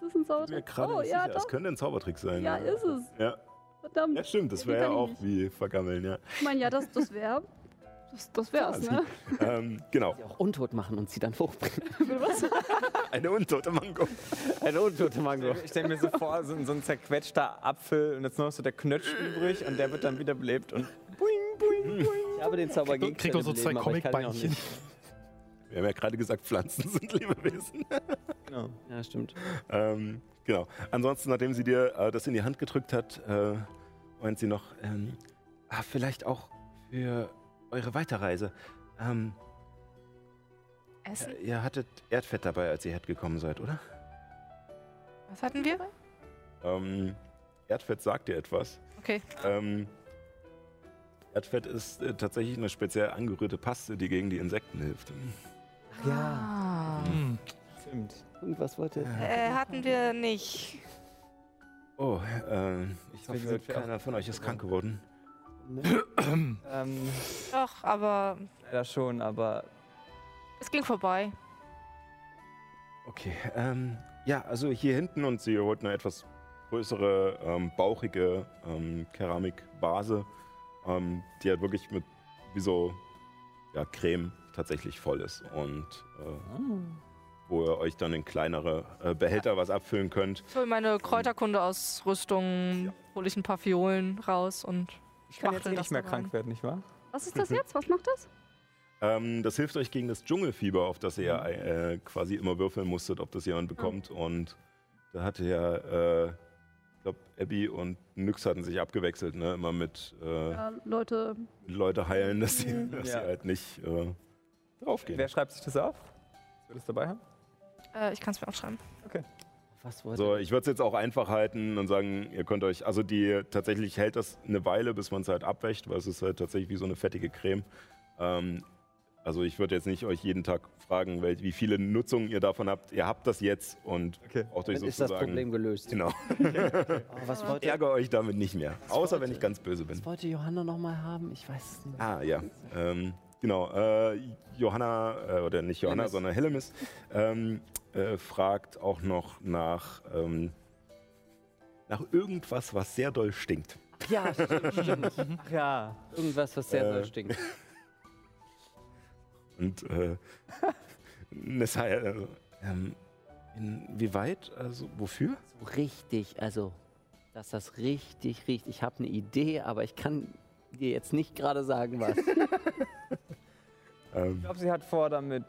B: Ist das ein
A: ich bin mir
B: Zaubertrick? Oh,
A: nicht
B: ja,
A: sicher.
B: Doch.
A: könnte ein Zaubertrick sein.
B: Ja, ist es.
A: Ja,
B: Verdammt.
A: ja stimmt, das wäre ja auch
B: nicht?
A: wie vergammeln, ja.
B: Ich meine, ja, das, das wäre. Das, das wär's,
A: Ja,
B: ne?
A: ähm, genau,
E: Die auch untot machen und sie dann hochbringen.
B: Was?
A: eine untote Mango.
E: Eine untote Mango.
C: Ich stelle mir so vor, so, ein- so ein zerquetschter Apfel und jetzt noch so der Knötsch übrig und der wird dann wieder belebt und
E: Ich habe den Zauber gegen
G: Kriegt doch so zwei Comicbeinchen.
A: Wir haben ja gerade gesagt, Pflanzen sind Lebewesen.
C: genau.
E: Ja, stimmt.
A: Ähm, genau. Ansonsten, nachdem sie dir äh, das in die Hand gedrückt hat, äh, meint sie noch, ähm, ah, vielleicht auch für eure Weiterreise. Ähm,
D: Essen?
A: äh, ihr hattet Erdfett dabei, als ihr hergekommen seid, oder?
D: Was hatten wir?
A: Ähm, Erdfett sagt dir etwas.
D: Okay.
A: Ähm, Erdfett ist äh, tatsächlich eine speziell angerührte Paste, die gegen die Insekten hilft.
D: Ja.
G: Hm.
C: Stimmt.
E: Irgendwas wollte.
D: Äh, hatten wir nicht.
A: Oh, äh, ich hoffe, keiner von euch ist krank geworden.
C: Ähm,
D: Doch, aber
C: leider schon, aber
D: es ging vorbei.
A: Okay, ähm, ja, also hier hinten und sie holt eine etwas größere, ähm, bauchige ähm, Keramikvase, ähm, die halt wirklich mit wie so ja, Creme tatsächlich voll ist und äh, wo ihr euch dann in kleinere äh, Behälter was abfüllen könnt.
D: Ich hole meine Kräuterkunde-Ausrüstung, hole ich ein paar Fiolen raus und
C: ich kann jetzt eh
D: das
C: nicht mehr
D: rein.
C: krank werden, nicht wahr?
B: Was ist das jetzt? Was macht das?
A: Ähm, das hilft euch gegen das Dschungelfieber, auf das ihr äh, quasi immer würfeln musstet, ob das jemand bekommt. Und da hatte ja, äh, ich glaube, Abby und Nyx hatten sich abgewechselt, ne? Immer mit äh,
B: Ja, Leute,
A: Leute heilen, dass sie, dass
C: Ja.
A: sie halt nicht äh, draufgehen.
C: Wer schreibt sich das auf? Willst du das dabei haben?
D: äh, ich kann es mir aufschreiben.
E: Was wollte
A: So, ich würde es jetzt auch einfach halten und sagen, ihr könnt euch, also die tatsächlich hält das eine Weile, bis man es halt abwäscht, weil es ist halt tatsächlich wie so eine fettige Creme. Ähm, also ich würde jetzt nicht euch jeden Tag fragen, wie viele Nutzungen ihr davon habt. Ihr habt das jetzt und
C: Okay.
A: braucht euch
E: Dann ist das. Problem gelöst.
A: Genau.
E: Oh, was, wollte,
A: Ärger euch damit nicht mehr. Außer wenn
E: wollte-
A: ich ganz böse bin.
E: was wollte Johanna nochmal haben? Ich weiß es nicht.
A: Ah, ja. Ähm, genau. Äh, Johanna, äh, oder nicht Johanna,
E: Hellemis.
A: sondern Hellemis, ähm, äh, fragt auch noch nach, ähm, nach irgendwas, was sehr doll stinkt.
E: Ja, stimmt, stimmt.
C: Ach ja.
E: Irgendwas, was sehr
A: Äh,
E: doll stinkt.
A: Und äh, Nessaya, äh, ähm, inwieweit? Also wofür?
E: So richtig, also, dass das richtig riecht. Ich habe eine Idee, aber ich kann dir jetzt nicht gerade sagen, was.
A: Ähm,
C: Ich glaube, sie hat vor, damit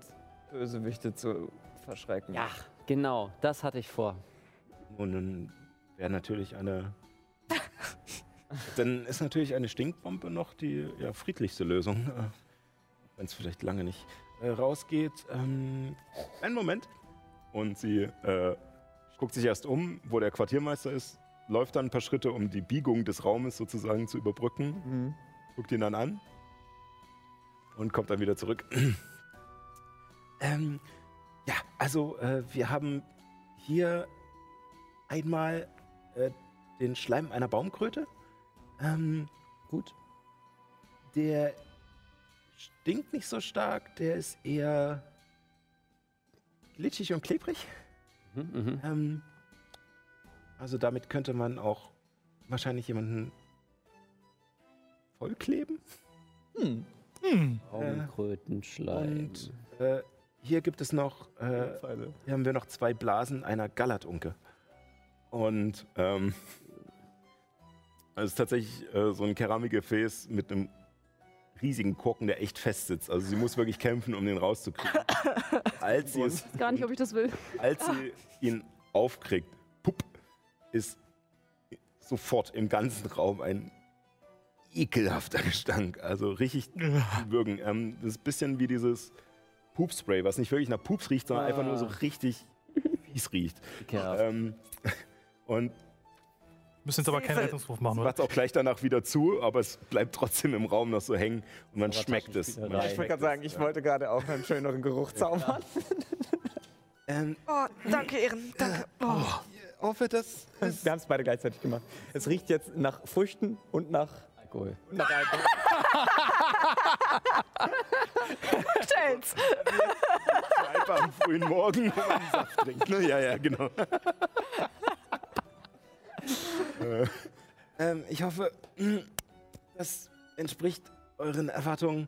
C: Bösewichte zu verschrecken.
E: ja, genau, das hatte ich vor.
A: Und dann wäre natürlich eine. dann ist natürlich eine Stinkbombe noch die ja, friedlichste Lösung. Äh, Wenn es vielleicht lange nicht äh, rausgeht. Ähm, einen Moment. Und sie äh, guckt sich erst um, wo der Quartiermeister ist, läuft dann ein paar Schritte, um die Biegung des Raumes sozusagen zu überbrücken.
C: Mhm.
A: Guckt ihn dann an und kommt dann wieder zurück. ähm, ja, also äh, wir haben hier einmal äh, den Schleim einer Baumkröte. Ähm,
E: Gut.
A: der stinkt nicht so stark, der ist eher glitschig und klebrig.
E: Mhm, mhm.
A: Ähm, also damit könnte man auch wahrscheinlich jemanden vollkleben.
C: Hm.
G: Hm.
E: Baumkrötenschleim.
A: Und äh, hier gibt es noch, äh, hier haben wir noch zwei Blasen einer Gallertunke. Und ähm, es ist tatsächlich äh, so ein Keramikgefäß mit einem riesigen Korken, der echt fest sitzt. Also sie muss wirklich kämpfen, um den rauszukriegen. Als sie, es,
B: Ich weiß gar nicht, ob ich das will.
A: als sie ihn aufkriegt, pup, ist sofort im ganzen Raum ein ekelhafter Gestank. Also richtig würgen. Ähm, das ist ein bisschen wie dieses Poopspray, was nicht wirklich nach Pups riecht, sondern einfach nur so richtig fies riecht. Ähm, und
G: Müssen jetzt aber keinen Rettungswurf machen, oder?
A: macht auch gleich danach wieder zu, aber es bleibt trotzdem im Raum noch so hängen und man
E: Aber
A: schmeckt es. Man.
C: Ich wollte gerade sagen, ich
A: ja.
C: wollte gerade auch einen schöneren Geruch zaubern.
A: Ähm,
D: Oh, danke, Ehren. Danke. Oh.
A: hoffe, dass
C: Wir haben es beide gleichzeitig gemacht. Es riecht jetzt nach Früchten und nach,
E: Alkohol.
C: und nach Alkohol.
D: Stell's.
A: einfach am frühen Morgen wo man einen Saft trinkt. Ne? Ja, ja, genau. äh, ähm, ich hoffe, das entspricht euren Erwartungen.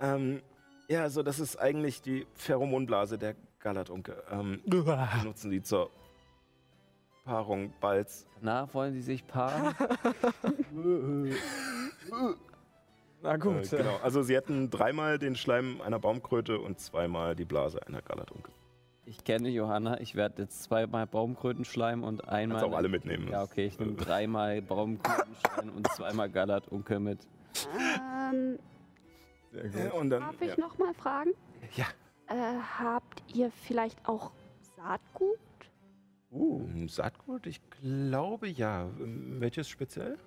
A: Ähm, ja, also das ist eigentlich die Pheromonblase der Galadunke. Ähm, wir nutzen die zur Paarung Balz.
E: Na, wollen Sie sich paaren?
C: Na
A: Äh,
C: gut.
A: genau. Also sie hätten dreimal den Schleim einer Baumkröte und zweimal die Blase einer Galadunke.
E: Ich kenne Johanna, ich werde jetzt zweimal Baumkrötenschleim und einmal.
A: Kannst auch alle mitnehmen.
E: Ja, okay, ich nehme dreimal Baumkrötenschleim und zweimal Galat-Unke mit.
B: Ähm,
C: Sehr
A: Äh,
C: gut.
A: und dann,
B: darf ich
A: ja.
B: noch mal fragen?
A: Ja.
B: Äh, habt ihr vielleicht auch Saatgut?
A: Uh, Saatgut? Ich glaube ja. Ähm, Welches speziell?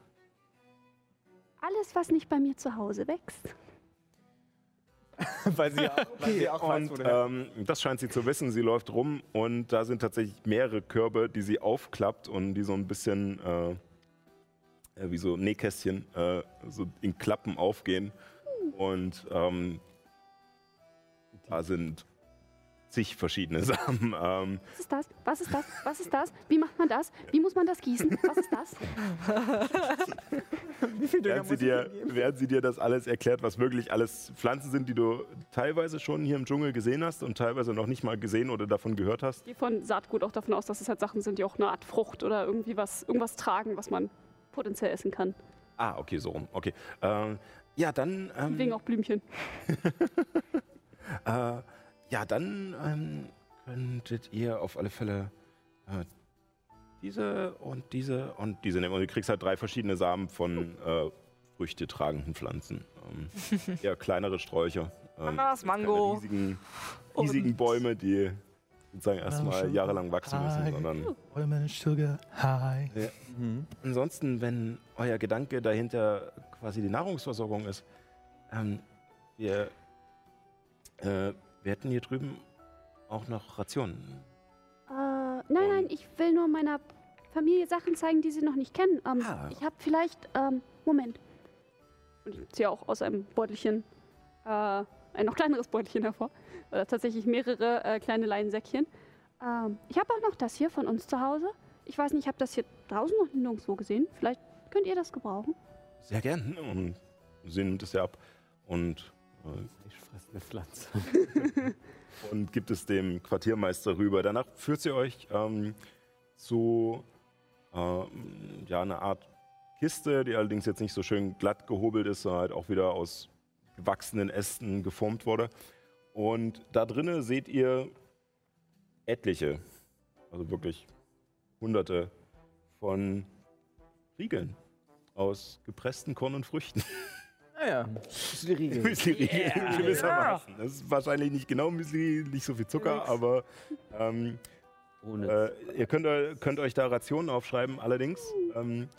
B: Alles, was nicht bei mir zu Hause wächst.
C: weil sie auch, weil sie auch weiß,
A: und
C: her-
A: ähm, das scheint sie zu wissen. Sie läuft rum und da sind tatsächlich mehrere Körbe, die sie aufklappt und die so ein bisschen äh, äh, wie so Nähkästchen äh, so in Klappen aufgehen. Und ähm, da sind zig verschiedene Samen. Ähm,
B: Was ist das? Was ist das? Was ist das? Wie macht man das? Wie muss man das gießen? Was ist das?
C: Wie viel Dünger
A: während, sie dir, während sie dir das alles erklärt, was wirklich alles Pflanzen sind, die du teilweise schon hier im Dschungel gesehen hast und teilweise noch nicht mal gesehen oder davon gehört hast.
B: Ich gehe von Saatgut auch davon aus, dass es halt Sachen sind, die auch eine Art Frucht oder irgendwie was, irgendwas tragen, was man potenziell essen kann.
A: Ah, okay, so rum. Okay. Ähm, ja, dann. Ähm,
B: Wegen auch Blümchen.
A: Äh, ja, dann ähm, könntet ihr auf alle Fälle äh, diese und diese und diese nehmen. Und du kriegst halt drei verschiedene Samen von äh, Früchte tragenden Pflanzen. Ähm, eher kleinere Sträucher. Ähm,
D: Ananas,
A: keine
D: Mango.
A: Riesigen, riesigen Bäume, die sozusagen erstmal jahrelang wachsen müssen,
G: Hi.
A: sondern
G: Women Sugar High.
A: ansonsten, wenn euer Gedanke dahinter quasi die Nahrungsversorgung ist, ähm, wir, äh, wir hätten hier drüben auch noch Rationen.
B: Äh, nein, nein, ich will nur meiner Familie Sachen zeigen, die sie noch nicht kennen. Ähm,
A: Ah.
B: Ich habe vielleicht, ähm, Moment. Und ich ziehe auch aus einem Beutelchen äh, ein noch kleineres Beutelchen hervor. Oder tatsächlich mehrere äh, kleine Leinsäckchen. Ähm, ich habe auch noch das hier von uns zu Hause. Ich weiß nicht, ich habe das hier draußen noch nirgendwo gesehen. Vielleicht könnt ihr das gebrauchen.
A: Sehr gern. Und sie nimmt es ja ab und,
E: Ich fresse eine Pflanze.
A: und gibt es dem Quartiermeister rüber. Danach führt sie euch ähm, zu ähm, ja, einer Art Kiste, die allerdings jetzt nicht so schön glatt gehobelt ist, sondern halt auch wieder aus gewachsenen Ästen geformt wurde. Und da drinnen seht ihr etliche, also wirklich hunderte von Riegeln aus gepressten Korn und Früchten.
C: Naja.
E: Müsli-Riegel.
A: Müsli-Riegel gewissermaßen. Das ist wahrscheinlich nicht genau Müsli, nicht so viel Zucker, aber ähm,
E: Ohne.
A: äh, ihr könnt, könnt euch da Rationen aufschreiben. Allerdings ähm,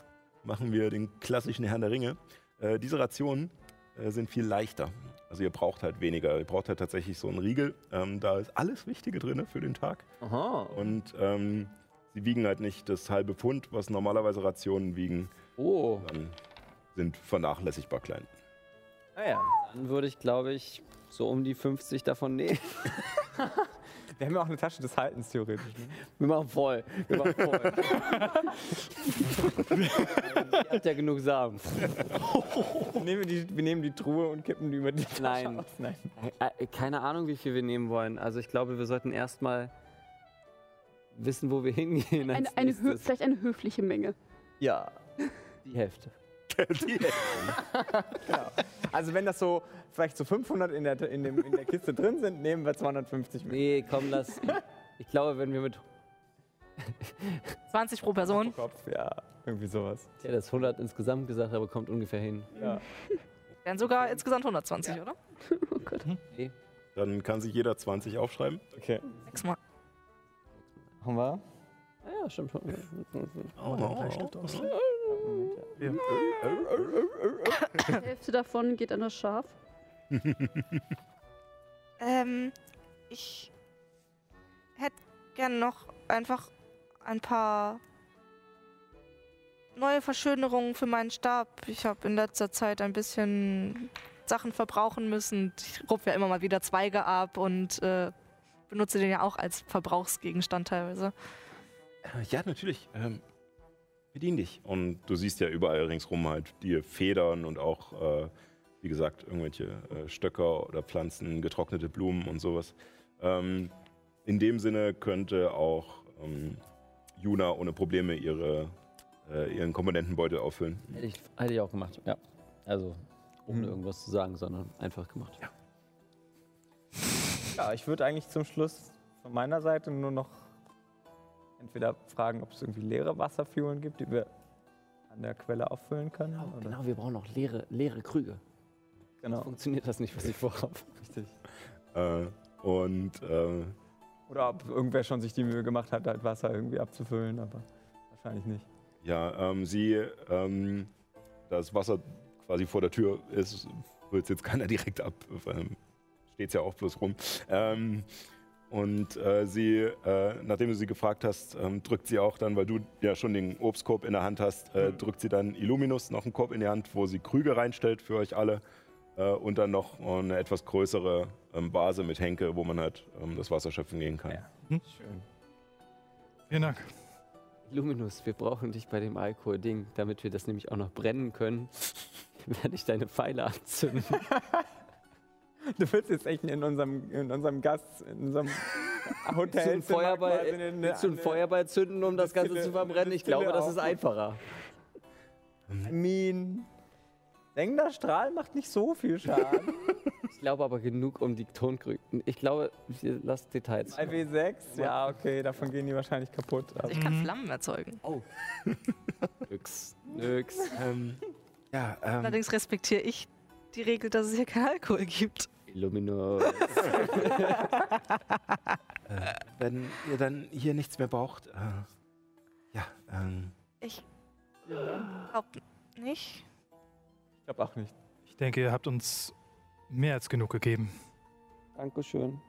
A: machen wir den klassischen Herrn der Ringe. Äh, diese Rationen äh, sind viel leichter. Also ihr braucht halt weniger. Ihr braucht halt tatsächlich so einen Riegel. Ähm, da ist alles Wichtige drin für den Tag.
E: Aha.
A: Und ähm, sie wiegen halt nicht das halbe Pfund, was normalerweise Rationen wiegen.
E: Oh,
A: Dann sind vernachlässigbar klein.
C: Naja.
E: dann würde ich, glaube ich, so um die 50 davon nehmen.
C: Wir haben ja auch eine Tasche des Haltens, theoretisch. Ne?
E: Wir machen voll. Wir machen voll. Ihr habt ja genug Samen.
C: nehmen wir, die, wir nehmen die Truhe und kippen die über die Tasche
E: Nein.
C: aus. Nein.
E: Äh, Keine Ahnung, wie viel wir nehmen wollen. Also ich glaube, wir sollten erstmal wissen, wo wir hingehen. Als
B: Eine, eine vielleicht eine höfliche Menge.
C: Ja.
E: Die Hälfte.
A: Die
C: Genau. Also wenn das so vielleicht so 500 in der, in, dem, in der Kiste drin sind, nehmen wir 250 mit.
E: Nee, komm, lass. Ich glaube, wenn wir mit.
D: 20 pro Person.
C: Kopf, ja, irgendwie sowas.
E: Ich hätte das 100 insgesamt gesagt, aber kommt ungefähr hin.
C: Ja.
D: Wären sogar insgesamt 120, oder?
B: Oh Gott.
E: Nee.
A: Dann kann sich jeder 20 aufschreiben.
C: Okay.
D: Sechsmal.
C: Haben wir?
E: Ja, stimmt schon.
B: Die Hälfte davon geht an das Schaf.
D: Ähm, ich hätte gern noch einfach ein paar neue Verschönerungen für meinen Stab. Ich habe in letzter Zeit ein bisschen Sachen verbrauchen müssen. Ich rupfe ja immer mal wieder Zweige ab und äh, benutze den ja auch als Verbrauchsgegenstand teilweise.
A: Äh, Ja, natürlich. Ähm, bedien dich. Und du siehst ja überall ringsrum halt die Federn und auch, äh, wie gesagt, irgendwelche äh, Stöcker oder Pflanzen, getrocknete Blumen und sowas. Ähm, in dem Sinne könnte auch ähm, Juna ohne Probleme ihre, äh, ihren Komponentenbeutel auffüllen.
E: Hätte ich, hätte ich auch gemacht, ja. Also, ohne
C: Mhm.
E: irgendwas zu sagen, sondern einfach gemacht. Ja.
C: Ja, ich würde eigentlich zum Schluss von meiner Seite nur noch entweder fragen, ob es irgendwie leere Wasserfuelen gibt, die wir an der Quelle auffüllen können.
E: Genau,
C: oder?
E: genau, wir brauchen noch leere, leere Krüge.
C: genau.
E: Funktioniert das nicht, was ich vorhabe.
C: Richtig.
A: Äh, und äh,
C: Oder ob irgendwer schon sich die Mühe gemacht hat, halt Wasser irgendwie abzufüllen, aber wahrscheinlich nicht.
A: ja, ähm, sie, ähm, da das Wasser quasi vor der Tür ist, holt jetzt keiner direkt ab. Ähm, Steht ja auch bloß rum. Ähm, und äh, sie, äh, nachdem du sie gefragt hast, ähm, drückt sie auch dann, weil du ja schon den Obstkorb in der Hand hast, äh, drückt sie dann Illuminus noch einen Korb in die Hand, wo sie Krüge reinstellt für euch alle. Äh, und dann noch eine etwas größere ähm, Vase mit Henke, wo man halt ähm, das Wasser schöpfen gehen kann.
C: Ja. Schön.
G: Vielen Dank.
E: Luminus, wir brauchen dich bei dem Alkohol-Ding, damit wir das nämlich auch noch brennen können. Werde ich deine Pfeile anzünden.
C: Du willst jetzt echt in unserem, in unserem Gast, in unserem Hotel.
E: Willst du, ein Feuerball, willst du ein Feuerball zünden, um das Ganze zu verbrennen? Ich glaube, das ist einfacher.
C: Min. Sengender Strahl macht nicht so viel Schaden.
E: Ich glaube aber genug um die Tonkrücken. Ich glaube, lassen Details.
C: 2W6, ja, okay, davon gehen die wahrscheinlich kaputt.
D: Also ich kann Flammen erzeugen.
E: Nix. Nix.
A: Ähm, ja, ähm,
D: Allerdings respektiere ich die Regel, dass es hier keinen Alkohol gibt.
E: Illuminus.
A: Äh, wenn ihr dann hier nichts mehr braucht, äh, ja, ähm,
D: Ich glaube nicht.
C: ich glaube auch nicht.
G: Ich denke, ihr habt uns mehr als genug gegeben.
E: Dankeschön.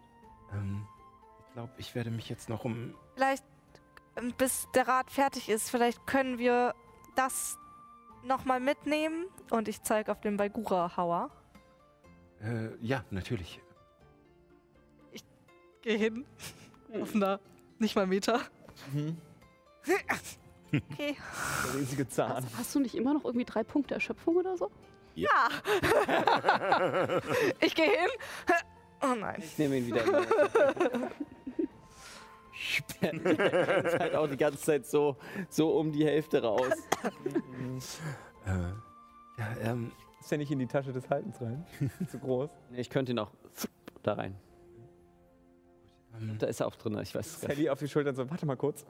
A: ähm, ich glaube, ich werde mich jetzt noch um.
D: Vielleicht, ähm, bis der Rat fertig ist, vielleicht können wir das nochmal mitnehmen. Und ich zeige auf den Baigura-Hauer.
A: Äh, ja, natürlich.
D: Geh hin. Auf einer, nicht mal Meter.
C: Mhm.
D: Okay.
C: Der riesige Zahn.
B: Hast, hast du nicht immer noch irgendwie drei Punkte Erschöpfung oder so?
D: Ja. ich gehe hin. Oh nein.
E: Ich nehme ihn wieder. Der ist halt auch die ganze Zeit so, so um die Hälfte raus.
A: Äh, ja, ähm,
C: Ist ja nicht in die Tasche des Haltens rein. Zu groß.
E: Nee, Ich könnte ihn auch da rein. Da ist er auch drin, ich weiß es gar nicht.
C: Handy auf die Schultern so, warte mal kurz.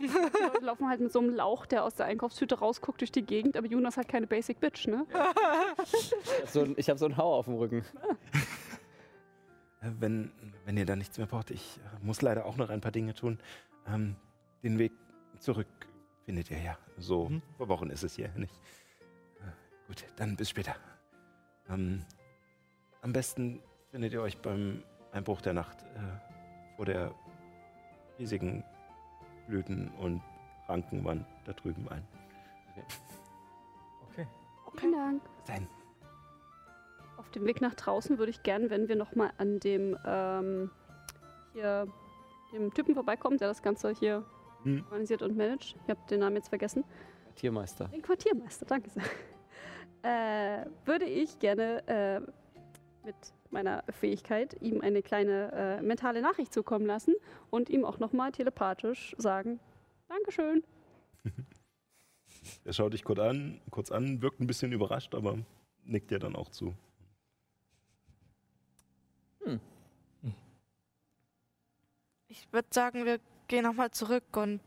B: Die Leute laufen halt mit so einem Lauch, der aus der Einkaufstüte rausguckt durch die Gegend, aber Jonas hat keine Basic Bitch, ne?
E: Ich hab so, ein- ich habe so einen Hau auf dem Rücken.
A: wenn, wenn ihr da nichts mehr braucht, ich äh, muss leider auch noch ein paar Dinge tun. Ähm, den Weg zurück findet ihr ja. So
G: Mhm.
A: verworren ist es hier nicht. Gut, dann bis später. Ähm, am besten findet ihr euch beim Einbruch der Nacht äh, vor der riesigen Blüten- und Rankenwand da drüben ein.
C: Okay.
B: Vielen Dank.
A: Sein.
B: Auf dem Weg nach draußen würde ich gern, wenn wir nochmal an dem ähm, hier dem Typen vorbeikommen, der das Ganze hier
A: Hm.
B: organisiert und managt. Ich habe den Namen jetzt vergessen.
E: Tiermeister.
B: Den Quartiermeister, danke sehr. Äh, würde ich gerne äh, mit meiner Fähigkeit ihm eine kleine äh, mentale Nachricht zukommen lassen und ihm auch nochmal telepathisch sagen, Dankeschön.
A: Er schaut dich kurz an, kurz an, wirkt ein bisschen überrascht, aber nickt dir dann auch zu.
D: Ich würde sagen, wir gehen nochmal zurück und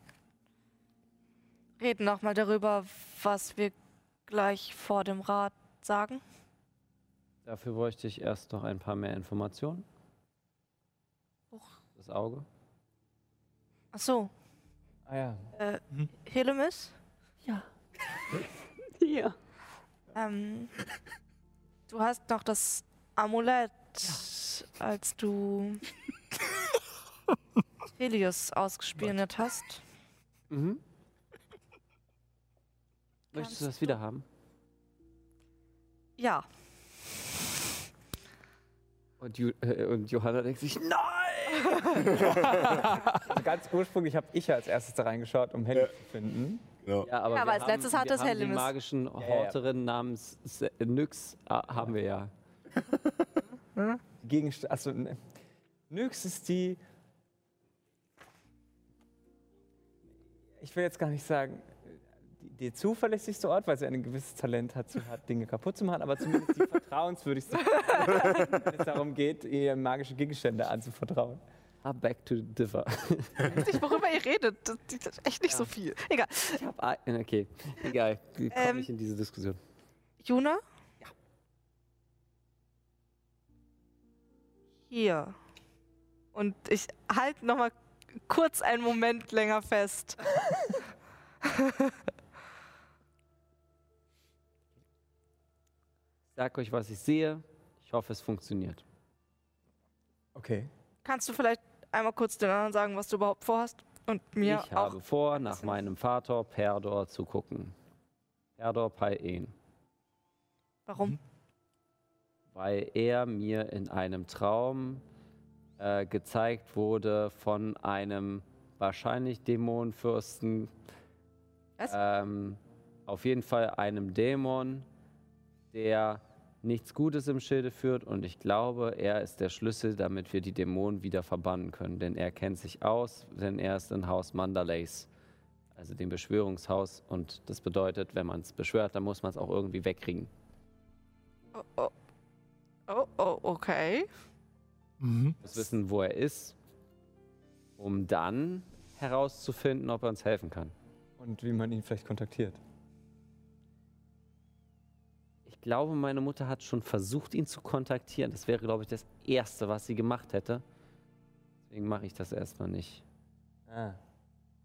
D: reden nochmal darüber, was wir gleich vor dem Rat sagen.
E: Dafür bräuchte ich erst noch ein paar mehr Informationen.
D: Huch.
E: Das Auge.
D: Ach so,
C: Ah ja.
D: äh, Helemis,
B: Hier.
D: ähm, du hast noch das Amulett, als du Helios ausgespioniert hast.
E: Mhm. Möchtest du das wieder haben?
D: Ja,
E: Und, Ju äh, und Johanna denkt sich, nein!
C: Also ganz ursprünglich habe ich als erstes da reingeschaut, um Handy
A: Ja.
C: zu finden.
A: Genau.
E: Ja, aber,
D: Ja, aber als letztes
E: haben,
D: hat
E: wir
D: es
E: haben die
D: Hellemis.
E: magischen
C: ja.
E: Horterin namens Se- Nyx ah, haben wir ja.
C: Gegenstand. Achso, ne. Nyx ist die. Ich will jetzt gar nicht sagen, die zuverlässigste Ort, weil sie ein gewisses Talent hat, zu hart Dinge kaputt zu machen, aber zumindest die vertrauenswürdigste, wenn es darum geht, ihr magische Gegenstände anzuvertrauen.
E: Ah, back to Differ.
D: weiß nicht, worüber ihr redet. Das das ist echt nicht so viel. Egal.
E: Ich hab ein, okay, egal, komm
D: Ähm,
E: nicht in diese Diskussion.
D: Juna? Ja. Hier. Und ich halte noch mal kurz einen Moment länger fest.
E: Ich sag euch, was ich sehe. Ich hoffe, es funktioniert.
C: Okay.
D: Kannst du vielleicht einmal kurz den anderen sagen, was du überhaupt vorhast? Und mir
E: ich
D: auch.
E: habe vor, nach meinem Vater Perdor zu gucken. Perdor Paien.
D: Warum?
E: weil er mir in einem Traum äh, gezeigt wurde von einem wahrscheinlich Dämonenfürsten.
D: Was?
E: Ähm, auf jeden Fall einem Dämon, der nichts Gutes im Schilde führt und ich glaube, er ist der Schlüssel, damit wir die Dämonen wieder verbannen können, denn er kennt sich aus, denn er ist in Haus Mandalays, also dem Beschwörungshaus und das bedeutet, wenn man es beschwört, dann muss man es auch irgendwie wegkriegen.
D: Oh, oh. Oh, oh, okay.
G: Mhm.
E: muss wissen, wo er ist, um dann herauszufinden, ob er uns helfen kann.
C: Und wie man ihn vielleicht kontaktiert.
E: Ich glaube, meine Mutter hat schon versucht, ihn zu kontaktieren. Das wäre, glaube ich, das Erste, was sie gemacht hätte. Deswegen mache ich das erstmal nicht.
C: Ah.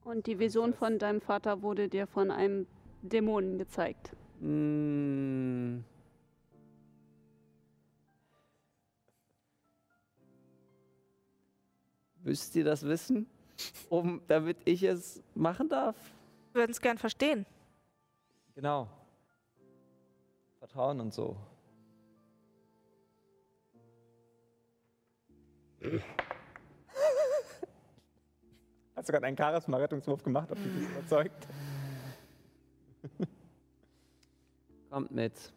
B: Und die Vision von deinem Vater wurde dir von einem Dämonen gezeigt.
E: Mm. Müsst ihr das wissen, um, damit ich es machen darf?
D: Wir würden es gern verstehen.
C: Genau. Vertrauen und so. Hast du gerade einen Charisma-Rettungswurf gemacht, ob dich das überzeugt?
E: Kommt mit.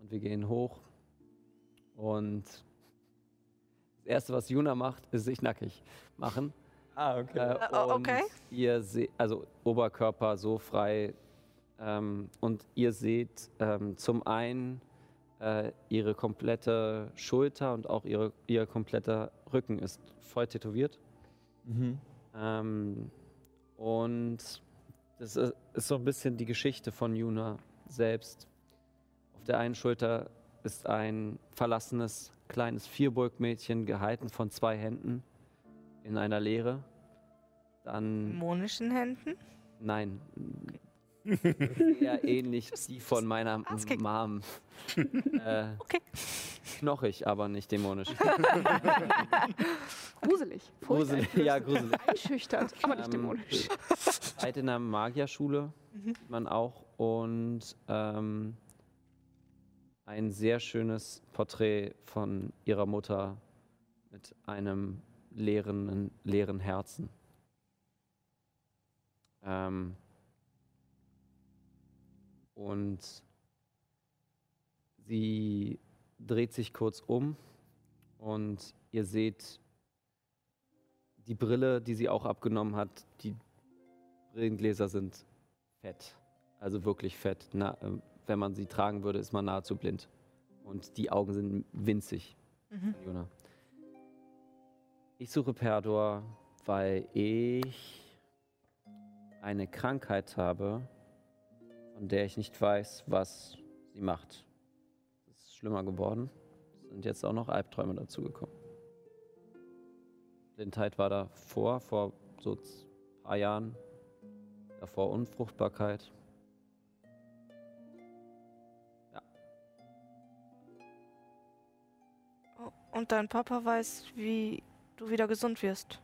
E: Und wir gehen hoch. Und das Erste, was Juna macht, ist sich nackig machen.
C: Ah, okay.
E: Äh,
D: Äh, oh,
E: und
D: okay.
E: Ihr seht, also Oberkörper so frei. Ähm, und ihr seht ähm, zum einen äh, ihre komplette Schulter und auch ihre, ihr kompletter Rücken ist voll tätowiert.
C: Mhm.
E: Ähm, und das ist, ist so ein bisschen die Geschichte von Juna selbst. Auf der einen Schulter ist ein verlassenes kleines Vierburgmädchen, gehalten von zwei Händen in einer Leere. Dann,
D: Dämonischen Händen?
E: nein, eher ähnlich die von meiner. Mom. Äh,
D: Okay.
E: knochig, aber nicht dämonisch.
B: Gruselig.
E: Gruselig, ja, gruselig.
B: Einschüchtert, aber nicht
E: Ähm,
B: dämonisch.
E: Seid in einer Magierschule,
D: Mhm.
E: sieht man auch. Und ähm, ein sehr schönes Porträt von ihrer Mutter mit einem leeren, leeren Herzen. Ähm, und sie dreht sich kurz um und ihr seht die Brille, die sie auch abgenommen hat. Die Brillengläser sind fett. Also wirklich fett. Na, äh, wenn man sie tragen würde, ist man nahezu blind. Und die Augen sind winzig.
D: Mhm.
E: Ich suche Perdor, weil ich eine Krankheit habe, von der ich nicht weiß, was sie macht. Es ist schlimmer geworden. Es sind jetzt auch noch Albträume dazugekommen. Blindheit war davor, vor so z- paar Jahren. Davor Unfruchtbarkeit.
D: Und dein Papa weiß, wie du wieder gesund wirst.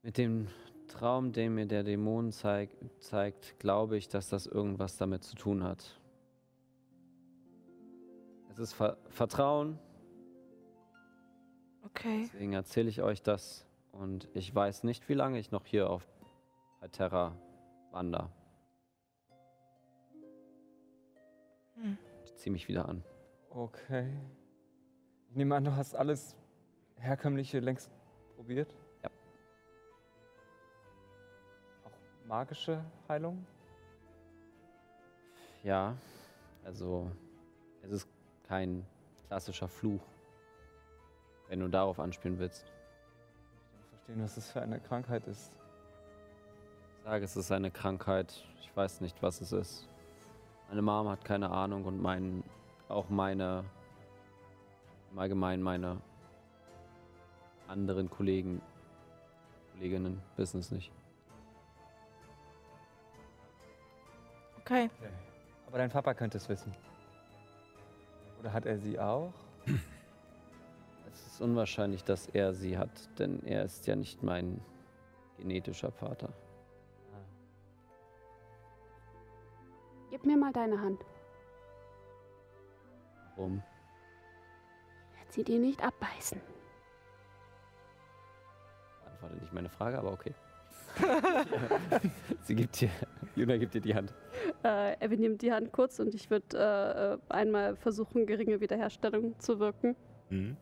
E: Mit dem Traum, den mir der Dämon zeig zeigt, glaube ich, dass das irgendwas damit zu tun hat. Es ist Ver Vertrauen,
D: Okay.
E: deswegen erzähle ich euch das. Und ich weiß nicht, wie lange ich noch hier auf Terra wandere.
D: Hm.
E: Ich ziehe mich wieder an.
C: Okay. Ich nehme an, du hast alles Herkömmliche längst probiert? Magische Heilung?
E: Ja, also es ist kein klassischer Fluch, wenn du darauf anspielen willst.
C: Ich will verstehen, was das für eine Krankheit ist.
E: Ich sage, es ist eine Krankheit. Ich weiß nicht, was es ist. Meine Mom hat keine Ahnung und mein, auch meine, im Allgemeinen meine anderen Kollegen, Kolleginnen wissen es nicht.
D: Okay.
C: Aber dein Papa könnte es wissen. Oder hat er sie auch?
E: Es ist unwahrscheinlich, dass er sie hat, denn er ist ja nicht mein genetischer Vater.
B: Gib mir mal deine Hand.
E: Warum?
B: Sie dir nicht abbeißen.
E: Antwortet nicht meine Frage, aber okay. sie gibt dir, Juna gibt dir die Hand.
B: Äh, Evan nimmt die Hand kurz und ich würde äh, einmal versuchen, geringe Wiederherstellung zu wirken.
A: Mhm.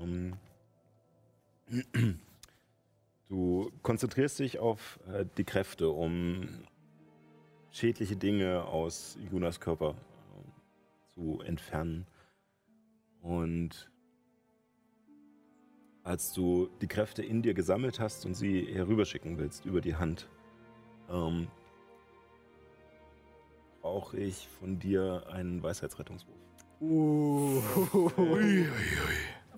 A: Ähm. Du konzentrierst dich auf äh, die Kräfte, um schädliche Dinge aus Junas Körper äh, zu entfernen. Und als du die Kräfte in dir gesammelt hast und sie herüberschicken willst über die Hand, ähm, brauche ich von dir einen Weisheitsrettungswurf.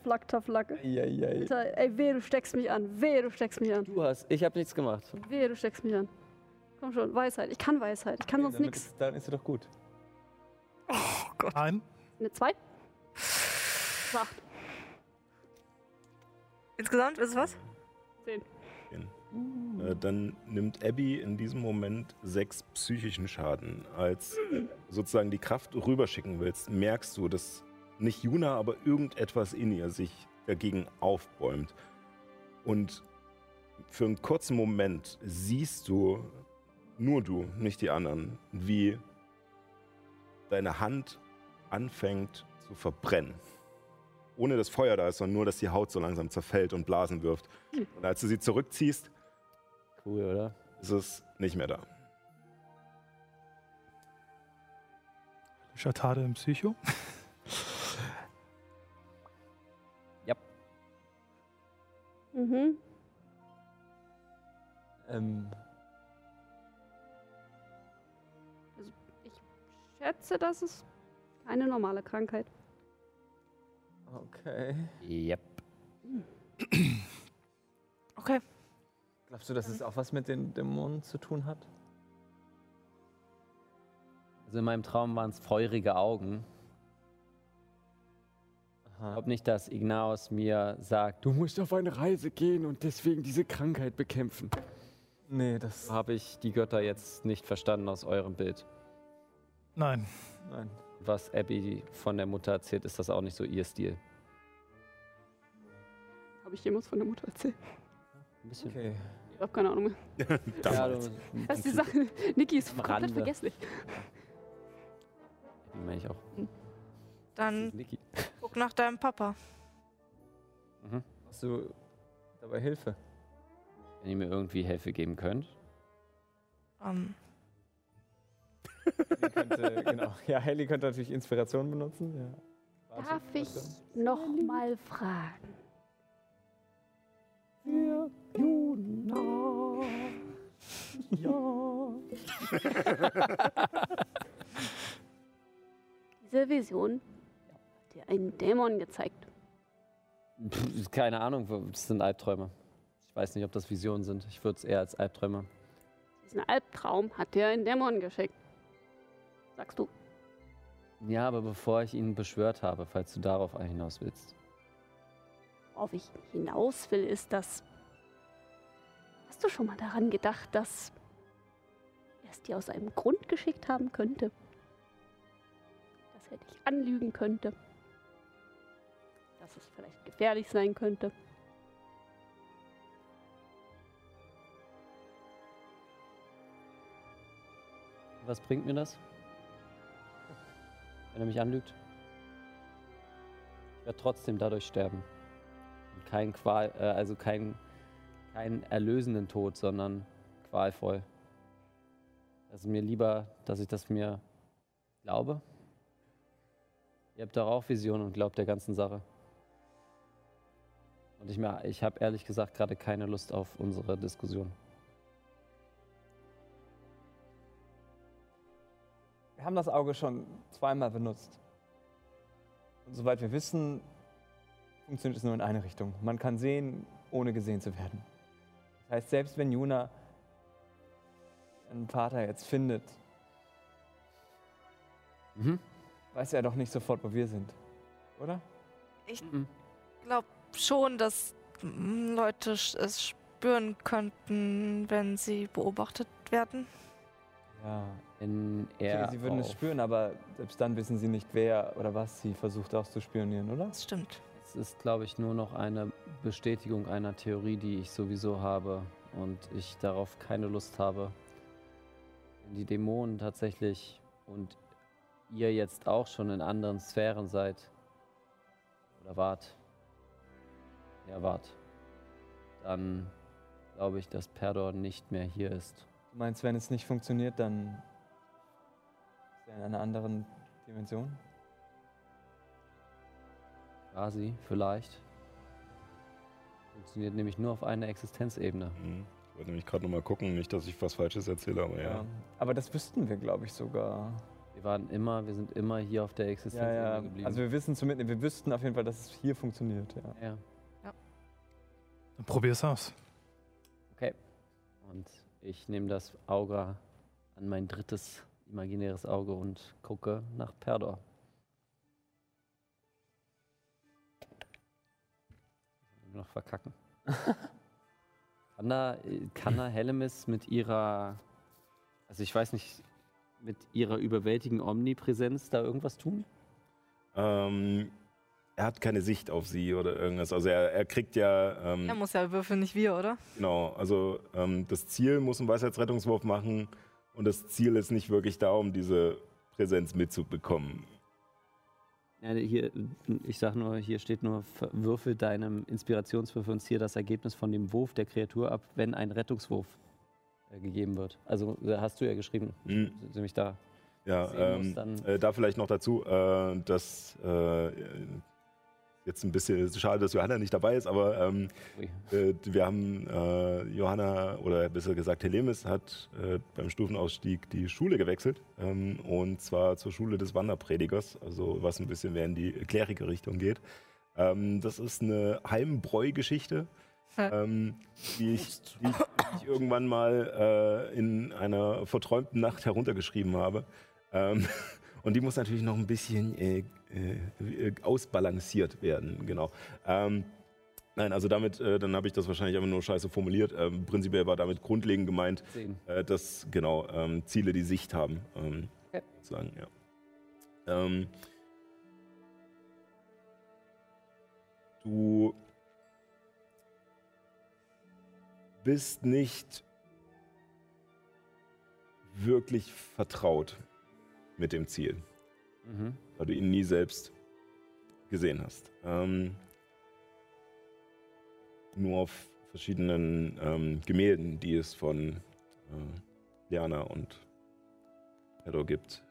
B: Flack, taflack.
C: Eieiei.
B: Alter, ey, weh, du steckst mich an. Weh, du steckst mich an.
E: Du hast, ich habe nichts gemacht.
B: Weh, du steckst mich an. Komm schon, Weisheit. Ich kann Weisheit. Ich kann sonst
C: Damit
B: nichts.
C: Dann ist sie doch gut.
G: Ein.
B: Eine zwei? Das war acht.
D: Insgesamt ist es was?
B: Zehn.
A: Äh, dann nimmt Abby in diesem Moment sechs psychischen Schaden. Als äh, sozusagen die Kraft rüberschicken willst, merkst du, dass nicht Juna, aber irgendetwas in ihr sich dagegen aufbäumt. Und für einen kurzen Moment siehst du, nur du, nicht die anderen, wie deine Hand anfängt zu verbrennen. Ohne dass Feuer da ist, sondern nur, dass die Haut so langsam zerfällt und Blasen wirft. Und als du sie zurückziehst,
E: Cool, oder?
A: ist es nicht mehr da.
G: Schatade im Psycho.
B: Mhm.
C: Ähm,
B: Ich schätze, das ist keine normale Krankheit.
C: okay.
E: Yep.
D: Okay.
C: Glaubst du, dass es auch was mit den Dämonen zu tun hat?
E: Also in meinem Traum waren es feurige Augen. Ich
C: Aha.
E: glaube nicht, dass Ignaus mir sagt, du musst auf eine Reise gehen und deswegen diese Krankheit bekämpfen.
C: Nee, das.
E: Habe ich die Götter jetzt nicht verstanden aus eurem Bild.
G: Nein.
C: Nein.
E: Was Abby von der Mutter erzählt, ist das auch nicht so ihr Stil.
B: Habe ich jemals von der Mutter erzählt?
E: Ein bisschen.
C: Okay.
B: Ich habe keine Ahnung mehr.
E: Ja,
A: Damals.
E: du,
B: Das ist die Sache. Niki ist
E: Am
B: komplett
E: Rande.
B: vergesslich.
E: Abby meine ich auch.
D: Dann
E: Niki.
D: guck nach deinem Papa.
E: Mhm.
C: Hast du dabei Hilfe?
E: Wenn ihr mir irgendwie Hilfe geben könnt.
D: Ähm,
C: Helly könnte, genau. Ja, Helly könnte natürlich Inspiration benutzen. Ja.
B: Darf ich
C: warte.
B: noch mal fragen? Für Juna. Ja. Diese Vision hat dir einen Dämon gezeigt.
E: Pff, keine Ahnung, das sind Albträume. Ich weiß nicht, ob das Visionen sind. Ich würde es eher als Albträume.
B: Diesen Albtraum hat dir ein Dämon geschickt. Sagst du?
E: Ja, aber bevor ich ihn beschwört habe, falls du darauf hinaus willst.
B: Worauf ich hinaus will, ist, dass. Hast du schon mal daran gedacht, dass er es dir aus einem Grund geschickt haben könnte? Dass er dich anlügen könnte? Dass es vielleicht gefährlich sein könnte?
E: Was bringt mir das? Wenn er mich anlügt? Ich werde trotzdem dadurch sterben. Kein Qual, äh, also kein, kein erlösenden Tod, sondern qualvoll. Ist mir lieber, dass ich das mir glaube. Ihr habt doch auch Visionen und glaubt der ganzen Sache. Und ich, ich habe ehrlich gesagt gerade keine Lust auf unsere Diskussion.
C: Wir haben das Auge schon zweimal benutzt. Und soweit wir wissen, funktioniert es nur in eine Richtung. Man kann sehen, ohne gesehen zu werden. Das heißt, selbst wenn Juna einen Vater jetzt findet,
E: Mhm.
C: weiß er doch nicht sofort, wo wir sind. Oder?
D: ich
E: Mhm.
D: glaube schon, dass mm, Leute es spüren könnten, wenn sie beobachtet werden.
C: Ja.
E: Wenn
C: Okay,
E: er
C: sie würden es
E: auf-
C: spüren, aber selbst dann wissen sie nicht, wer oder was sie versucht auszuspionieren, oder?
D: Das stimmt.
E: Es ist, glaube ich, nur noch eine Bestätigung einer Theorie, die ich sowieso habe und ich darauf keine Lust habe. Wenn die Dämonen tatsächlich und ihr jetzt auch schon in anderen Sphären seid oder wart, ja wart, dann glaube ich, dass Perdor nicht mehr hier ist.
C: Du meinst, wenn es nicht funktioniert, dann ist er in einer anderen Dimension?
E: Quasi, vielleicht. Funktioniert nämlich nur auf einer Existenzebene.
A: Hm. Ich wollte nämlich gerade nochmal gucken, nicht, dass ich was Falsches erzähle, aber ja.
C: Aber das wüssten wir, glaube ich, sogar.
E: Wir waren immer, wir sind immer hier auf der
C: Ja,
E: Existenzebene
C: ja.
E: geblieben.
C: Also wir wissen zumindest, wir wüssten auf jeden Fall, dass es hier funktioniert, ja.
E: ja.
G: Dann probier's aus.
E: Okay. Und ich nehme das Auge an mein drittes imaginäres Auge und gucke nach Perdor. Noch verkacken. kann da, kann da Hellemis mit ihrer, also ich weiß nicht, mit ihrer überwältigenden Omnipräsenz da irgendwas tun?
A: Ähm, er hat keine Sicht auf sie oder irgendwas. Also er, er kriegt ja, ähm,
D: Er muss ja würfeln, nicht wir, oder?
A: genau, also ähm, das Ziel muss einen Weisheitsrettungswurf machen und das Ziel ist nicht wirklich da, um diese Präsenz mitzubekommen.
E: Ja, hier, ich sag nur, hier steht nur, würfel deinem Inspirationswürfel und ziehe das Ergebnis von dem Wurf der Kreatur ab, wenn ein Rettungswurf äh, gegeben wird. Also hast du ja geschrieben,
A: Mhm.
E: nämlich da.
A: Ja,
E: muss,
A: ähm,
E: dann-
A: äh, da vielleicht noch dazu, äh, dass äh, jetzt ein bisschen schade, dass Johanna nicht dabei ist, aber ähm, äh, wir haben äh, Johanna oder besser gesagt Helemis hat äh, beim Stufenausstieg die Schule gewechselt ähm, und zwar zur Schule des Wanderpredigers, also was ein bisschen mehr in die klärige Richtung geht. Ähm, das ist eine Heimbräu-Geschichte, ähm, die, ich, die, ich, die ich irgendwann mal äh, in einer verträumten Nacht heruntergeschrieben habe. Ähm, und die muss natürlich noch ein bisschen äh, äh, ausbalanciert werden, genau. Ähm, nein, also damit, äh, dann habe ich das wahrscheinlich einfach nur scheiße formuliert. Ähm, prinzipiell war damit grundlegend gemeint, äh, dass genau ähm, Ziele die Sicht haben. Ähm,
E: Okay.
A: sozusagen, ja. Ähm, du bist nicht wirklich vertraut mit dem Ziel,
E: Mhm.
A: Weil du ihn nie selbst gesehen hast. Ähm, nur auf verschiedenen ähm, Gemälden, die es von äh, Liana und Pedro gibt.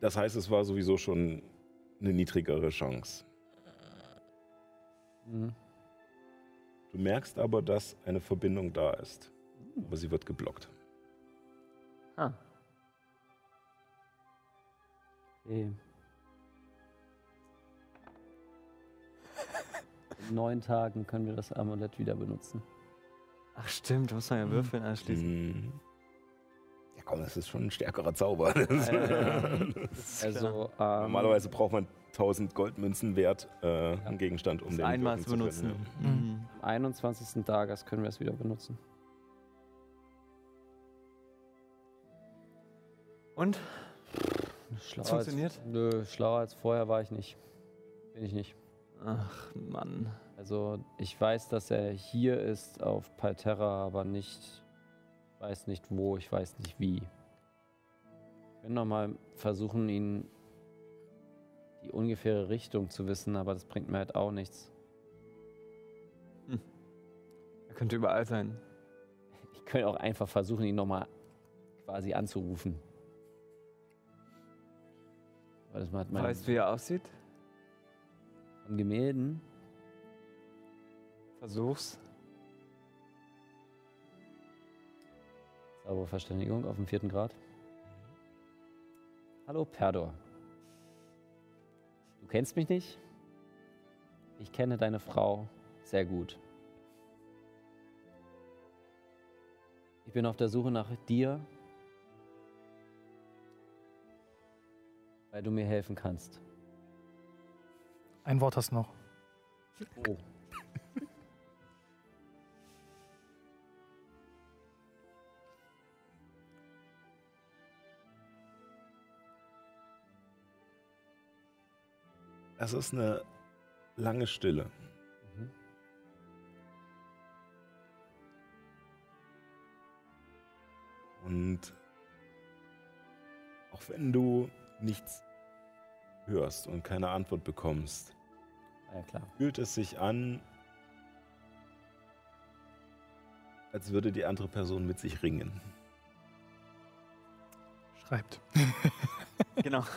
A: Das heißt, es war sowieso schon eine niedrigere Chance.
E: Mhm.
A: Du merkst aber, dass eine Verbindung da ist. Aber sie wird geblockt.
E: Ah. Okay. In neun Tagen können wir das Amulett wieder benutzen.
C: Ach stimmt, da muss man ja würfeln anschließen.
A: Mhm. Ja, komm, das ist schon ein stärkerer Zauber.
E: Also, ähm,
A: Normalerweise braucht man 1000 Goldmünzen wert äh, einen Gegenstand, um den
C: Einmal zu benutzen.
A: können,
C: Mhm.
E: am 21. Tages können wir es wieder benutzen.
C: Und?
E: Schlauer
C: funktioniert?
E: Als, nö, schlauer als vorher war ich nicht. Bin ich nicht.
C: Ach Mann.
E: Also ich weiß, dass er hier ist auf Palterra, aber nicht, ich weiß nicht wo, ich weiß nicht wie. Ich will nochmal versuchen, ihn die ungefähre Richtung zu wissen, aber das bringt mir halt auch nichts.
C: Er könnte überall sein.
E: Ich könnte auch einfach versuchen, ihn nochmal quasi anzurufen. Das hat man
C: Weißt du, wie er aussieht?
E: von Gemälden.
C: Versuch's.
E: Zauberverständigung auf dem vierten Grad. Hallo Perdor. Du kennst mich nicht? Ich kenne deine Frau sehr gut. Ich bin auf der Suche nach dir, weil du mir helfen kannst.
G: Ein Wort hast du noch.
E: Oh.
A: Es ist eine lange Stille.
E: Mhm.
A: Und auch wenn du nichts hörst und keine Antwort bekommst,
E: Ja, klar.
A: fühlt es sich an, als würde die andere Person mit sich ringen.
G: Schreibt.
C: Genau.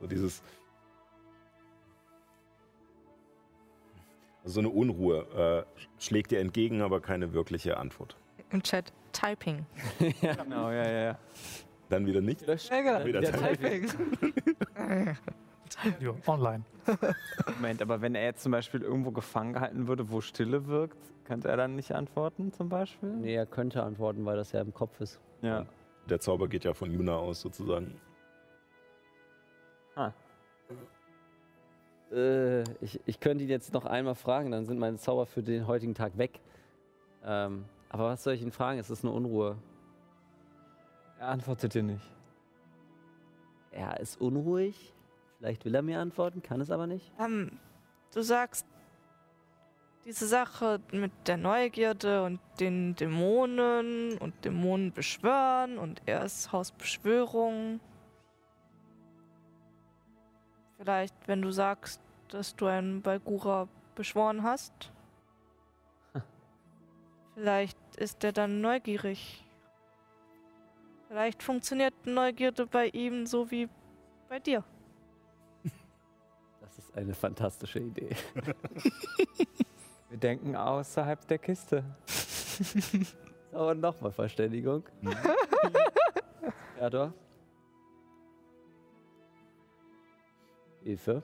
A: So dieses. Also so eine Unruhe äh, schlägt dir entgegen, aber keine wirkliche Antwort.
D: Im Chat Typing.
C: genau, ja, ja, ja.
A: Dann wieder nicht.
D: Ja, genau.
A: Wieder
E: Wieder
A: Typing.
G: Jo, online.
C: Moment, aber wenn er jetzt zum Beispiel irgendwo gefangen gehalten würde, wo Stille wirkt, könnte er dann nicht antworten, zum Beispiel?
E: Nee, er könnte antworten, weil das ja im Kopf ist.
C: Ja.
A: Der Zauber geht ja von Juna aus sozusagen.
C: Ah.
E: Äh, ich, ich könnte ihn jetzt noch einmal fragen, dann sind meine Zauber für den heutigen Tag weg. Ähm, aber was soll ich ihn fragen? Es ist eine Unruhe.
C: Er antwortet dir nicht.
E: Er ist unruhig. Vielleicht will er mir antworten, kann es aber nicht.
D: Ähm, du sagst, diese Sache mit der Neugierde und den Dämonen und Dämonen beschwören und er ist Hausbeschwörung. Vielleicht, wenn du sagst, dass du einen Balgura beschworen hast. Vielleicht ist er dann neugierig. Vielleicht funktioniert Neugierde bei ihm so wie bei dir.
E: Das ist eine fantastische Idee.
C: Wir denken außerhalb der Kiste.
E: Aber nochmal Verständigung. Erdor. Hilfe.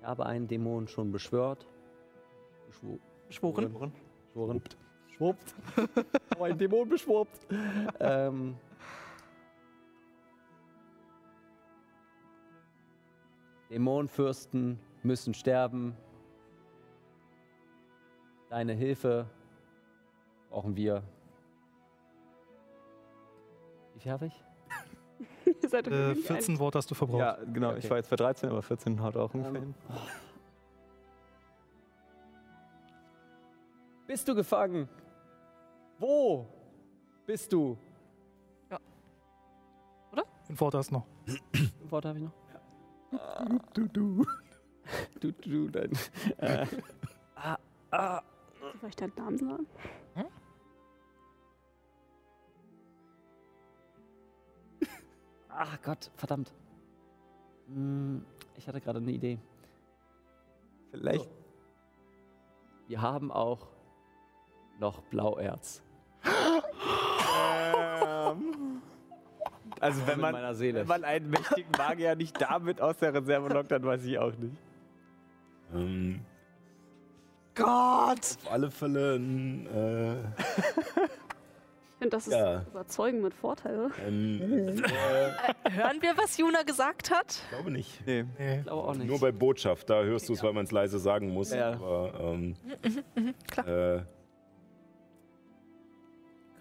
E: Ich habe einen Dämon schon beschwört. Beschwo
D: Beschworen.
E: beschworen. Schwuppt. oh, ein Dämon beschwuppt. ähm, Dämonenfürsten müssen sterben. Deine Hilfe brauchen wir. Wie viel habe ich?
B: Ihr seid doch
G: Äh,
B: irgendwie
G: 14 Worte hast du verbraucht.
C: Ja, genau.
E: Okay.
C: Ich war jetzt bei 13, aber 14 haut auch ungefähr
E: Ähm,
C: hin.
E: Bist du gefangen? Wo bist du?
G: Fünf Worte hast du noch.
E: Fünf Worte habe ich noch? Du, du. Du, du, dein. Äh, ah, ah.
B: Soll ich deinen Namen sagen?
E: Ach Gott, verdammt. Hm, ich hatte gerade eine Idee.
C: Vielleicht.
E: Wir haben auch noch Blauerz.
C: Also wenn man,
E: meiner Seele.
C: wenn man einen mächtigen Magier nicht damit aus der Reserve lockt, dann weiß ich auch nicht.
A: Ähm,
C: Gott!
A: auf alle Fälle ein, äh,
B: Ich finde, das ist
A: Ja.
B: überzeugend mit Vorteil,
A: ähm, äh,
D: Hören wir, was Juna gesagt hat?
A: ich glaube nicht.
C: Nee.
G: Nee.
E: Ich glaube auch nicht.
A: Nur bei Botschaft, da hörst du es, weil man es leise sagen muss.
C: Ja.
A: Aber ähm,
D: klar.
A: äh,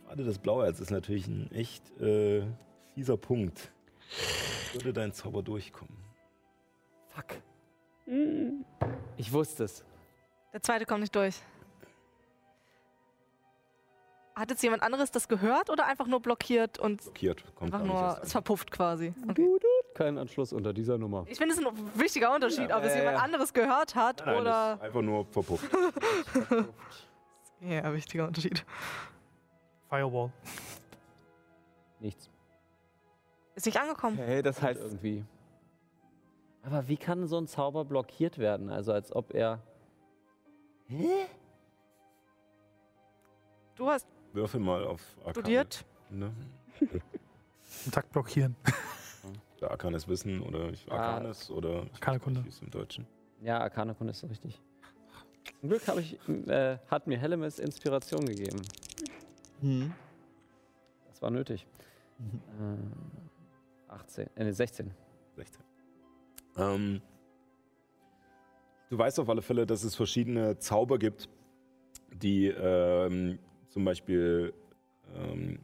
A: gerade das Blauerz ist natürlich ein echt äh, fieser Punkt. Würde dein Zauber durchkommen?
E: Fuck.
B: Mm.
E: Ich wusste es.
D: Der zweite kommt nicht durch. Hat jetzt jemand anderes das gehört oder einfach nur blockiert und
A: Blockiert. Kommt
D: einfach nur es verpufft quasi? Okay.
E: Kein Anschluss unter dieser Nummer.
D: Ich finde, es ist ein wichtiger Unterschied, ob es
C: ja,
D: jemand
C: ja.
D: anderes gehört hat
A: Nein, nein,
D: oder.
A: ist einfach nur verpufft.
D: Ja, wichtiger Unterschied.
G: Firewall.
E: Nichts.
D: Ist nicht angekommen.
C: Okay, das heißt,
E: Irgendwie. Aber wie kann so ein Zauber blockiert werden? Also als ob er.
D: Du hast
A: Würfel mal auf Arcane.
D: studiert.
A: Ne?
G: Einen Takt blockieren.
A: Oder Arcanes Wissen oder ich-
E: Ah.
A: Arcanes oder ich
G: Arcane Kunde.
A: nicht, wie es im Deutschen.
E: Ja, Arkane Kunde ist so richtig. Zum Glück habe ich, äh, hat mir Hellemis Inspiration gegeben.
C: hm.
E: Das war nötig. Äh, 18, äh, nee, 16.
A: 16. Ähm, du weißt auf alle Fälle, dass es verschiedene Zauber gibt, die ähm, zum Beispiel ähm,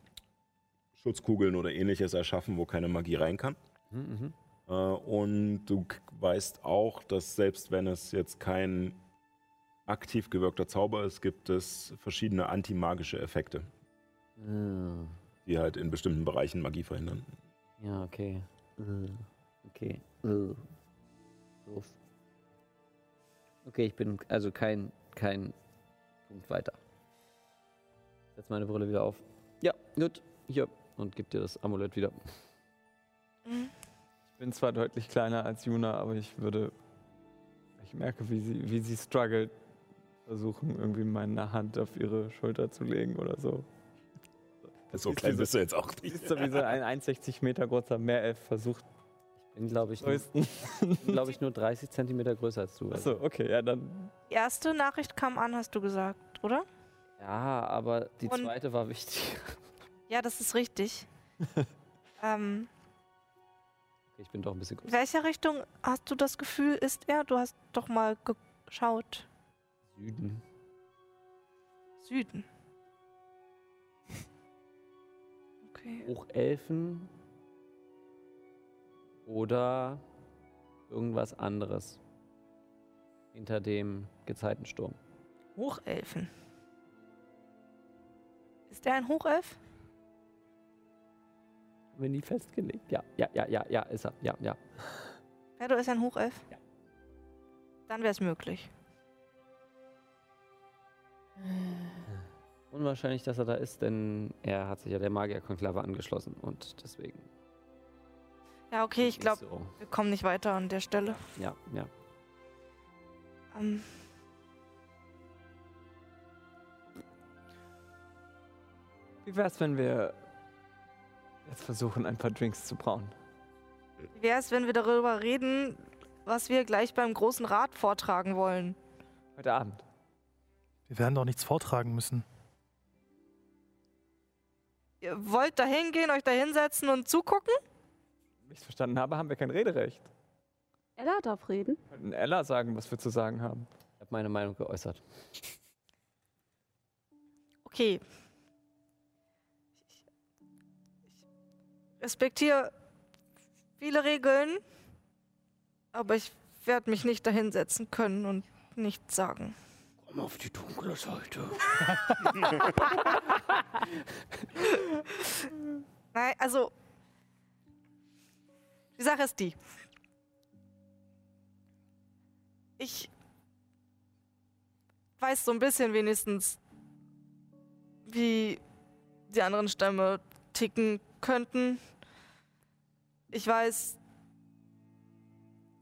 A: Schutzkugeln oder ähnliches erschaffen, wo keine Magie rein kann.
E: Mhm, mhm.
A: Äh, und du weißt auch, dass selbst wenn es jetzt kein aktiv gewirkter Zauber ist, gibt es verschiedene antimagische Effekte,
E: Ah,
A: die halt in bestimmten Bereichen Magie verhindern.
E: Ja, okay. Äh, Okay. Äh. Doof. Okay, ich bin also kein, kein Punkt weiter. Setz meine Brille wieder auf. Ja, gut. Hier. Und gib dir das Amulett wieder.
C: Ich bin zwar deutlich kleiner als Juna, aber ich würde. Ich merke, wie sie, wie sie struggelt, versuchen, irgendwie meine Hand auf ihre Schulter zu legen oder so.
A: So
C: ist
A: klein
C: diese-
A: bist du jetzt auch nicht.
C: ist so wie so ein 1,60 Meter großer Meerelf versucht,
E: Ich bin, glaube ich, glaube ich, nur 30 Zentimeter größer als du. Also.
C: Achso, okay, ja, dann.
D: Die erste Nachricht kam an, hast du gesagt, oder?
E: Ja, aber die
D: Und-
E: zweite war wichtig.
D: Ja, das ist richtig. ähm,
E: Okay, ich bin doch ein bisschen größer.
D: welcher Richtung hast du das Gefühl, ist er? Du hast doch mal geschaut.
E: Süden.
D: Süden. Okay.
E: Hochelfen oder irgendwas anderes hinter dem Gezeitensturm.
D: Hochelfen. Ist er ein Hochelf?
E: Haben wir nie festgelegt. Ja, ja, ja, ja, ja, ist er. Ja, ja.
D: Ferdo ist ein Hochelf?
E: Ja.
D: Dann wäre es möglich.
E: Unwahrscheinlich, dass er da ist, denn er hat sich ja der Magierkonklave angeschlossen und deswegen.
D: Ja, okay, ich glaube,
E: So.
D: wir kommen nicht weiter an der Stelle.
E: Ja, ja.
D: Ähm,
C: Wie wär's, wenn wir jetzt versuchen, ein paar Drinks zu brauen?
D: wie wäre es, wenn wir darüber reden, was wir gleich beim großen Rat vortragen wollen?
C: Heute Abend.
G: Wir werden doch nichts vortragen müssen.
D: Ihr wollt da hingehen, euch da hinsetzen und zugucken?
C: Wenn ich es verstanden habe, haben wir kein Rederecht.
B: Ella darf reden.
C: Wir könnten Ella sagen, was wir zu sagen haben.
E: Ich habe meine Meinung geäußert.
D: Okay. Ich, ich respektiere viele Regeln, aber ich werde mich nicht dahinsetzen können und nichts sagen.
E: Auf die dunkle Seite.
D: Nein, also. Die Sache ist die. Ich weiß so ein bisschen wenigstens, wie die anderen Stämme ticken könnten. Ich weiß,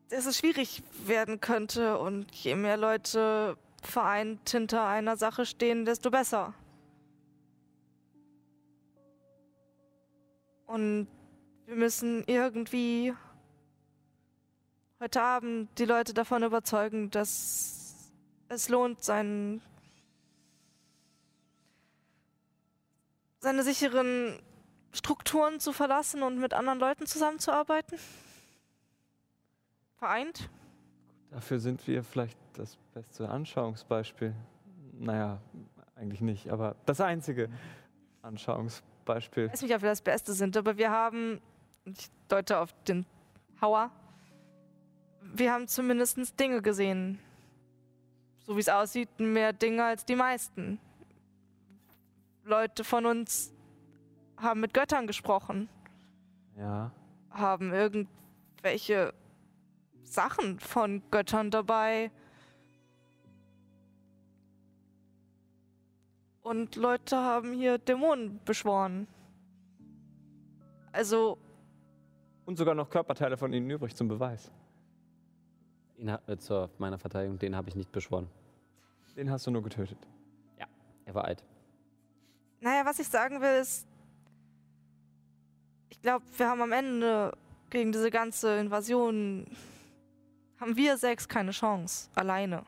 D: dass es schwierig werden könnte und je mehr Leute vereint hinter einer Sache stehen, desto besser. Und wir müssen irgendwie heute Abend die Leute davon überzeugen, dass es lohnt, seinen, seine sicheren Strukturen zu verlassen und mit anderen Leuten zusammenzuarbeiten. Vereint.
C: Dafür sind wir vielleicht das beste Anschauungsbeispiel. Naja, eigentlich nicht, aber das einzige Anschauungsbeispiel.
D: Ich weiß nicht, ob wir das Beste sind, aber wir haben, ich deute auf den Hauer, wir haben zumindest Dinge gesehen. So wie es aussieht, mehr Dinge als die meisten. Leute von uns haben mit Göttern gesprochen,
C: Ja.
D: haben irgendwelche Sachen von Göttern dabei. Und Leute haben hier Dämonen beschworen. Also,
C: Und sogar noch Körperteile von ihnen übrig zum Beweis.
E: Ihn, ha- äh, zur meiner Verteidigung, den habe ich nicht beschworen.
C: Den hast du nur getötet.
E: Er war alt.
D: naja, was ich sagen will, ist, ich glaube, wir haben am Ende gegen diese ganze Invasion, haben wir sechs keine Chance, alleine.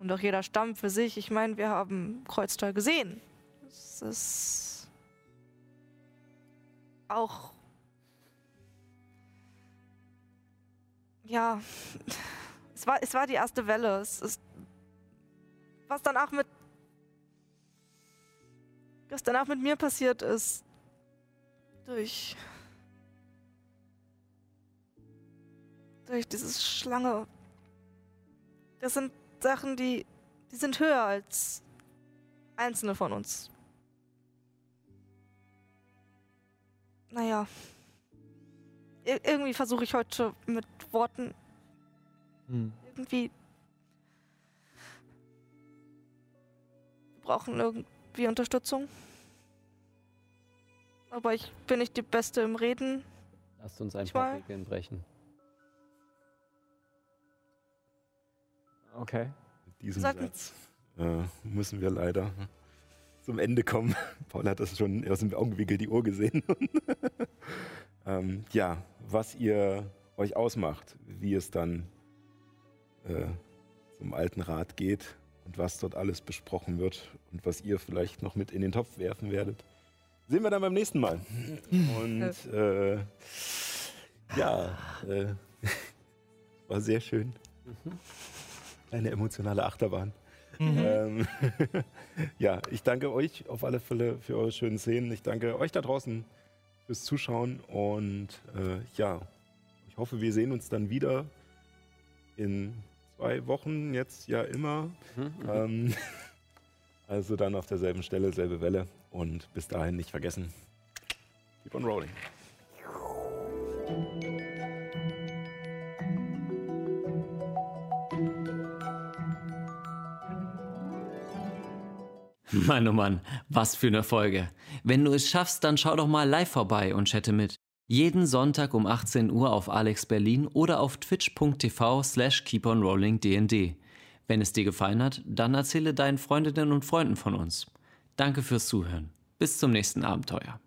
D: Und auch jeder Stamm für sich. Ich meine, wir haben Kreuztal gesehen. Es ist auch. Ja, es war, es war die erste Welle. Es ist, was danach mit was danach mit mir passiert ist, durch. Durch diese Schlange. Das sind Sachen, die. die sind höher als einzelne von uns. Naja. Ir irgendwie versuche ich heute mit Worten
C: Hm.
D: irgendwie. Wir brauchen irgendwie Unterstützung. Aber ich bin nicht die Beste im Reden.
E: Lasst uns ein paar Regeln brechen.
C: Okay.
A: Mit diesem
D: Sollten-
A: Satz äh, müssen wir leider zum Ende kommen. Paul hat das schon aus dem Augenwinkel die Uhr gesehen. ähm, ja, was ihr euch ausmacht, wie es dann äh, zum alten Rat geht und was dort alles besprochen wird und was ihr vielleicht noch mit in den Topf werfen werdet, sehen wir dann beim nächsten Mal. Und äh, ja, äh, war sehr schön. Eine emotionale Achterbahn. Ähm, ja, ich danke euch auf alle Fälle für eure schönen Szenen. Ich danke euch da draußen fürs Zuschauen und äh, ja, ich hoffe, wir sehen uns dann wieder in zwei Wochen, jetzt ja immer.
E: Mhm,
A: Ähm, also dann auf derselben Stelle, selbe Welle und bis dahin nicht vergessen, keep on rolling.
F: Mann, oh Mann, was für eine Folge. Wenn du es schaffst, dann schau doch mal live vorbei und chatte mit. Jeden Sonntag um 18 Uhr auf Alex Berlin oder auf twitch.tv slash keeponrollingdnd. Wenn es dir gefallen hat, dann erzähle deinen Freundinnen und Freunden von uns. Danke fürs Zuhören. Bis zum nächsten Abenteuer.